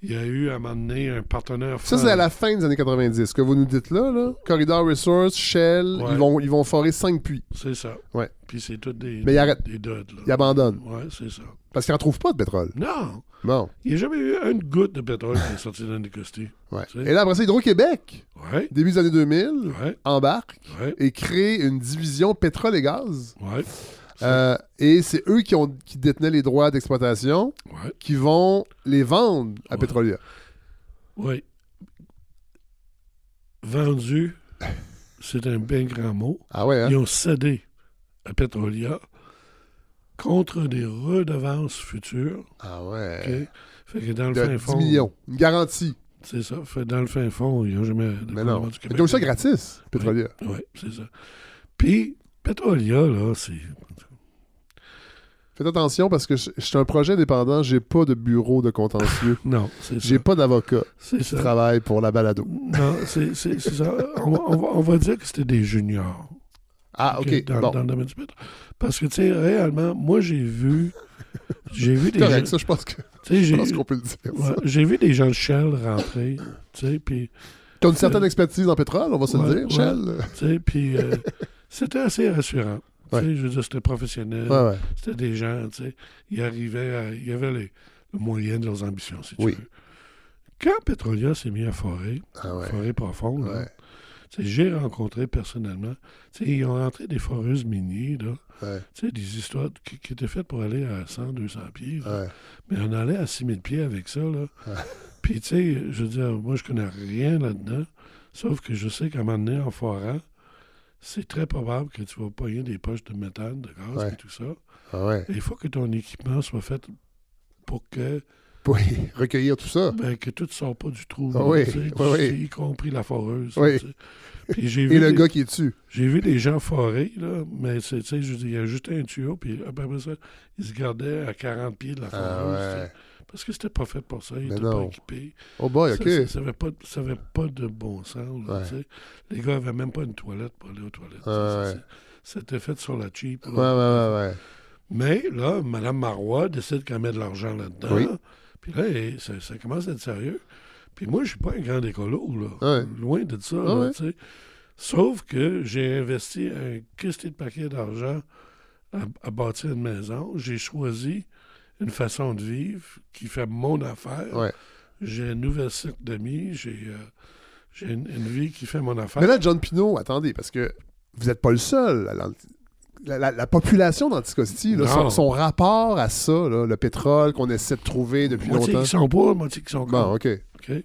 Il y a eu à un moment donné un partenaire Ça, c'est à la fin des années 90. Ce que vous nous dites là, là Corridor Resource, Shell, Ouais. ils, vont, ils vont forer 5 puits. C'est ça. Ouais. Puis c'est tout des, Mais il arrête. des duds, là. Ils abandonnent. Ouais, c'est ça. Parce qu'ils n'en trouvent pas de pétrole. Non! Bon. Il n'y a jamais eu une goutte de pétrole qui est sorti d'Anticosti. Ouais. Tu sais? Et là, après ça, Hydro-Québec, Ouais, début des années 2000, ouais, embarque ouais, et crée une division pétrole et gaz. ouais. Euh, et c'est eux qui, ont, qui détenaient les droits d'exploitation Ouais, qui vont les vendre à Ouais. Petrolia. ouais. Vendu, c'est un bien grand mot. Ah ouais, hein? Ils ont cédé à Petrolia contre des redevances futures. Ah ouais. Fait que dans le De fin 10 fond. millions. Une garantie. C'est ça. Fait dans le fin fond, ils n'ont jamais. Mais non. du Québec- Ils ont eu ça gratis, Petrolia. Oui, c'est ça. Puis, Petrolia, là, c'est. Faites attention parce que je, je suis un projet indépendant, j'ai pas de bureau de contentieux. (laughs) Non, c'est ça. j'ai pas d'avocat qui ça. travaille pour la balado. Non, c'est c'est- c'est ça. On, va- on va, on va dire que c'était des juniors. Ah, OK. dans, bon. dans le domaine du pétrole. Parce que, tu sais, réellement, moi, j'ai vu. J'ai vu des Correct, gens. ça, je pense que- je pense qu'on peut le dire. ouais, j'ai vu des gens de Shell rentrer, tu sais, puis, une certaine expertise en pétrole, on va se Ouais, le dire, ouais. Shell. tu sais, puis euh, c'était assez rassurant. Tu Ouais. sais, je veux dire, c'était professionnel. Ouais, ouais. C'était des gens, tu sais, ils arrivaient à, il y avait les, le moyen de leurs ambitions, si tu veux. Quand Petrolia s'est mis à forer, Ah ouais. forer profond, là, Ouais. Tu sais, J'ai rencontré personnellement, ils ont rentré des foreuses miniers, là. Ouais. Des histoires qui, qui étaient faites pour aller à 100, 200 pieds. Ouais. Mais on allait à 6000 pieds avec ça, là. Ouais. Puis, tu sais, je veux dire, moi, je connais rien là-dedans, sauf que je sais qu'à un moment donné, en forant, c'est très probable que tu vas pogner des poches de méthane, de gaz Ouais. et tout ça. Ah ouais. Il faut que ton équipement soit fait pour que, Oui, (laughs) recueillir tout ça. ben, que tout ne sort pas du trou, Ah oui, tu sais, oui, oui. y compris la foreuse. Oui. tu sais. Puis j'ai Et le gars qui est dessus. j'ai vu des gens forer, là, mais c'est, tu sais, je il y a juste un tuyau, puis après ça, ils se gardaient à 40 pieds de la Ah foreuse. tu ouais. Parce que c'était pas fait pour ça, ils Mais n'étaient pas non. équipés. Oh boy, Ça- OK. Ça, ça avait pas, ça avait pas de bon sens. là, Ouais. Les gars avaient même pas une toilette pour aller aux toilettes. Ouais. C'était fait sur la cheap. là. Ouais. Mais là, Mme Marois décide qu'elle met de l'argent là-dedans. Oui. Puis là, ça, ça commence à être sérieux. Puis moi, je suis pas un grand écolo, là. Loin de ça, là, ouais. tu sais. Sauf que j'ai investi un christie de paquet d'argent à, à bâtir une maison. J'ai choisi une façon de vivre qui fait mon affaire. Ouais. J'ai un nouvel cercle d'amis. J'ai euh, j'ai une, une vie qui fait mon affaire. Mais là, John Pinot, attendez, parce que vous n'êtes pas le seul. à La, la- la population d'Anticosti, son, son rapport à ça, là, le pétrole qu'on essaie de trouver depuis moitié longtemps. qui sont pour, moitié qui sont Bon, contre. OK. OK?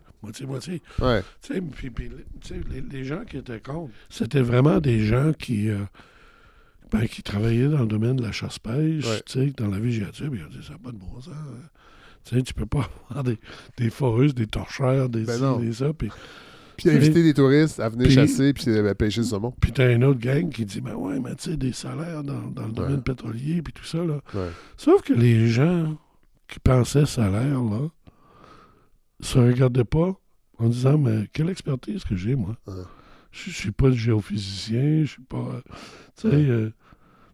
Ouais. Tu sais, puis, puis, tu sais, les, les gens qui étaient contre, c'était vraiment des gens qui, euh, ben, qui travaillaient dans le domaine de la chasse-pêche, Ouais. tu sais, dans la villégiature, ils ont dit, ça n'a pas de bon sens. hein. Tu sais, tu peux pas (laughs) avoir des, des foreuses, des torchères, des Ben ci, non. des ça, puis, Puis inviter des touristes à venir chasser puis euh, pêcher le saumon. puis t'as une autre gang qui dit, ben ouais, mais tu sais, des salaires dans, dans le domaine pétrolier, puis tout ça, là. Ouais. Sauf que les gens qui pensaient salaire, là, se regardaient pas en disant, mais quelle expertise que j'ai, moi. Ouais. Je suis pas géophysicien, je suis pas. Tu sais, euh,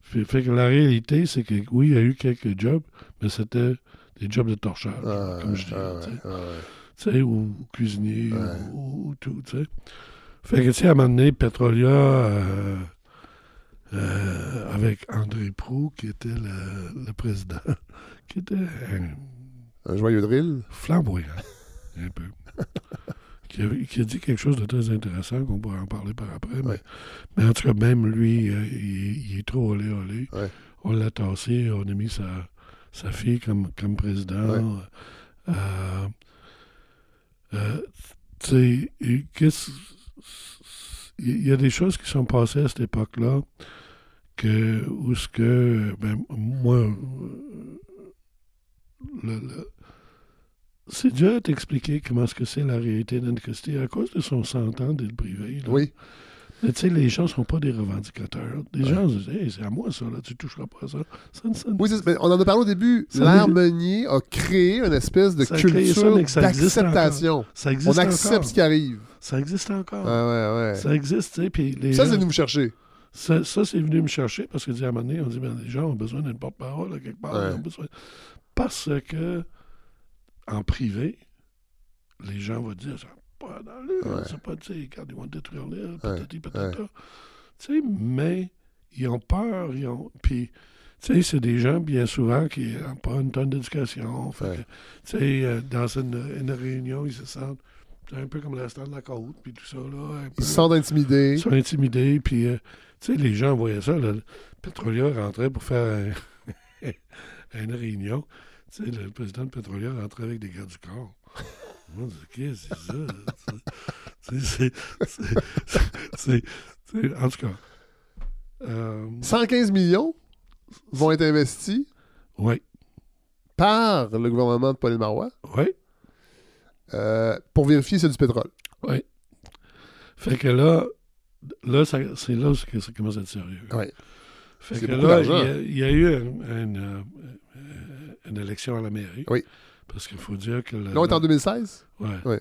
fait, fait que la réalité, c'est que oui, il y a eu quelques jobs, mais c'était des jobs de torchage, Ah, comme je dis. ah, tu sais. ouais, ah. Tu sais, ou, cuisinier, Ouais. ou, ou tout, tu sais. Fait que, tu sais, à un moment donné, Petrolia, euh, euh, avec André Proux, qui était le, le président, (laughs) qui était un Un joyeux drill? flamboyant, un peu. Qui, a, qui a dit quelque chose de très intéressant, qu'on pourrait en parler par après. Mais, Ouais. mais en tout cas, même lui, euh, il, il est trop olé olé. Ouais. On l'a tassé, on a mis sa, sa fille comme, comme président. Euh, euh, tu sais, il y a des choses qui sont passées à cette époque-là que où ce que ben, moi le- le- c'est dur à t'expliquer comment que c'est la réalité d'Anne-Christie à cause de son 100 ans d'être privé. là. Oui. Mais tu sais, les gens ne sont pas des revendicateurs. Les Ouais. gens disent Hey, c'est à moi ça, là, tu toucheras pas à ça. Ça Oui, mais on en a parlé au début. L'art meunier a créé une espèce de Ça culture d'acceptation. On accepte encore. ce qui arrive. Ça existe encore. Ouais, ouais, ouais. Ça existe, tu sais. Puis les Ça, gens- c'est venu me chercher. Ça, ça, c'est venu me chercher parce que, à un moment donné, on dit ben, les gens ont besoin d'une porte-parole quelque part. Ils ont besoin- Parce que, en privé, les gens vont dire ça pas d'allure, Ouais. c'est pas, tu sais, quand ils vont détruire l'île, patati patata. ouais. Tu sais, mais ils ont peur, ils ont. Puis, tu sais, c'est des gens, bien souvent, qui n'ont pas une tonne d'éducation. Ouais. Tu sais, euh, dans une, une réunion, ils se sentent un peu comme l'instant de la côte, puis tout ça, là. peu- Ils se sentent intimidés. ils sont intimidés, puis, euh, tu sais, les gens voyaient ça. là, le Petrolia rentrait pour faire un- (laughs) une réunion. Tu sais, le président de Petrolia rentrait avec des gars du corps. Moi, je dis, qu'est-ce que c'est ça? C'est- En tout cas. Euh, 115 millions vont être investis oui, par le gouvernement de Pauline Marois oui, euh, pour vérifier si c'est du pétrole. oui. Fait que là, là ça- c'est là que ça commence à être sérieux. Ouais. Fait que là, il y, a, il y a eu un- une, euh, euh, une élection à la mairie. Oui. Parce qu'il faut dire que... le- Là, on est en 2016? ouais. Ouais.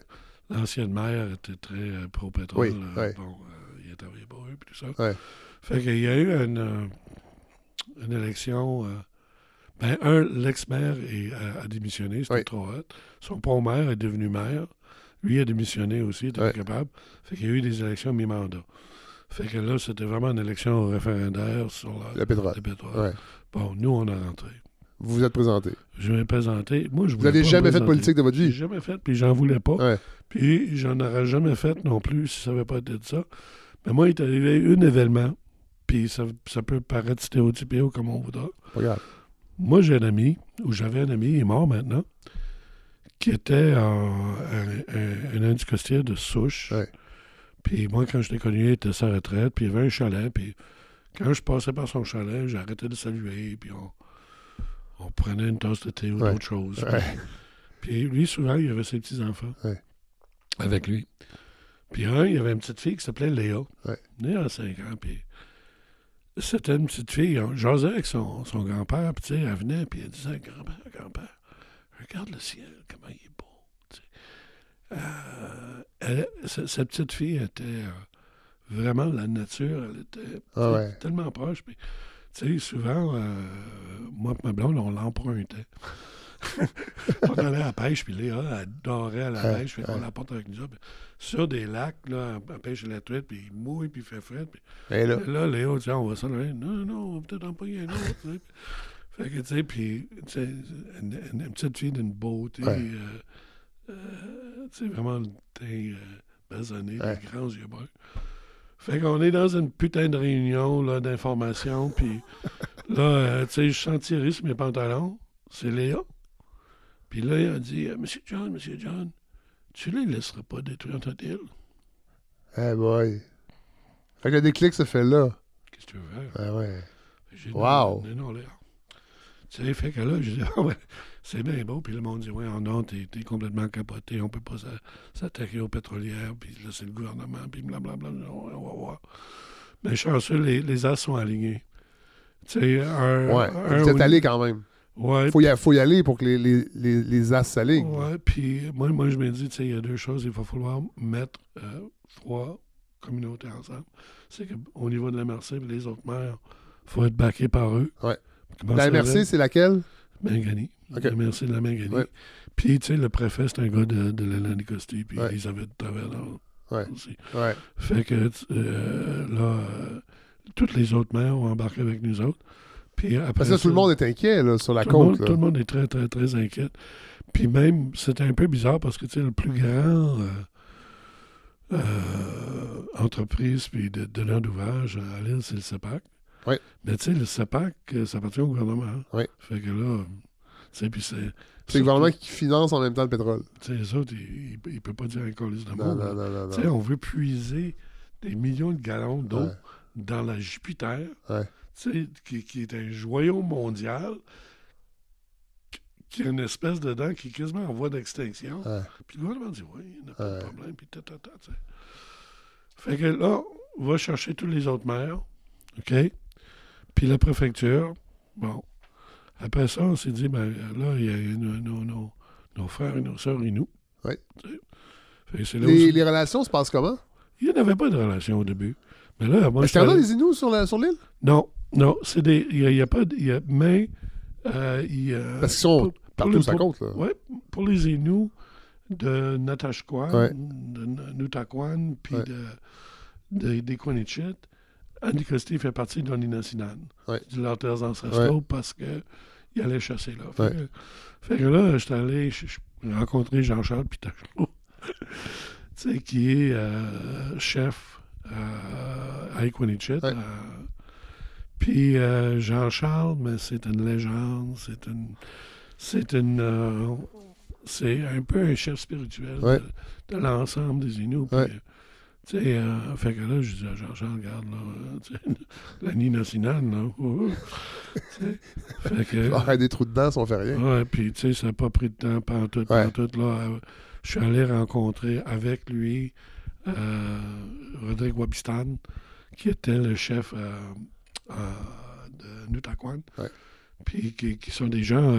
L'ancienne maire était très euh, pro-pétrole. Oui, euh, ouais. Bon, euh, il a travaillé pour eux, puis tout ça. Ouais. Fait qu'il y a eu une, une élection... euh, ben, un, l'ex-maire est- a, a démissionné, c'était Oui. trop hot. Son pont-maire est devenu maire. Lui a démissionné aussi, il était Ouais. pas capable. Fait qu'il y a eu des élections mi-mandat. Fait que là, c'était vraiment une élection référendaire sur la, Le pétrole. le pétrole. Ouais. Bon, nous, on a rentré. Vous vous êtes présenté. Je vais me présenter. Moi, je Vous n'avez jamais fait de politique de votre J'ai vie. jamais fait, puis j'en voulais pas. Ouais. Puis j'en aurais jamais fait non plus si ça n'avait pas été de ça. Mais moi, il est arrivé un événement, puis ça, ça peut paraître stéréotypé ou comme on voudra. Pas grave. Moi, j'ai un ami, ou j'avais un ami, il est mort maintenant, qui était en- un, un, un anticostier de souche. Ouais. Puis moi, quand je l'ai connu, il était à sa retraite, puis il avait un chalet, puis quand je passais par son chalet, j'arrêtais de saluer, puis on, on prenait une tasse de thé ou Ouais. d'autres choses. Ouais. Puis lui, souvent, il avait ses petits-enfants Ouais. avec lui. Puis un, il y avait une petite fille qui s'appelait Léa, née à 5 ans, puis c'était une petite fille, on jasait avec son, son grand-père, puis tu sais, elle venait, puis elle disait, grand-père, grand-père, regarde le ciel, comment il est beau. Euh, elle- cette petite fille était euh, vraiment la nature, elle était Ah tellement proche. Puis, tu sais, souvent, euh, moi et ma blonde, on l'empruntait. (laughs) on allait à la pêche, puis Léa, elle adorait à la Ouais, pêche, fait qu'on ouais. la porte avec nous autres. Puis Sur des lacs, là, elle pêche la truite, puis il mouille, puis il fait frais. Puis Et là, là, Léa, tu on va s'en aller. Non, non, on va peut-être en payer un autre. Fait que, tu sais, puis, tu sais, une, une- une petite fille d'une beauté, Ouais. euh, euh, tu sais, vraiment le teint euh, basané, des grands yeux bruns. Fait qu'on est dans une putain de réunion là, d'information, (laughs) puis là, euh, tu sais, je sens tirer sur mes pantalons. C'est Léa. Puis là, il a dit euh, Monsieur John, Monsieur John, tu les laisseras pas détruire notre île? eh boy. Fait que le déclic se fait là. Qu'est-ce que tu veux faire? Ah ouais. J'ai Wow. Non, non, Léa. Tu sais, fait que là, j'ai dit, (laughs) ah ouais, c'est bien beau. Puis le monde dit, ouais, oh non, t'es t'es complètement capoté, on peut pas s'a- s'attaquer aux pétrolières, puis là, c'est le gouvernement, puis blablabla, on, va voir. Mais chanceux, les, les as sont alignés. Tu sais, un. Ouais. un Vous êtes oui- allé quand même. Ouais, Faut y, faut y aller pour que les, les, les, les as s'alignent. Ouais, puis moi, moi, je me dis, tu sais, il y a deux choses. Il va falloir mettre euh, trois communautés ensemble. C'est qu'au niveau de la MRC et les autres maires, il faut être baqué par eux. Ouais. Comment La MRC, c'est laquelle? Mangani. MRC de la Mangani. Ouais. Puis, tu sais, le préfet, c'est un gars de, de la Landicosti, puis Ouais. Elisabeth Taverne Ouais. aussi. Fait que euh, là, euh, toutes les autres maires ont embarqué avec nous autres. Puis après Parce que là, tout le monde est inquiet là, sur la tout le, monde, côte. là. tout le monde est très, très, très inquiet. Puis même, c'était un peu bizarre parce que, tu sais, le plus grand euh, entreprise puis de, de d'ouvrage à l'île, c'est le CEPAC. Oui. Mais tu sais, le CEPAC, euh, ça appartient au gouvernement. Oui. Fait que là, c'est... Le gouvernement qui finance en même temps le pétrole. Autres, ils ne peuvent pas dire un colis de Non, on veut puiser des millions de gallons d'eau Ouais. dans la Jupiter, Ouais. qui, qui est un joyau mondial, qui- a une espèce dedans qui est quasiment en voie d'extinction. Ouais. Puis le gouvernement dit oui, il n'y a pas de problème, puis. Fait que là, on va chercher tous les autres maires, OK? Puis la préfecture, bon. Après ça, on s'est dit, ben là, il y a nos, nos- nos- nos frères et nos sœurs et nous. Où Les, les relations se passent comment? Il n'y avait pas de relation au début. Mais là, moi, Est-ce qu'il y en a des Inuits sur l'île? Non, non, c'est des. Il n'y a, pas de. il y a- mais. euh, il y a- Parce qu'ils sont pour- partout pour sur la le- côte. Là. Ouais, pour les Inuits de Natashquan, Ouais. de N- Nutaquan, puis Ouais. de, de- des Quanichit, Anticosti fait partie de l'Oninassinan, Ouais. de leurs terres parce qu'ils allaient chasser là. Fait, Ouais. que, fait que là, j'étais allé rencontrer Jean-Charles (laughs) sais, qui est euh, chef euh, à Equanichit. Ouais. puis euh, Jean-Charles, mais c'est une légende, c'est une. C'est une. euh, c'est un peu un chef spirituel de, de l'ensemble des Inuits. Euh, tu sais, euh, fait que là, je dis à Jean-Charles, regarde, là, euh, (laughs) la Nina Sinan, là. tu sais. fait que. (laughs) Ah, des trous dedans si on fait rien. Ouais, puis tu sais, ça n'a pas pris de temps pendant tout, Ouais. tout, là. euh, Je suis allé rencontrer avec lui euh, Rodrigue Wabistan, qui était le chef euh, de Nutaquan. Ouais. Puis qui, qui sont des gens.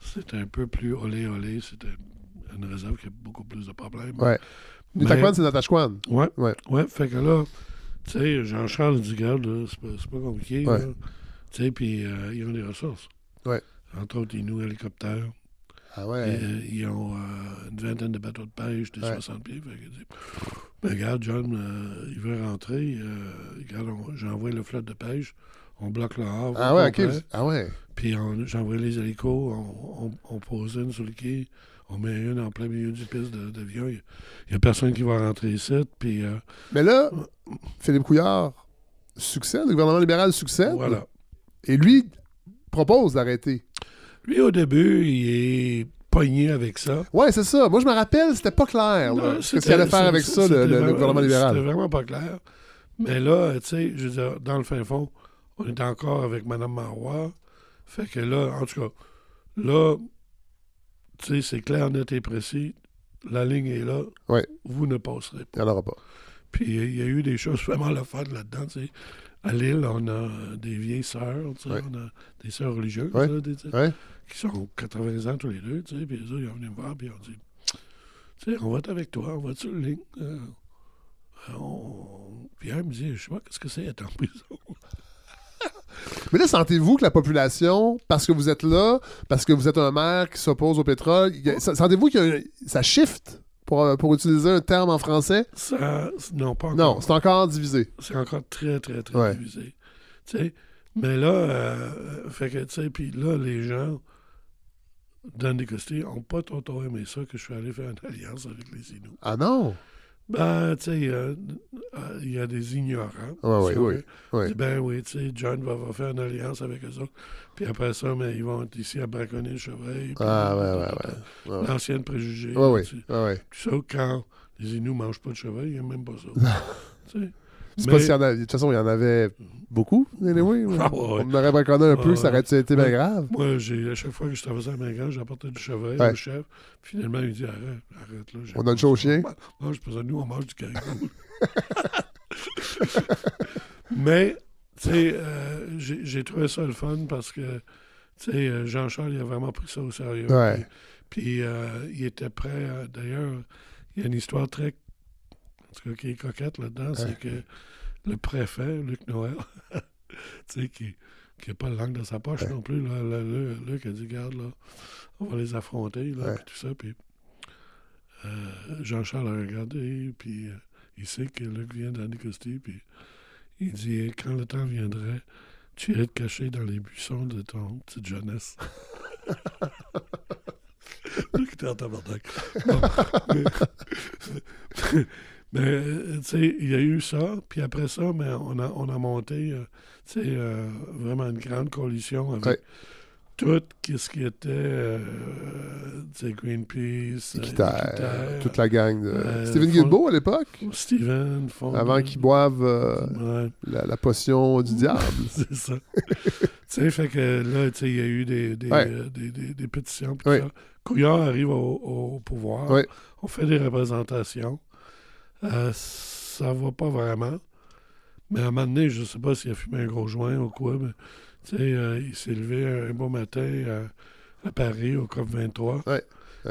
c'est un peu plus olé olé. C'était une réserve qui a beaucoup plus de problèmes. Ouais. Mais- Nutaquan, c'est Natashquan. Ouais. Ouais. Ouais. fait que là, tu sais, Jean-Charles dit, regarde, là, c'est pas, c'est pas compliqué. Ouais. Tu sais, puis euh, ils ont des ressources. Ouais. Entre autres, ils nous hélicoptères. Ah ouais. euh, ils ont euh, une vingtaine de bateaux de pêche de Ouais. 60 pieds. Fait que, ben, regarde, John, euh, il veut rentrer. regarde, j'envoie le flotte de pêche. On bloque le havre. Ah ouais, ok. Ah ouais. Puis j'envoie les hélicos, on, on, on pose une sur le quai, on met une en plein milieu du piste de- d'avion. Il n'y a, personne qui va rentrer ici. Puis euh, Mais là, Philippe Couillard succède, le gouvernement libéral succède. voilà. Et lui propose d'arrêter. Lui, au début, il est pogné avec ça. Ouais, c'est ça. Moi, je me rappelle, c'était pas clair. Qu'est-ce qu'il c'était- allait faire avec c'était- ça, le, c'était le- gouvernement C'était libéral? vraiment pas clair. Mais là, tu sais, je veux dire, dans le fin fond, on est encore avec Mme Marois. Fait que là, en tout cas, là, tu sais, c'est clair, net et précis. La ligne est là. Ouais. Vous ne passerez pas. Il n'y en aura pas. Puis il y a eu des choses vraiment le fun là-dedans. tu sais. À Lille, on a des vieilles sœurs, tu sais, Ouais. on a des sœurs religieuses, Ouais. là, des- tu sais, Ouais. qui sont 80 ans tous les deux, tu sais, puis eux autres, ils sont venus me voir, puis ils ont dit, tu sais, on va être avec toi, on va être sur le ligne. Euh, on... Puis un me dit, je sais pas, qu'est-ce que c'est être en prison? Mais là, sentez-vous que la population, parce que vous êtes là, parce que vous êtes un maire qui s'oppose au pétrole, a- sentez-vous que ça shift, pour, euh, pour utiliser un terme en français? Ça, non, pas encore. Non, c'est encore divisé. c'est encore très, très, très Ouais. divisé. Tu sais, mais là, euh, fait que, tu sais, puis là, les gens dans des n'ont pas trop aimé ça que je suis allé faire une (laughs) alliance avec les Inuits. Ah non? Ben, tu sais, euh, euh, il y a des ignorants. Oui, oui. Dis, Ben oui, tu sais, John va, va faire une alliance avec eux autres. Puis après ça, mais ils vont être ici à braconner le chevreuil. Ah ouais, ouais, ouais. L'ancienne préjugée. Ouais, ouais, tu sais. quand les Inuits ne mangent pas de chevreuil, il n'y a même pas ça. (laughs) Tu sais. C'est Mais- pas s'il y en a- De toute façon, il y en avait beaucoup, anyway. Ah ouais, ouais. On aurait braconné un peu, ça aurait été bien grave? Moi, à chaque fois que je traversais la grande, j'apportais du chevreuil au chef. Finalement, il dit arrête, arrête là. On donne ça au chien? Non, je pense nous, on mange du caribou. (laughs) Mais, tu sais, euh, j'ai, trouvé ça le fun parce que, tu sais, euh, Jean-Charles, il a vraiment pris ça au sérieux. Ouais. Puis, puis, euh, il était prêt. à- d'ailleurs, il y a une histoire très. En tout cas, qui est coquette là-dedans, c'est que le préfet, Luc Noël, (laughs) tu sais, qui n'a pas la langue dans sa poche Ouais. non plus, là, là, là, Luc a dit Garde, là, on va les affronter, là, Ouais. puis tout ça. Puis euh, Jean-Charles a regardé, puis euh, il sait que Luc vient d'Annicosti, puis il dit Quand le temps viendrait, tu irais te cacher dans les buissons de ton petite jeunesse. (laughs) Luc était en tabarnak. Bon, mais, mais, euh, tu sais, il y a eu ça, puis après ça, mais on, a, on a monté, euh, tu sais, euh, vraiment une grande coalition avec Ouais. tout ce qui était, euh, tu sais, Greenpeace, toute la gang de... Euh, Steven Fond- Guilbeault, à l'époque, Steven, Fond- avant qu'ils boivent euh, Ouais, la, la potion du diable. (laughs) c'est ça. tu sais, fait que là, tu sais, il y a eu des, des, Ouais. des, des- des pétitions, Ouais. Couillard arrive au, au pouvoir. On fait des représentations. Euh, ça va pas vraiment. Mais à un moment donné, je sais pas s'il a fumé un gros joint ou quoi, mais tu sais, euh, il s'est levé un beau matin à, à Paris, au COP23. Ouais,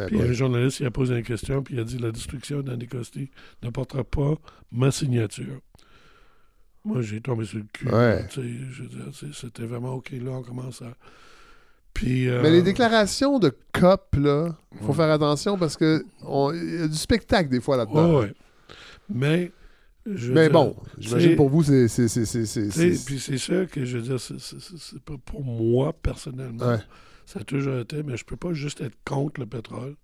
Puis ouais. un journaliste il a posé une question, puis il a dit La destruction d'Anticosti ne portera pas ma signature. Moi, j'ai tombé sur le cul. Ouais. C'était vraiment OK, là, on commence à. Puis. euh, Mais les déclarations de COP, là, faut faire attention parce que on- y a du spectacle des fois là-dedans. Mais. je Mais bon, j'imagine pour vous, c'est... Puis c'est sûr que je veux dire, c'est- pas pour moi personnellement. Ouais. Ça a toujours été, mais je peux pas juste être contre le pétrole.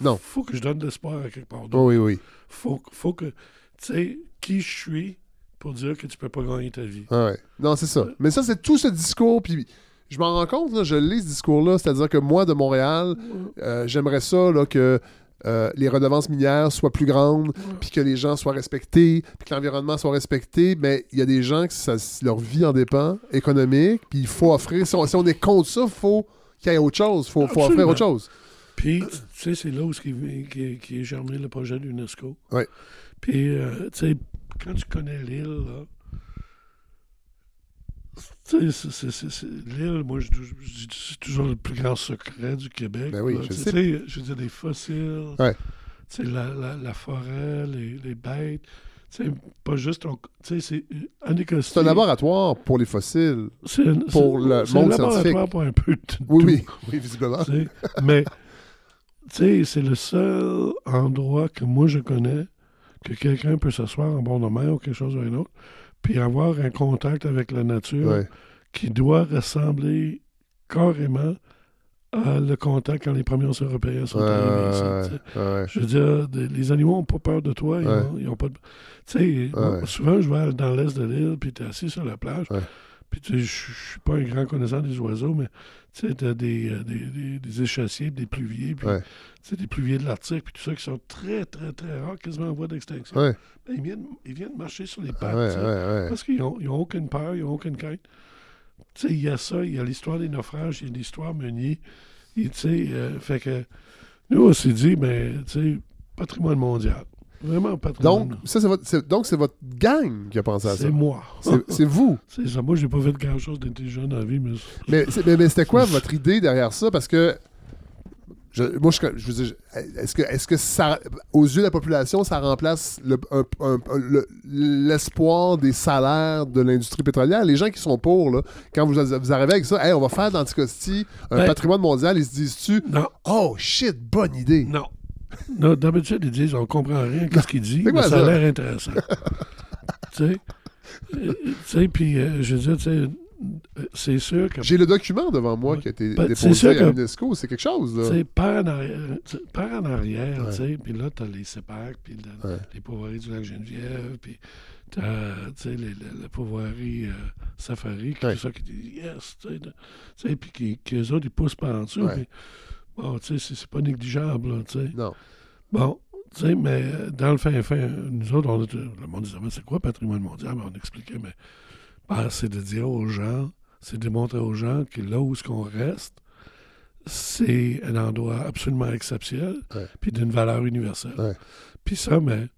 Non. Faut que je donne de l'espoir à quelque part oui, oui. faut, faut que. Tu sais, qui je suis pour dire que tu peux pas gagner ta vie. Ah ouais. Non, c'est ça. Mais ça, c'est tout ce discours. Puis je m'en rends compte, là, je lis ce discours-là. C'est-à-dire que moi, de Montréal, euh, j'aimerais ça là, que euh, les redevances minières soient plus grandes, puis que les gens soient respectés, puis que l'environnement soit respecté. Mais il y a des gens que ça, leur vie en dépend, économique, puis il faut offrir. Si on, si on est contre ça, il faut qu'il y ait autre chose. Il faut, faut offrir autre chose. Puis, tu sais, c'est là où ce qui, qui, qui est germé le projet de l'UNESCO. Ouais. Puis, euh, tu sais, quand tu connais l'île, là, tu sais, c'est- c'est- c'est- c'est- l'île, moi, je, je dis c'est toujours le plus grand secret du Québec. Ben oui, là. je sais. je veux dire, des fossiles, Ouais. la, la, la forêt, les, les bêtes, tu sais, pas juste, sais, c'est un laboratoire pour les fossiles. C'est un- pour le un laboratoire pour un peu de Oui, tout. oui. Oui, visiblement. Tu sais, mais, tu sais, c'est le seul endroit que moi je connais que quelqu'un peut s'asseoir en bord de mer ou quelque chose ou un autre, puis avoir un contact avec la nature Ouais. qui doit ressembler carrément à le contact quand les premiers Européens sont arrivés. ici, ouais. Je veux dire, des- les animaux n'ont pas peur de toi. Ils ont, ils ont pas de... Tu sais, souvent, je vais dans l'est de l'île, puis tu es assis sur la plage. Puis tu sais, je suis pas un grand connaisseur des oiseaux, mais t'as des, euh, des, des, des échassiers, des pluviers, puis Ouais. des pluviers de l'Arctique, puis tout ça qui sont très, très, très rares, quasiment en voie d'extinction. Ouais. Ben, ils, viennent, ils viennent marcher sur les pattes. ouais. Parce qu'ils n'ont ils ont aucune peur, ils n'ont aucune crainte. Il y a ça, il y a l'histoire des naufrages, il y a l'histoire Meunier. Et, euh, fait que nous, on s'est dit, ben, tu sais, patrimoine mondial. Vraiment patrimoine. Donc, ça, c'est votre, donc, c'est votre gang qui a pensé à ça. c'est moi. C'est vous. (laughs) C'est ça. Moi, j'ai pas fait grand-chose d'intelligent dans la vie, mais... Mais, mais, mais c'était quoi votre idée derrière ça? Parce que, je, moi, je, je veux dire, est-ce que, est-ce que ça, aux yeux de la population, ça remplace le- l'espoir des salaires de l'industrie pétrolière? Les gens qui sont pour, là, quand vous, vous arrivez avec ça, Hey, on va faire d'Anticosti un Ben- patrimoine mondial, ils se disent-tu, Non, oh shit, bonne idée. non. (laughs) Non, d'habitude, ils disent, on comprend rien, qu'est-ce qu'il dit, mais ça a l'air intéressant. (laughs) tu sais? Euh, Tu sais, puis, euh, je veux dire, tu sais, euh, c'est sûr que J'ai le document devant moi Ouais. qui a été Ben, déposé à l'UNESCO. C'est quelque chose, là. sais, par en arrière, tu sais, par en arrière, Ouais. tu sais, puis là, t'as les CEPAC, puis le- Ouais. les pourvoiries du lac Geneviève, puis t'as, tu sais, les- les- la pourvoirie euh, Safari, qui Ouais. tout ça, qui dit yes, tu sais, puis qui, qui, eux autres, ils poussent par en dessous. Bon, tu sais, c'est, pas négligeable, là, tu sais. Non. Bon, tu sais, mais euh, dans le fin fin, nous autres, on le monde disait, mais c'est quoi patrimoine mondial? Ben, on expliquait, mais ben, c'est de dire aux gens, c'est de montrer aux gens que là où ce qu'on reste, c'est un endroit absolument exceptionnel, Ouais. puis d'une valeur universelle. Ouais. Puis ça, mais,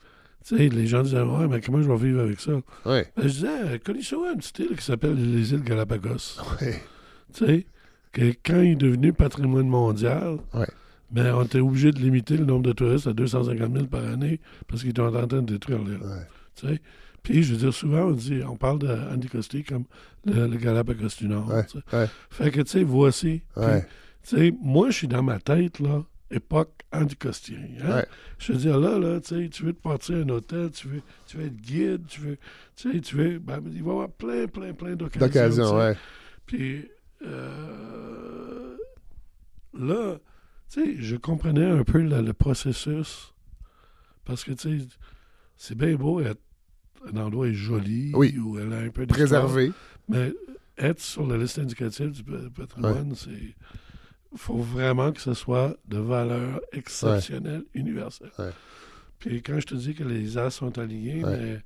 tu sais, les gens disaient, ouais, mais comment je vais vivre avec ça? Ouais. Ben, je disais, connaissez une petite île qui s'appelle les îles Galapagos. Ouais. Tu sais, que quand il est devenu patrimoine mondial, Ouais. ben, on était obligé de limiter le nombre de touristes à 250 000 par année parce qu'ils étaient en train de détruire l'île. Ouais. Puis, je veux dire, souvent, on dit, on parle d'Anticosti comme le, le Galapagos du Nord. Ouais. Fait que, tu sais, voici. Puis, moi, je suis dans ma tête, là, époque anticostien. Hein? Ouais. Je veux dire, là, là, tu sais, tu veux te partir à un hôtel, tu veux, tu veux être guide, tu veux, tu sais, tu veux, ben, il va y avoir plein, plein, plein d'occasions. tu D'occasion, sais? ouais. Puis euh, là, tu sais, je comprenais un peu le, le processus. Parce que, tu sais, c'est bien beau être un endroit est joli, Oui. où elle a un peu d'histoire, Préservé. Mais être sur la liste indicative du pa- patrimoine, c'est. Il faut vraiment que ce soit de valeur exceptionnelle, universelle. Ouais. Puis quand je te dis que les as sont alignés, Ouais. mais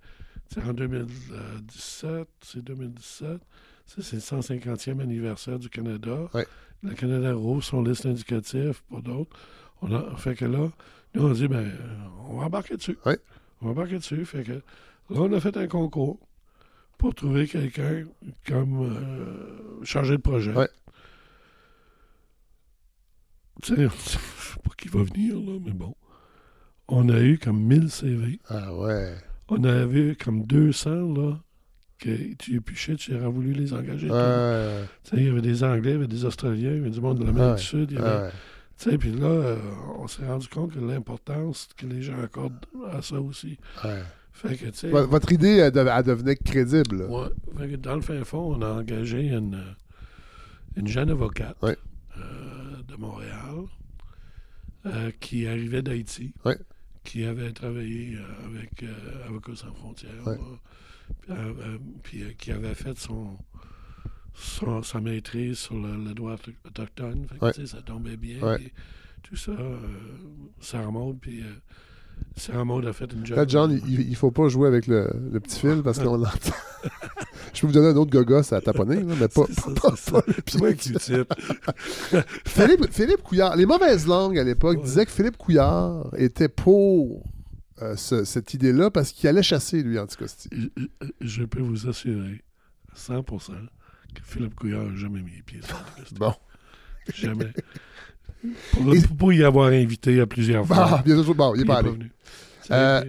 c'est en 2017, c'est 2017, ça, c'est le 150e anniversaire du Canada. Ouais. Le Canada rouvre son liste indicative pour d'autres. On a fait que là, nous, on dit, ben, on va embarquer dessus. On va embarquer dessus. Fait que là, on a fait un concours pour trouver quelqu'un comme euh, chargé de projet. Ouais. Tu sais, (laughs) je sais pas qui va venir, là, mais bon. On a eu comme 1000 CV. Ah ouais. On avait comme 200, là, que tu épluchais, tu aurais voulu les engager. il y avait des Anglais, il y avait des Australiens, il y avait du monde de l'Amérique Ouais. du Sud. il y avait- ouais. Tu sais, puis là, euh, on s'est rendu compte que l'importance que les gens accordent à ça aussi. Ouais. Fait que, Votre idée, elle, elle devenait crédible. fait que dans le fin fond, on a engagé une, euh, une jeune avocate euh, de Montréal qui arrivait d'Haïti, qui avait travaillé avec Avocats sans frontières, euh, euh, puis, euh, qui avait fait son, son- sa maîtrise sur le, le droit auto- autochtone. Fait que, Ouais. tu sais, ça tombait bien. Ouais. puis tout ça, euh, Sarah Maud, puis euh, Sarah Maud a fait une job. Là, John, il, il faut pas jouer avec le, le petit fil parce qu'on l'entend. Je peux vous donner un autre gogos à taponner, là, mais pas, ça, pas- pas ça. le pied. (laughs) Philippe, Philippe Couillard, les mauvaises langues à l'époque Ouais. disaient que Philippe Couillard était pour euh, ce- cette idée-là parce qu'il allait chasser, lui, Anticosti. Je- peux vous assurer, 100%, que Philippe Couillard n'a jamais mis les pieds sur. Bon. Jamais. Pour, pour y avoir invité à plusieurs fois. Ah, bien sûr, bon, il est il pas venu. Euh,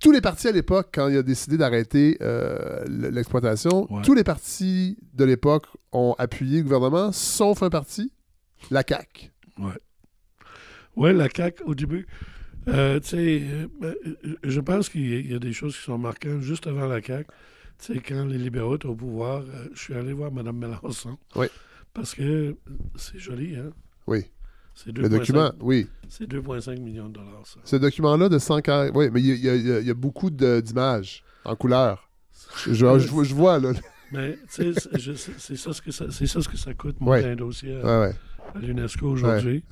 Tous les partis à l'époque, quand il a décidé d'arrêter euh, l'exploitation, Ouais. tous les partis de l'époque ont appuyé le gouvernement, sauf un parti, la CAQ. Oui, la CAQ, au début, euh, tu sais, euh, euh, je pense qu'il y, a- des choses qui sont marquantes juste avant la CAQ. tu sais, quand les libéraux étaient au pouvoir, euh, je suis allé voir Mme Mélenchon. Oui. Parce que c'est joli, hein? Oui. C'est Le document, oui. C'est 2,5 millions de dollars, ça. Ce document-là de 140. Oui, mais il y, a- y y beaucoup d'images en couleur. Je, je, je vois- je vois, là. Mais, tu sais, c'est- ça, ce que ça- c'est ça ce que ça coûte, Ouais. monter un dossier à, Ouais, ouais. à l'UNESCO aujourd'hui.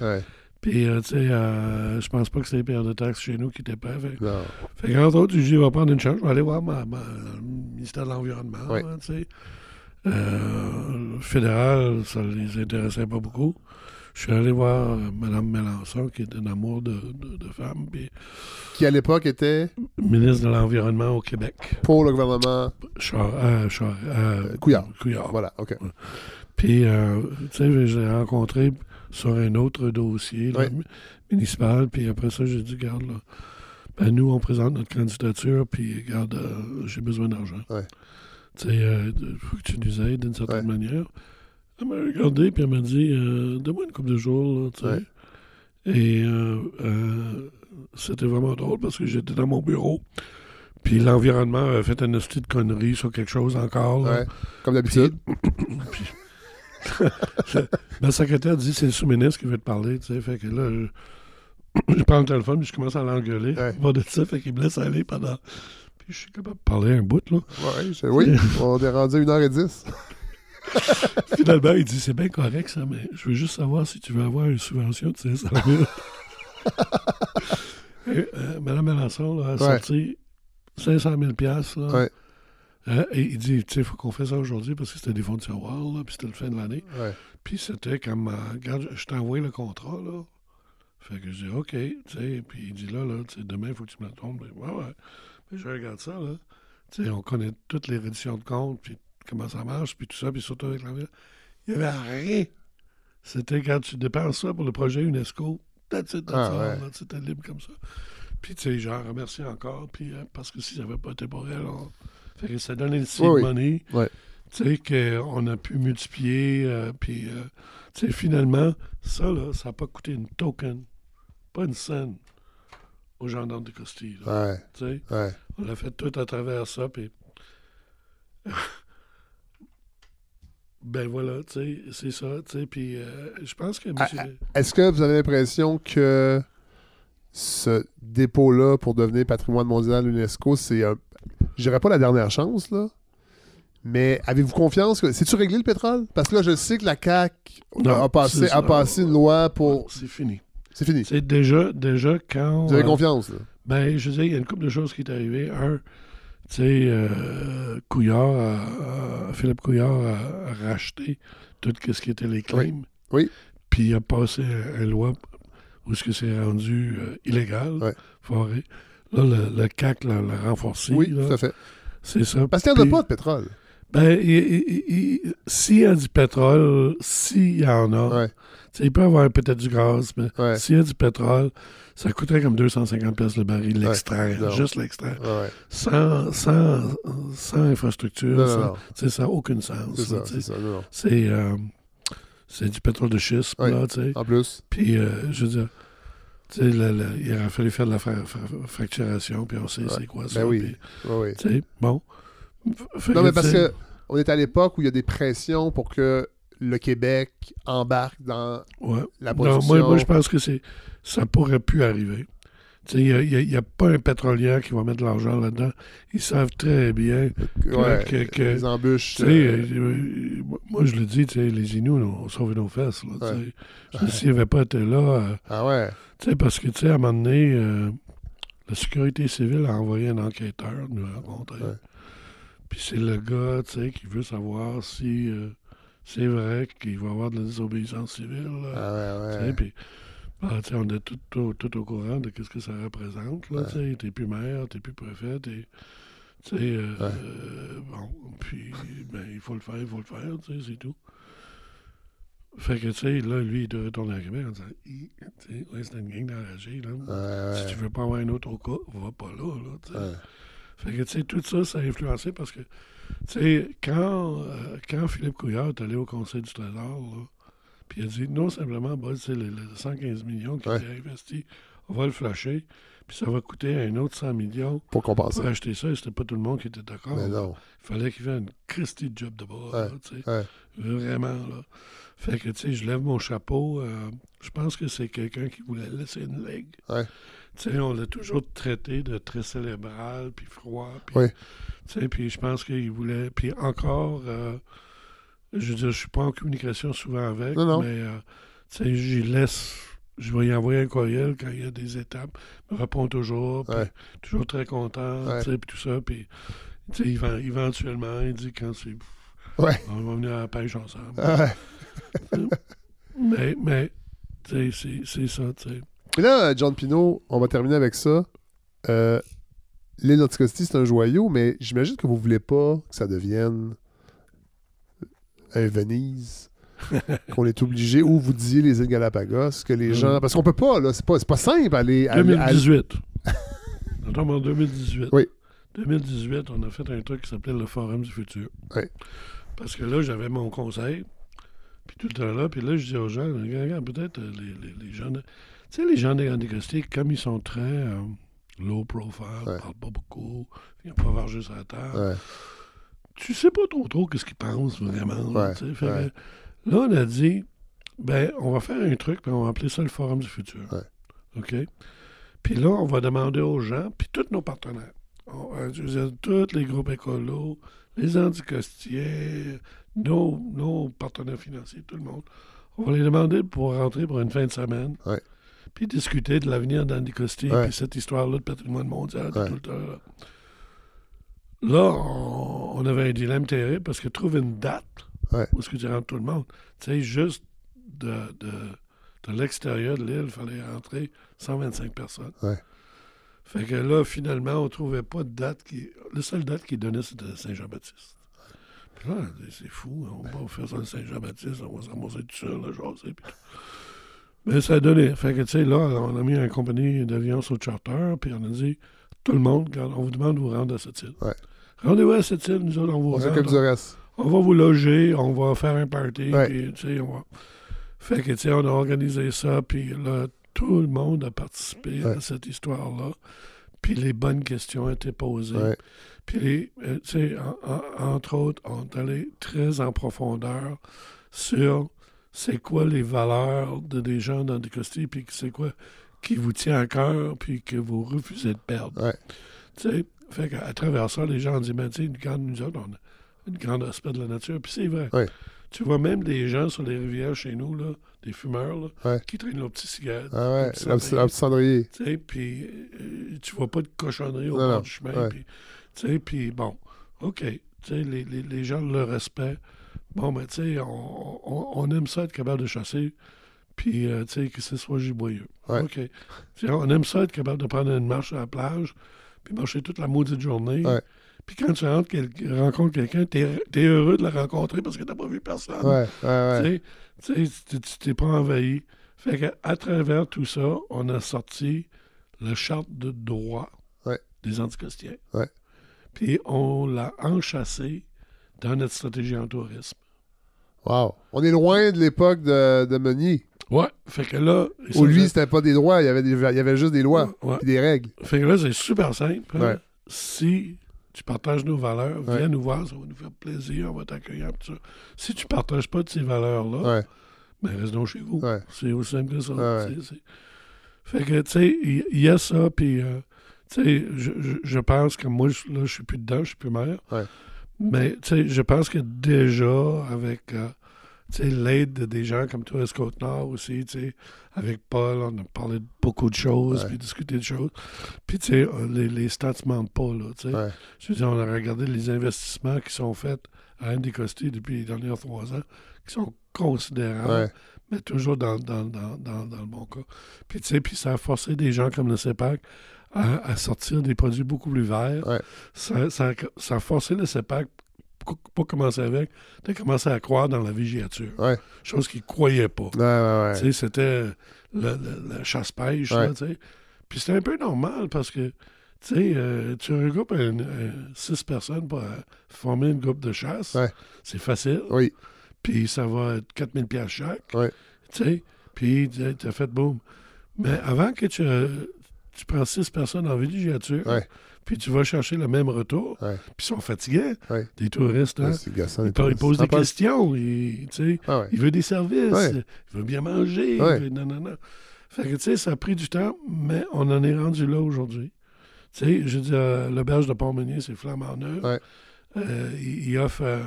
Puis, euh, tu sais, euh, je pense pas que c'est les payeurs de taxes chez nous qui étaient prêts. Fait, Non. fait qu'entre autres, je vais prendre une chance, je vais aller voir ma, ma- le ministère de l'Environnement, Ouais. hein, tu sais. Euh, le fédéral, ça les intéressait pas beaucoup. Je suis allé voir euh, Mme Mélenchon, qui est un amour de, de, de femme, puis Qui, à l'époque, était ministre de l'Environnement au Québec. pour le gouvernement. Char, Char- Couillard. Couillard. Voilà, OK. Puis, euh, tu sais, je l'ai rencontré sur un autre dossier là, municipal. Puis après ça, j'ai dit, garde, là, ben, nous, on présente notre candidature, puis, garde, euh, j'ai besoin d'argent. Tu sais, il faut que tu nous aides d'une certaine manière. Elle m'a regardé, puis elle m'a dit, euh, donne-moi une couple de jours, tu sais. Et euh, euh, c'était vraiment drôle parce que j'étais dans mon bureau. Puis l'environnement avait fait une petite connerie sur quelque chose encore. Comme d'habitude. (coughs) (laughs) Ma secrétaire dit c'est le sous-ministre qui veut te parler, tu sais. Fait que là, je, (clears throat) je prends le téléphone, puis je commence à l'engueuler. Ouais. Va de ça, fait qu'il me laisse aller pendant. Puis je suis capable de parler un bout, là. Ouais, je- oui, (laughs) on est rendu à 1h10. (laughs) Finalement, il dit c'est bien correct, ça, mais je veux juste savoir si tu veux avoir une subvention de 500 000. Et, euh, Madame Mélenchon là, a Ouais. sorti 500 000 piastres, là. Ouais. Hein, et il dit, tu sais, il faut qu'on fasse ça aujourd'hui parce que c'était des fonds de tiroir, là, puis c'était le fin de l'année. Ouais. Puis c'était comme, euh, regarde, je t'ai envoyé le contrat, là. Fait que je dis, OK, tu sais, puis il dit, là, là, tu sais, demain, il faut que tu me le tombes. Ouais, ouais. Puis je regarde ça, là. Tu sais, on connaît toutes les redditions de compte, puis comment ça marche, puis tout ça, puis surtout avec l'envers. Il n'y avait rien. C'était quand tu dépenses ça pour le projet UNESCO, that's it, that's Ah, ouais. c'était libre comme ça. Puis, tu sais, j'en remercie encore, puis euh, parce que si ça n'avait pas été pour elle, on... fait que ça donnait le seed Oui, oui. money. Ouais. Tu sais, qu'on a pu multiplier, euh, puis, euh, tu sais, finalement, ça, là, ça n'a pas coûté une token, pas une scène aux gendarmes de Ouais. tu sais? Ouais. On l'a fait tout à travers ça, puis... (laughs) ben voilà, tu sais, c'est ça, tu sais, puis euh, je pense que... Ah, monsieur- Est-ce que vous avez l'impression que ce dépôt-là pour devenir patrimoine mondial de l'UNESCO, c'est un. Je dirais pas la dernière chance, là. Mais avez-vous confiance que. C'est-tu réglé le pétrole? Parce que là, je sais que la CAQ Non, a, passé, a passé une loi pour. C'est fini. C'est fini. C'est déjà, déjà quand... Vous avez euh, confiance, là? Ben, je veux dire, il y a une couple de choses qui est arrivé. Un, tu sais, euh, Couillard, a- a- Philippe Couillard a, a racheté tout ce qui était les claims. Oui. Puis il a passé un- une loi où ce que c'est rendu euh, illégal, Ouais. forêt. Là, le, le CAC l'a renforcé. Oui, là. tout à fait. C'est ça. Parce qu'il n'y en a pas de pétrole. Ben, il- il- il- s'il y a du pétrole, s'il y en a, Ouais. il peut y avoir peut-être du gaz, mais Ouais. s'il y a du pétrole, ça coûterait comme 250 pièces le baril, l'extraire, juste l'extraire. Sans, sans, sans infrastructure, Non, sans- ça n'a aucun sens. C'est euh, c'est du pétrole de schiste, là, tu sais. En plus. Puis, euh, je veux dire, il aurait fallu faire de la fra- fra- fracturation, puis on sait Ouais. c'est quoi ça. Ben oui. puis, ouais. tu sais, bon. Non, mais parce que on est à l'époque où il y a des pressions pour que le Québec embarque dans Ouais. la Non, production. moi, moi, je pense que c'est ça pourrait plus arriver. Il n'y a, pas un pétrolier qui va mettre de l'argent là-dedans. Ils savent très bien. Ouais, que- que- les embûches. Sais, euh, euh, moi, je le dis, les Inuits ont sauvé nos fesses. tu Ouais. S'ils n'avaient pas été là, euh, Ah ouais. parce que, tu sais, à un moment donné, euh, la sécurité civile a envoyé un enquêteur nous rencontrer. Ouais. Puis c'est le gars, tu sais, qui veut savoir si euh, c'est vrai qu'il va y avoir de la désobéissance civile. là. Ah ouais, ouais. puis, sais, on est tout, tout, tout au courant de ce que ça représente. Là, Ouais. T'es plus maire, t'es plus préfet, t'es... Tu sais, euh, Ouais. euh, bon, puis, ben, il faut le faire, il faut le faire, tu sais, c'est tout. Fait que, tu sais, là, lui, il doit retourner à Québec en disant, tu sais, ouais, c'est une gang d'enragés, là. Ouais, Si tu veux pas avoir un autre au cas, va pas là, là, tu sais. Fait que, tu sais, tout ça, ça a influencé parce que, tu sais, quand, euh, quand Philippe Couillard est allé au Conseil du Trésor, là, puis il a dit, non simplement, bah, c'est les, les 115 millions qui Ouais. investis, on va le flasher, puis ça va coûter un autre 100 millions Pour compenser. pour acheter ça, et c'était pas tout le monde qui était d'accord. Mais là. non. Il fallait qu'il fasse une Christie job de. Ouais. Vraiment, là. Fait que, tu sais, je lève mon chapeau. euh, je pense que c'est quelqu'un qui voulait laisser une ligue. Ouais. Tu sais, on l'a toujours traité de très cérébral, puis froid. Puis, Oui. Tu sais, puis je pense qu'il voulait... Puis encore, euh, je veux dire, je suis pas en communication souvent avec, Non, non. mais, euh, j'y laisse... Je vais y envoyer un courriel quand il y a des étapes. Il me répond toujours, Ouais. toujours très content, puis tout ça. Puis, éventuellement, il dit quand c'est... Ouais. On va venir à la pêche ensemble. Ah ouais. (laughs) Mais, mais tu sais, c'est- ça, tu sais. Et là, John Pino, on va terminer avec ça. Euh, L'île d'Anticosti, c'est un joyau, mais j'imagine que vous voulez pas que ça devienne un Venise, (laughs) qu'on est obligé, ou vous disiez les îles Galapagos, que les Mm. gens... Parce qu'on peut pas, là, c'est pas, pas simple aller... aller- 2018. On tombe en 2018. Oui. 2018, on a fait un truc qui s'appelait le Forum du futur. Oui. Parce que là, j'avais mon conseil, puis tout le temps là, puis là, je dis aux gens, regarde, peut-être euh, les, les, les gens... de- Tu sais, les gens des Anticosti, comme ils sont très euh, low profile, Ouais. parlent pas beaucoup, ils n'ont pas vargé sur la terre, Ouais, tu sais pas trop trop qu'est-ce qu'ils pensent vraiment. là, Ouais, tu sais. Fait ouais. que là, on a dit, ben, on va faire un truc, puis on va appeler ça le Forum du futur. Ouais. OK? Puis là, on va demander aux gens, puis tous nos partenaires, on- euh, tous les groupes écolos, les anticostiers, nos, nos partenaires financiers, tout le monde, on va les demander pour rentrer pour une fin de semaine. Puis discuter de l'avenir d'Anticosti, Ouais. puis cette histoire-là de patrimoine mondial, tout le temps. Là, Là, on, on avait un dilemme terrible parce que trouver une date Ouais. où est-ce que tu rentres tout le monde, tu sais, juste de, de, de l'extérieur de l'île, il fallait rentrer 125 personnes. Ouais. Fait que là, finalement, on trouvait pas de date qui. Le seul date qui donnait, c'était Saint-Jean-Baptiste. Puis là, on dit, c'est fou, on va pas faire ça le Saint-Jean-Baptiste, on va se ramasser tout seul, là, puis tout. Mais ça a donné. Fait que, tu sais, là, on a mis une compagnie d'avion sur le charter, puis on a dit, tout le monde, on vous demande de vous rendre à cette île. Ouais. Rendez-vous à cette île, nous autres, on vous on rend. s'occupe du reste. On va vous loger, on va faire un party, Ouais. puis, tu sais, on va... Fait que, tu sais, on a organisé ça, puis là, tout le monde a participé Ouais. à cette histoire-là. Puis les bonnes questions ont été posées. Ouais. Puis, euh, tu sais, en- en- entre autres, on est allé très en profondeur sur c'est quoi les valeurs de des gens dans des costumes, puis c'est quoi qui vous tient à cœur, puis que vous refusez de perdre. Ouais. Tu sais, fait qu'à à travers ça, les gens ont dit, ben, tu sais, nous autres, on a un grand aspect de la nature, puis c'est vrai. Tu vois même des gens sur les rivières chez nous, là, des fumeurs, là, Ouais. qui traînent leurs petits cigarettes. Ah ouais, un petit cendrier. Tu sais, puis euh, tu vois pas de cochonnerie au bord du chemin. Puis, tu sais, puis bon, OK. Tu sais, les, les, les gens le respect. Bon, mais tu sais, on, on, on aime ça être capable de chasser, puis, euh, tu sais, que ce soit giboyeux. Ouais. OK. On aime ça être capable de prendre une marche à la plage, puis marcher toute la maudite journée. Ouais. Puis quand tu rentres quel- rencontres quelqu'un, t'es es heureux de la rencontrer parce que t'as pas vu personne. Ouais, ouais, ouais. Tu sais, tu tu tu t'es pas envahi. Fait que, à travers tout ça, on a sorti la charte de droit des anticostiens. Puis on l'a enchâssé dans notre stratégie en tourisme. Wow. On est loin de l'époque de, de Meunier. Ouais. Fait que là. Où lui, c'était pas des droits, il y avait, des, il y avait juste des lois Ouais. et des règles. Fait que là, c'est super simple. hein. Ouais. Si tu partages nos valeurs, Ouais. viens nous voir, ça va nous faire plaisir, on va t'accueillir. tout ça. Si tu partages pas de ces valeurs-là, ben reste donc chez vous. C'est aussi simple que ça. Fait que, tu sais, il y, a ça, puis, euh, tu sais, je, je- je pense que moi, là, je suis plus dedans, je suis plus maire. Mais, tu sais, je pense que déjà, avec, euh, l'aide de des gens comme toi, Côte-Nord aussi, avec Paul, on a parlé de beaucoup de choses, puis discuté de choses. Puis, tu sais, euh, les, les stats mentent pas, là, tu sais. ouais. Je veux dire, on a regardé les investissements qui sont faits à Andy Costi depuis les dernières trois ans, qui sont considérables ouais. mais toujours dans, dans, dans, dans, dans le bon cas. Puis, tu sais, puis ça a forcé des gens comme le CEPAC à, à sortir des produits beaucoup plus verts. Ouais. Ça, ça, a- ça a forcé le CEPAC, pas commencer avec, de commencer à croire dans la villégiature. Ouais. Chose qu'ils ne croyaient pas. Ouais, ouais, Tu c'était la chasse-pêche, tu. Puis c'était un peu normal parce que, tu euh, tu regroupes un- un- six personnes pour euh, former une groupe de chasse. C'est facile. Oui, Puis ça va être 4000 pièces chaque. Tu puis tu as fait boum. Mais avant que tu, tu prends six personnes en villégiature. Puis tu vas chercher le même retour, Ouais. puis ils sont fatigués, Ouais. des touristes. Hein? Ils, posent des questions, ils, Ah il veut des services, il veut bien manger, Ouais. il veut- non, non, non. Fait que, tu sais, ça a pris du temps, mais on en est rendu là aujourd'hui. Tu sais, je veux dire, l'auberge de Pont-Meunier, c'est flamand neuf. Euh, il, il offre euh,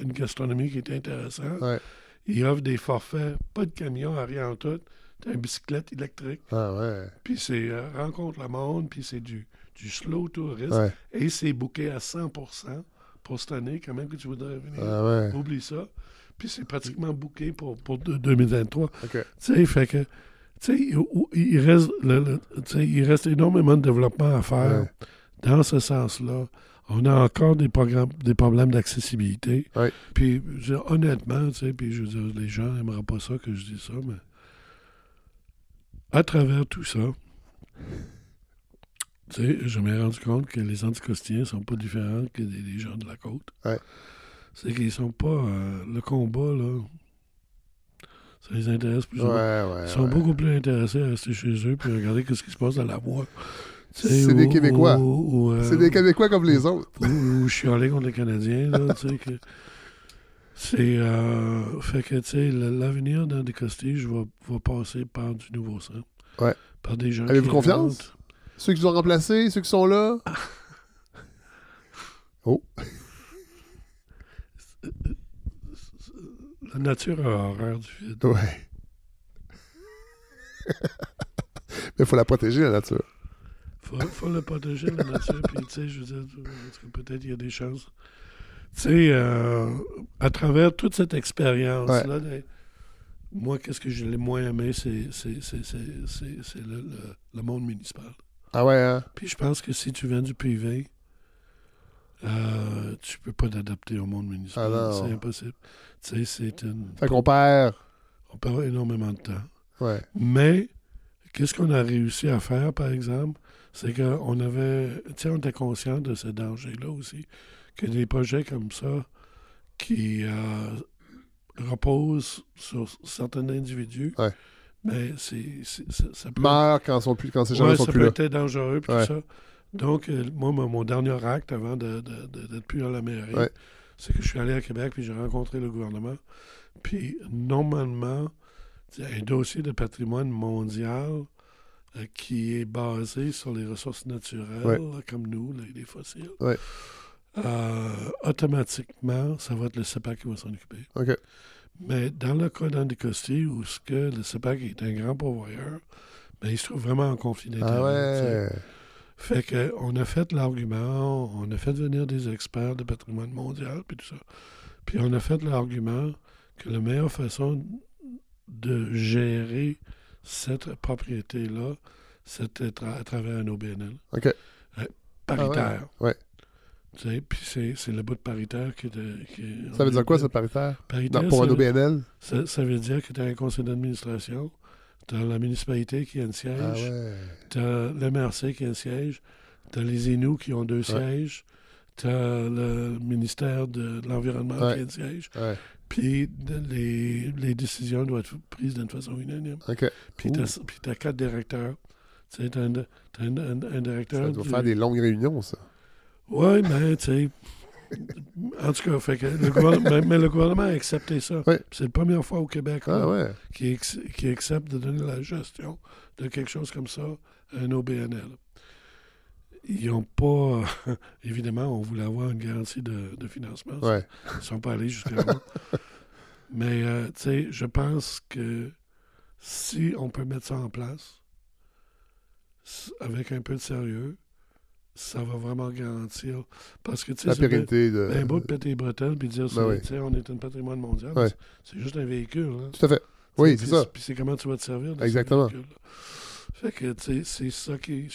une gastronomie qui est intéressante. Il offre des forfaits, pas de camion, rien en tout. T'as une bicyclette électrique, Ah ouais. puis c'est euh, rencontre le monde, puis c'est du, du slow tourisme. Ouais. Et c'est booké à 100% pour cette année, quand même que tu voudrais venir. Ah ouais. Oublie ça. Puis c'est pratiquement booké pour, pour de- 2023. OK. Tu sais, fait que, tu sais, il, reste, le- il reste énormément de développement à faire Ouais. dans ce sens-là. On a encore des, programmes, des problèmes d'accessibilité. Ouais. Puis, je veux dire, honnêtement, tu sais, puis je veux dire, les gens n'aimeraient pas ça que je dise ça, mais à travers tout ça, tu sais, je m'ai rendu compte que les anticostiens sont pas différents que les, les gens de la côte. Ouais. C'est qu'ils sont pas... euh, le combat, là, ça les intéresse plus. Ouais, ouais. Ils sont ouais. beaucoup plus intéressés à rester chez eux puis regarder ce qui se passe dans la voie. C'est des Québécois. euh, C'est des Québécois comme les autres. ou, ou chialer contre les Canadiens, là, tu sais, que... C'est... euh, fait que, tu sais, l'avenir dans des costiges va, va passer par du nouveau sang. Ouais. Par des gens Avez-vous confiance? Ceux qui ont remplacés, ceux qui sont là. (laughs) Oh. La nature a horreur du vide. Ouais. (laughs) Mais il faut la protéger, la nature. Faut, faut le protéger, la nature. Puis, tu sais, je veux dire, peut-être il y a des chances. Tu sais, euh, à travers toute cette expérience-là, de- moi, qu'est-ce que j'ai le moins aimé, c'est c'est- c'est- c'est- c'est- c'est le, le- le monde municipal. Ah ouais, hein? Puis je pense que si tu viens du privé, euh, tu peux pas t'adapter au monde municipal. Ah c'est impossible. Tu sais, c'est une... Fait qu'on perd. On perd énormément de temps. Ouais. Mais, qu'est-ce qu'on a réussi à faire, par exemple, c'est qu'on avait, tu sais, on était conscient de ce danger-là aussi, que des projets comme ça, qui euh, reposent sur certains individus, Ouais. Mais c'est, ça, ça peut, Meurt quand, sont plus, quand ces gens ouais, sont ça plus peut là. être dangereux, puis Ouais. tout ça. Donc, euh, moi, mon, mon dernier acte avant de, de- de- d'être plus à la mairie, Ouais. c'est que je suis allé à Québec, puis j'ai rencontré le gouvernement. Puis, normalement, un dossier de patrimoine mondial euh, qui est basé sur les ressources naturelles, là, comme nous, les, les fossiles. Euh, automatiquement, ça va être le CEPAC qui va s'en occuper. OK. Mais dans le cas d'Andicosti, où ce que le CEPAC est un grand pourvoyeur, ben, il se trouve vraiment en conflit Ah d'intérêts. sais. ouais. Fait que on a fait l'argument, on a fait venir des experts de patrimoine mondial, puis tout ça. Puis on a fait l'argument que la meilleure façon de gérer cette propriété-là, c'était tra- à travers un OBNL. OK. Paritaire. Ah ouais, ouais. Puis c'est, le bout de paritaire qui est... qui est- Ça veut dire quoi, ça, paritaire? Paritaire, Non, pour un OBNL? ça, ça veut dire que tu as un conseil d'administration, tu as la municipalité qui a un siège, Ah ouais. tu as l'MRC qui a un siège, tu as les Inuits qui ont deux sièges, tu as le ministère de, de l'Environnement Ouais. qui a un siège, puis de- les, les décisions doivent être prises d'une façon unanime. OK. Puis tu as quatre directeurs. Tu as un, t'as un- un- un directeur. Ça doit du- faire des longues réunions, ça. Ouais, mais tu sais. En tout cas, fait que le gouvernement, mais, mais le gouvernement a accepté ça. C'est la première fois au Québec Ah ouais. qui, ex- qui accepte de donner la gestion de quelque chose comme ça à un OBNL. Ils n'ont pas. (laughs) évidemment, on voulait avoir une garantie de, de financement. Ouais. Ils ne sont pas allés jusqu'à là. (laughs) Mais, euh, tu sais, je pense que si on peut mettre ça en place, avec un peu de sérieux, ça va vraiment garantir. Parce que, tu sais, pérennité de. ben, beau de péter les bretelles puis dire, c'est- oui. tu sais, on est un patrimoine mondial, Ouais. c'est- juste un véhicule. hein. Tout à fait. Oui, c'est ça. Puis c'est comment tu vas te servir de ce Exactement. Fait que, tu sais, c'est ça qui.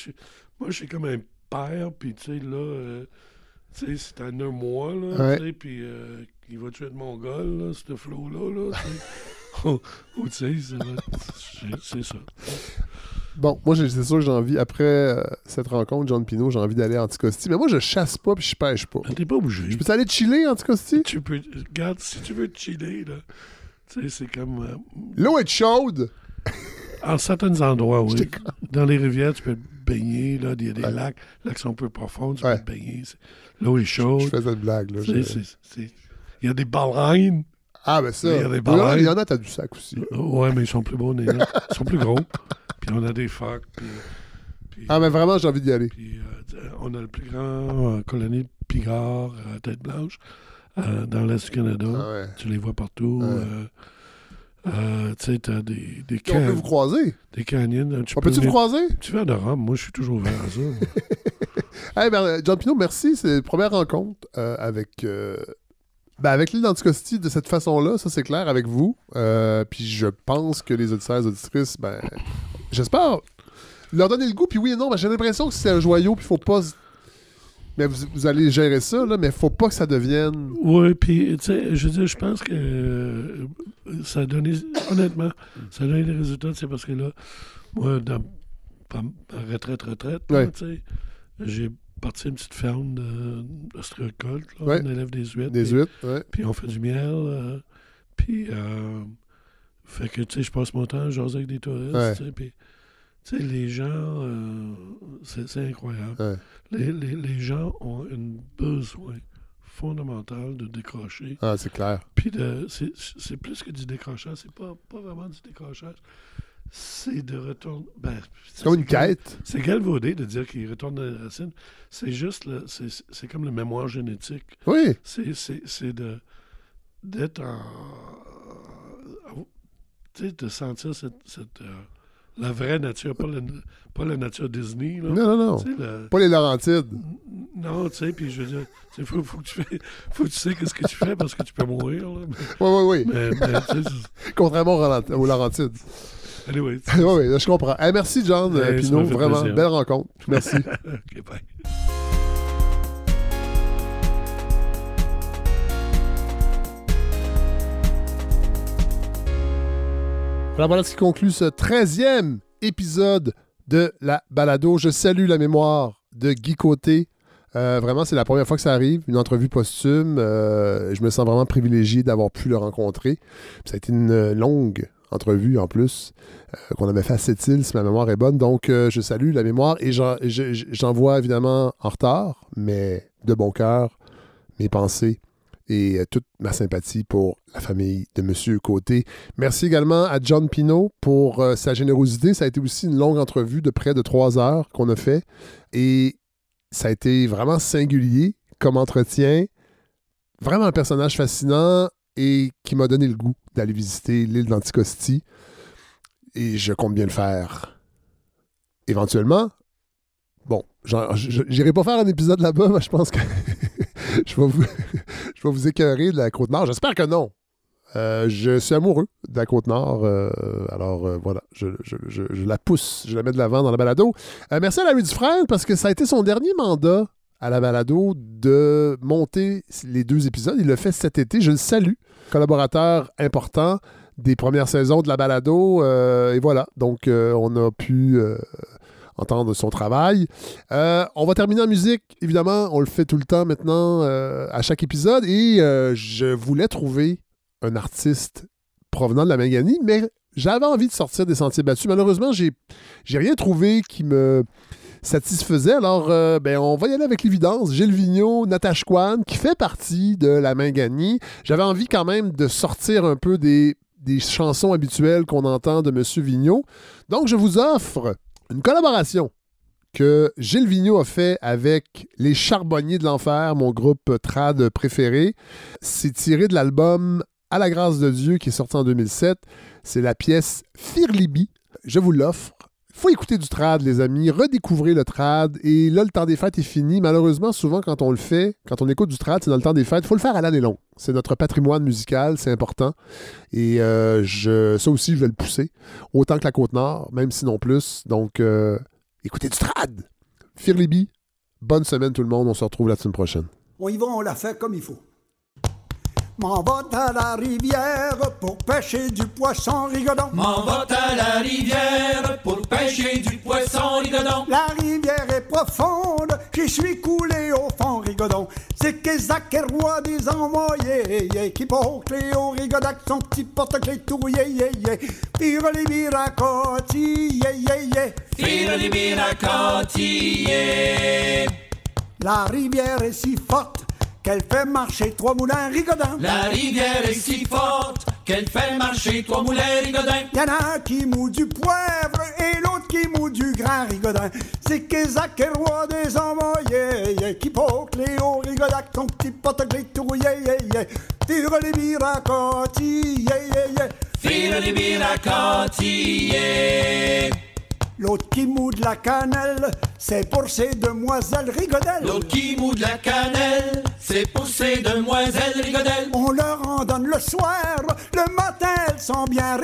moi, je suis comme un père, puis, tu sais, là, euh, tu sais, c'est un un mois, là, tu sais, puis euh, il va tuer de Mongol, là, ce flot-là, là, tu sais. (laughs) Ou, ou, tu sais, c'est ça. Bon, moi, c'est sûr que j'ai envie, après euh, cette rencontre, John Pino, j'ai envie d'aller à Anticosti. Mais moi, je chasse pas puis je pêche pas. T'es pas obligé. Je peux aller chiller à Anticosti? Tu peux. Regarde, si tu veux te chiller, là, tu sais, c'est comme. euh, L'eau est chaude! en certains endroits, oui. (laughs) Dans les rivières, tu peux te baigner, là, il y a des Ouais. lacs, lacs sont un peu profonds, tu Ouais. peux te baigner. L'eau est Je chaude. faisais une blague. Là, je- Il y a des baleines. Ah, ben ça. Il y. Il en a, t'as du sac aussi. Ouais, mais ils sont plus beaux, les. Ils sont plus gros. Puis on a des phoques. Puis, puis- Ah, mais vraiment, j'ai envie d'y aller. puis, euh, on a le plus grand euh, colonie de pigards à tête blanche euh, dans l'Est du Canada. Ah ouais. Tu les vois partout. Euh, euh, tu sais, t'as des, des, On peut vous croiser. des canyons. Tu On peux peut-tu vous croiser? Tu vas de Rome. Moi, je suis toujours ouvert à ça. (laughs) Hey, ben, John Pinot, merci. C'est la première rencontre euh, avec, euh, ben, avec l'île d'Anticosti de cette façon-là, ça c'est clair, avec vous. Euh, puis je pense que les auditeurs et auditrices, ben, j'espère leur donner le goût. Puis oui et non, ben, j'ai l'impression que c'est un joyau, puis faut pas. Mais vous, vous allez gérer ça, là, mais faut pas que ça devienne. Oui, puis, tu sais, je veux dire, je pense que euh, ça a donné, honnêtement, ça a donné des résultats, c'est parce que là, moi, dans ma retraite, retraite, Ouais. tu sais, j'ai parti une petite ferme de- là, Ouais. on élève des huîtres. Des puis, huîtres, ouais. Puis on fait du miel, euh, puis, euh, fait que, tu sais, je passe mon temps à jaser avec des touristes, Ouais. tu sais, puis, tu sais, les gens, euh, c'est incroyable. Les, les- les gens ont un besoin fondamental de décrocher. Ah, c'est clair. Puis de- c'est c'est plus que du décrochage, c'est pas, pas vraiment du décrochage. C'est de retourner. Ben, C'est comme une quête. C'est galvaudé de dire qu'il retourne à la racine. C'est juste, le- c'est c'est comme le mémoire génétique. Oui. C'est c'est- c'est de d'être en. Tu sais, de sentir cette. cette, euh, la vraie nature, pas la, pas la nature Disney. Là. Non, non, non. Le- Pas les Laurentides. non, tu sais, puis je veux dire, il faut, faut, que tu fais- faut que tu sais qu'est-ce que tu fais parce que tu peux mourir. Là. Oui, oui, oui. Mais, mais, Contrairement aux Laurentides. Anyway, (laughs) oui, je comprends. Hey, merci, John euh, Hey, ça Pinot. m'a fait Vraiment, plaisir. belle rencontre. Merci. (laughs) ok, bye. Alors voilà ce qui conclut ce 13e épisode de la balado. Je salue la mémoire de Guy Côté. Euh, vraiment, c'est la première fois que ça arrive, une entrevue posthume. Euh, je me sens vraiment privilégié d'avoir pu le rencontrer. Ça a été une longue entrevue en plus, euh, qu'on avait fait à Sept-Îles, si ma mémoire est bonne. Donc, euh, je salue la mémoire et j'en- je- je- j'envoie évidemment en retard, mais de bon cœur, mes pensées et euh, toute ma sympathie pour la famille de M. Côté. Merci également à John Pino pour sa générosité. Ça a été aussi une longue entrevue de près de trois heures qu'on a fait. Et ça a été vraiment singulier comme entretien. Vraiment un personnage fascinant et qui m'a donné le goût d'aller visiter l'île d'Anticosti. Et je compte bien le faire. Éventuellement, bon, n'irai pas faire un épisode là-bas, mais je pense que (laughs) (laughs) je vais vous, écœurer de la Côte-Nord. J'espère que non. Euh, je suis amoureux de la Côte-Nord. euh, alors euh, voilà, je, la pousse, je la mets de l'avant dans la balado. Merci à Larry Dufresne parce que ça a été son dernier mandat à la balado de monter les deux épisodes. Il l'a fait cet été. Je le salue. Collaborateur important des premières saisons de la balado. euh, et voilà, donc euh, on a pu euh, entendre son travail. On va terminer en musique, évidemment. On le fait tout le temps maintenant à chaque épisode. Et je voulais trouver un artiste provenant de la Manganie, mais j'avais envie de sortir des sentiers battus. Malheureusement, j'ai rien trouvé qui me satisfaisait. Alors, euh, ben, on va y aller avec l'évidence. Gilles Vigneault, Natasha Kwan, qui fait partie de la Manganie. J'avais envie quand même de sortir un peu des, des chansons habituelles qu'on entend de M. Vigneault. Donc, je vous offre une collaboration que Gilles Vigneault a fait avec les Charbonniers de l'Enfer, mon groupe trad préféré. C'est tiré de l'album À la grâce de Dieu qui est sorti en 2007. C'est la pièce Firlibi. Je vous l'offre. Faut écouter du trad, les amis. Redécouvrez le trad. Et là, le temps des fêtes est fini. Malheureusement, souvent, quand on le fait, quand on écoute du trad, c'est dans le temps des fêtes. Faut le faire à l'année longue. C'est notre patrimoine musical, c'est important. Et euh, je, ça aussi, je vais le pousser. Autant que la Côte-Nord, même sinon plus. Donc, euh, écoutez du trad. Firlibi, bonne semaine tout le monde. On se retrouve la semaine prochaine. On y va, on la fait comme il faut. M'en va à la rivière pour pêcher du poisson rigodon. M'en va à la rivière pour pêcher du poisson rigodon. La rivière est profonde, j'y suis coulé au fond rigodon. C'est qu'Ézac est roi des envoyés, qui porte au rigodac son petit porte-clés touillé, yé yé. Tire les biracoti, yé yé. Tire les biracoti. La rivière est si forte qu'elle fait marcher trois moulins rigodins. La rivière est si forte qu'elle fait marcher trois moulins rigodins. Y en a un qui moue du poivre et l'autre qui moue du grain rigodin. C'est qu'Ézac est roi des envoyés, qui porte Léo rigodac, son petit porte-clés touillé, yé yé. Tire les biracoti, yé yé yé. Tire les biracoti, yé. L'autre qui moue de la cannelle, c'est pour ces demoiselles rigodelles. L'autre qui moue de la cannelle, c'est pour ces demoiselles rigodelles. On leur en donne le soir, le matin elles sont bien.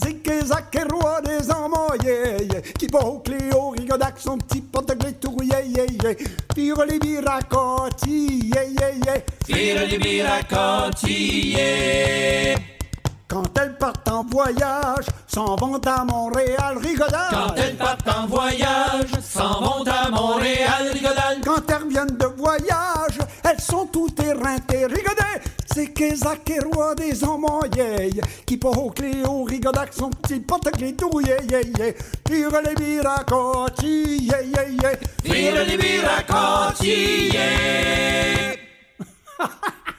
C'est qu'Ézac est roi des envoyés, qui porte Léo rigodac, son petit porte-clés touillé, yé yé. Tire les biracoti, yé yé yé. Biracoti, yé. Quand elles partent en voyage, s'en vont à Montréal, rigodal. Quand elles partent en voyage, s'en vont à Montréal, rigodal. Quand elles reviennent de voyage, elles sont toutes éreintées, rigodées. C'est que Zakérois des Omoyeilles qui pour Cléo rigodac son petit pote clétou, yeah, yeah, yeah. Vire les biracotis, yeah, yeah, yeah. Vire les biracotis, yeah. (laughs)